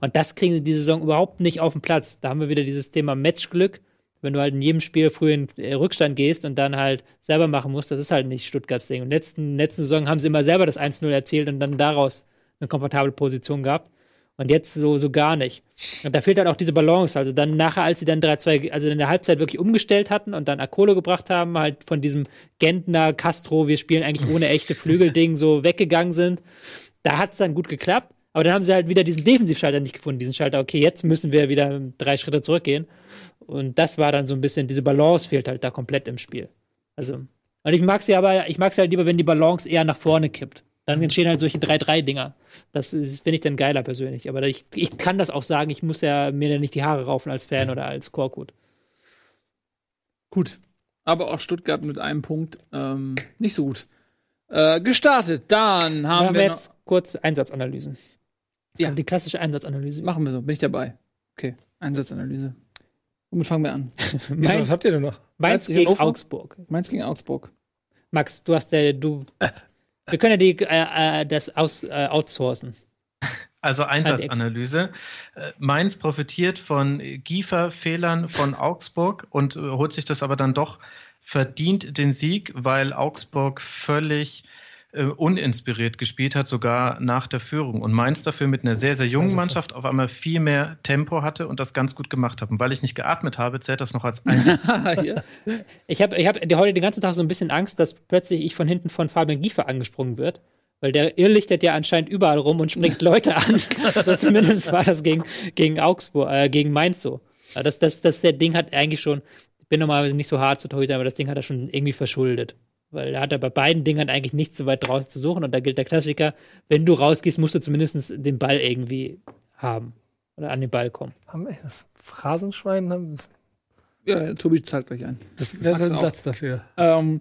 Und das kriegen sie diese Saison überhaupt nicht auf den Platz. Da haben wir wieder dieses Thema Matchglück. Wenn du halt in jedem Spiel früh in äh, Rückstand gehst und dann halt selber machen musst, das ist halt nicht Stuttgarts Ding. Und letzten, letzten Saison haben sie immer selber das 1-0 erzielt und dann daraus eine komfortable Position gehabt. Und jetzt so, so gar nicht. Und da fehlt halt auch diese Balance. Also dann nachher, als sie dann 3-2, also in der Halbzeit wirklich umgestellt hatten und dann Akolo gebracht haben, halt von diesem Gentner, Castro, wir spielen eigentlich ohne echte Flügelding so weggegangen sind, da hat es dann gut geklappt. Aber dann haben sie halt wieder diesen Defensivschalter nicht gefunden. Diesen Schalter, okay, jetzt müssen wir wieder drei Schritte zurückgehen. Und das war dann so ein bisschen, diese Balance fehlt halt da komplett im Spiel. Also, und ich mag sie aber, ich mag sie halt lieber, wenn die Balance eher nach vorne kippt. Dann entstehen halt solche 3-3-Dinger. Das ist- finde ich dann geiler persönlich. Aber ich, ich kann das auch sagen, ich muss ja mir dann nicht die Haare raufen als Fan oder als Korkut. Gut. Aber auch Stuttgart mit einem Punkt ähm, nicht so gut. Äh, gestartet. Dann haben Machen wir wir noch, jetzt kurz Einsatzanalysen. Ja. Die klassische Einsatzanalyse. Machen wir so. Bin ich dabei. Okay. Einsatzanalyse. Womit fangen wir an? Wieso, was habt ihr denn noch? Mainz Leipzig, gegen Hannover? Augsburg. Mainz gegen Augsburg. Max, du hast der, du. Wir können ja die, äh, äh, das aus, äh, outsourcen. Also Einsatzanalyse. Äh, Mainz profitiert von Giefer-Fehlern von Augsburg und äh, holt sich das aber dann doch verdient den Sieg, weil Augsburg völlig äh, uninspiriert gespielt hat, sogar nach der Führung. Und Mainz dafür mit einer sehr, sehr jungen. Mannschaft auf einmal viel mehr Tempo hatte und das ganz gut gemacht hat. Und weil ich nicht geatmet habe, zählt das noch als Einsatz. Ich habe ich hab heute den ganzen Tag so ein bisschen Angst, dass plötzlich ich von hinten von Fabian Giefer angesprungen wird. Weil der irrlichtet ja anscheinend überall rum und springt Leute an. also zumindest war das gegen, gegen Augsburg, äh, gegen Mainz so. Das, das, das, der Ding hat eigentlich schon, ich bin normalerweise nicht so hart zu Torhüter, aber das Ding hat er schon irgendwie verschuldet. Weil er hat er bei beiden Dingern eigentlich nichts so weit draußen zu suchen. Und da gilt der Klassiker, wenn du rausgehst, musst du zumindest den Ball irgendwie haben. Oder an den Ball kommen. Haben wir das Phrasenschwein? Haben, Ja, Tobi zahlt gleich ein. das wäre Magst ein? Satz dafür. Ähm,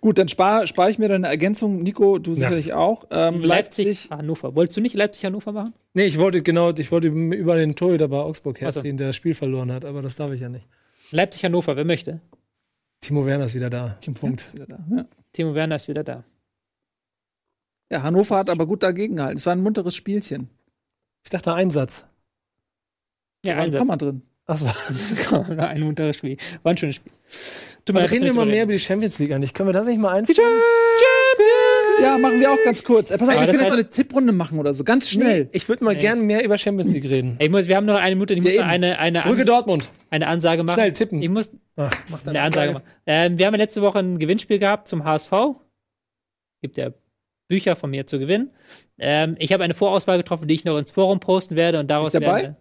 gut, dann spare spar ich mir deine Ergänzung. Nico, du sicherlich auch. Ähm, Leipzig, Leipzig. Hannover. Wolltest du nicht Leipzig-Hannover machen? Nee, ich wollte genau, ich wollte über den Torhüter bei Augsburg so. herziehen, der das Spiel verloren hat, aber das darf ich ja nicht. Leipzig-Hannover, wer möchte? Timo Werner ist wieder da. Team Punkt. Wieder da. Ja. Timo Werner ist wieder da. ja, Hannover hat aber gut dagegen gehalten. Es war ein munteres Spielchen. Ich dachte Einsatz. Ja, war ein Einsatz. Komma drin. Achso. ein munteres Spiel. War ein schönes Spiel. Tut mir Aber leid, reden wir mal nicht mehr über die Champions League eigentlich. Können wir das nicht mal einführen? Ja, machen wir auch ganz kurz. Äh, pass auf, Aber ich will jetzt eine Tipprunde machen oder so. Ganz schnell. Nee, ich würde mal Nee. gern mehr über Champions League reden. Ey, Ich muss, wir haben noch eine Minute, ich muss Ja, noch eine, eine, Ans Dortmund. eine Ansage machen. Schnell tippen. Ich muss Ach, mach eine Ansage. Ähm, wir haben ja letzte Woche ein Gewinnspiel gehabt zum HSV. Gibt ja Bücher von mir zu gewinnen. Ähm, ich habe eine Vorauswahl getroffen, die ich noch ins Forum posten werde und daraus Ist dabei? werden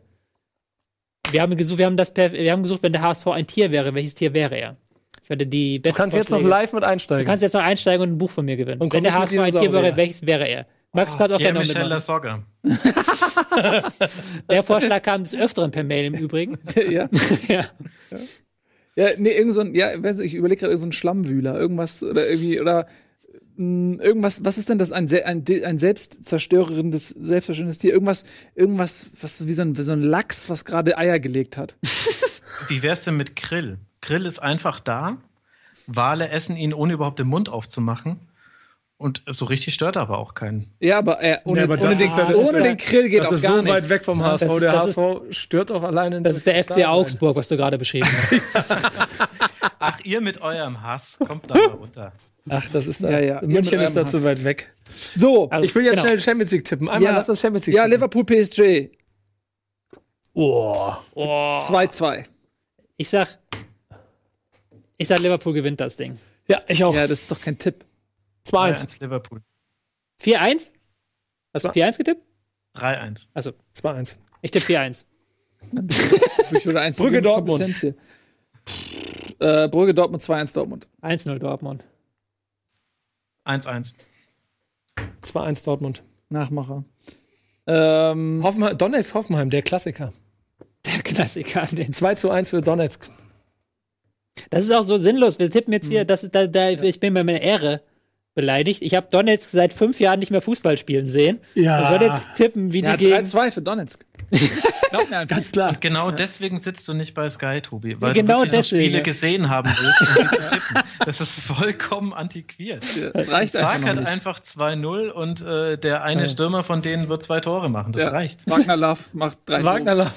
wir- haben gesucht, wir haben das per, wir haben gesucht, wenn der HSV ein Tier wäre, welches Tier wäre er? Ich werde die Du besten kannst jetzt noch Vorschläge- live mit einsteigen. Du kannst jetzt noch einsteigen und ein Buch von mir gewinnen. Und Wenn der HSV ein Tier wäre, welches wäre er? Max, kannst auch gerne noch Pierre-Michel mitmachen. Lasogga. Der Vorschlag kam des Öfteren per Mail im Übrigen. ja. ja. Ja, nee, irgend so ein, ja, weiß nicht, ich überlege gerade irgend so Schlammwühler, irgendwas oder irgendwie oder mh, irgendwas, was ist denn das ein, ein, ein selbstzerstörendes, selbstzerstörendes Tier, irgendwas irgendwas was wie so ein, wie so ein Lachs, was gerade Eier gelegt hat. Wie wär's denn mit Grill? Grill ist einfach da. Wale essen ihn, ohne überhaupt den Mund aufzumachen. Und so richtig stört er aber auch keinen. Ja, aber, äh, ohne, Ja, aber ohne, das den, ist ohne ist den Grill geht das auch ist gar so weit nichts. weg vom HSV. Das- der HSV stört auch alleine. Das ist der FC Augsburg, was du gerade beschrieben hast. Ach, ihr mit eurem Hass, kommt da mal runter. Ach, das ist da. Ja, ja. München ist da zu weit weg. So, Also, Ich will jetzt genau. schnell Champions League tippen. Einmal Ja. lass uns Champions League ja, tippen. Liverpool PSG Oh. 2-2. Ich sag, ich sag, Liverpool gewinnt das Ding. Ja, ich auch. Ja, das ist doch kein Tipp. 2-1. 3-1 Liverpool. 4-1? Hast du Zwei. 4-1 getippt? 3-1. Also, 2-1. ich tippe 4-1. Ich würde eins Brügge Dortmund. Äh, Brügge Dortmund 2-1 Dortmund. 1-0 Dortmund. 1-1. 2-1 Dortmund. Nachmacher. Ähm, Hoffenheim, Donetsk Hoffenheim, der Klassiker. Der Klassiker. Den 2 zu 1 für Donetsk. Das ist auch so sinnlos. Wir tippen jetzt hier, das ist da, da, ich bin bei meiner Ehre beleidigt. Ich habe Donetsk seit fünf Jahren nicht mehr Fußball spielen sehen. Ja. Ich soll jetzt tippen, wie ja, die gegen. 3-2 für Donetsk. Glaub mir einfach. Ganz klar. Und genau deswegen sitzt du nicht bei Sky, Tobi, weil Genau du deswegen, Spiele ja. gesehen haben willst, um sie zu tippen. Das ist vollkommen antiquiert. Das reicht einfach noch halt nicht. einfach 2-0 und äh, der eine Ja. Stürmer von denen wird zwei Tore machen. Das Ja. reicht. Wagner Love macht drei Wagner Tore.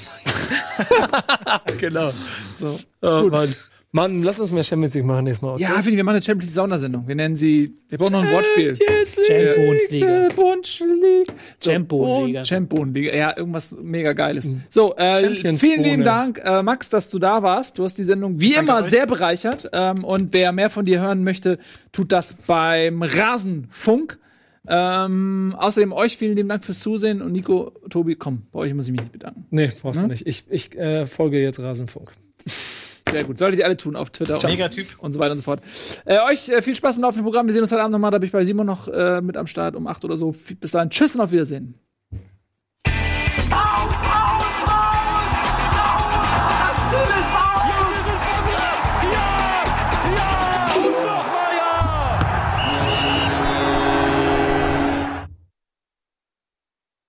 Love. genau. So. Oh, Mann. Mann, lass uns mehr Champions League machen nächstes Mal. Ja, finde ich, wir machen eine Champions League Sondersendung. Wir nennen sie, wir brauchen noch ein Wortspiel. Champions-Liga. Champions Champions-Liga. Champions-Liga. Ja, irgendwas mega Geiles. So, äh, Champions vielen lieben. Dank, äh, Max, dass du da warst. Du hast die Sendung wie immer euch. sehr bereichert. Ähm, und wer mehr von dir hören möchte, tut das beim Rasenfunk. Ähm, außerdem euch vielen lieben Dank fürs Zusehen. Und Nico, Tobi, komm, bei euch muss ich mich nicht bedanken. Nee, brauchst du nicht. Ich, ich äh, folge jetzt Rasenfunk. Sehr gut. Solltet ihr alle tun auf Twitter Mega und, und so weiter und so fort. Äh, euch äh, viel Spaß im laufenden Programm. Wir sehen uns heute Abend nochmal. Da bin ich bei Simon noch äh, mit am Start um 8 oder so. Bis dahin. Tschüss und auf Wiedersehen.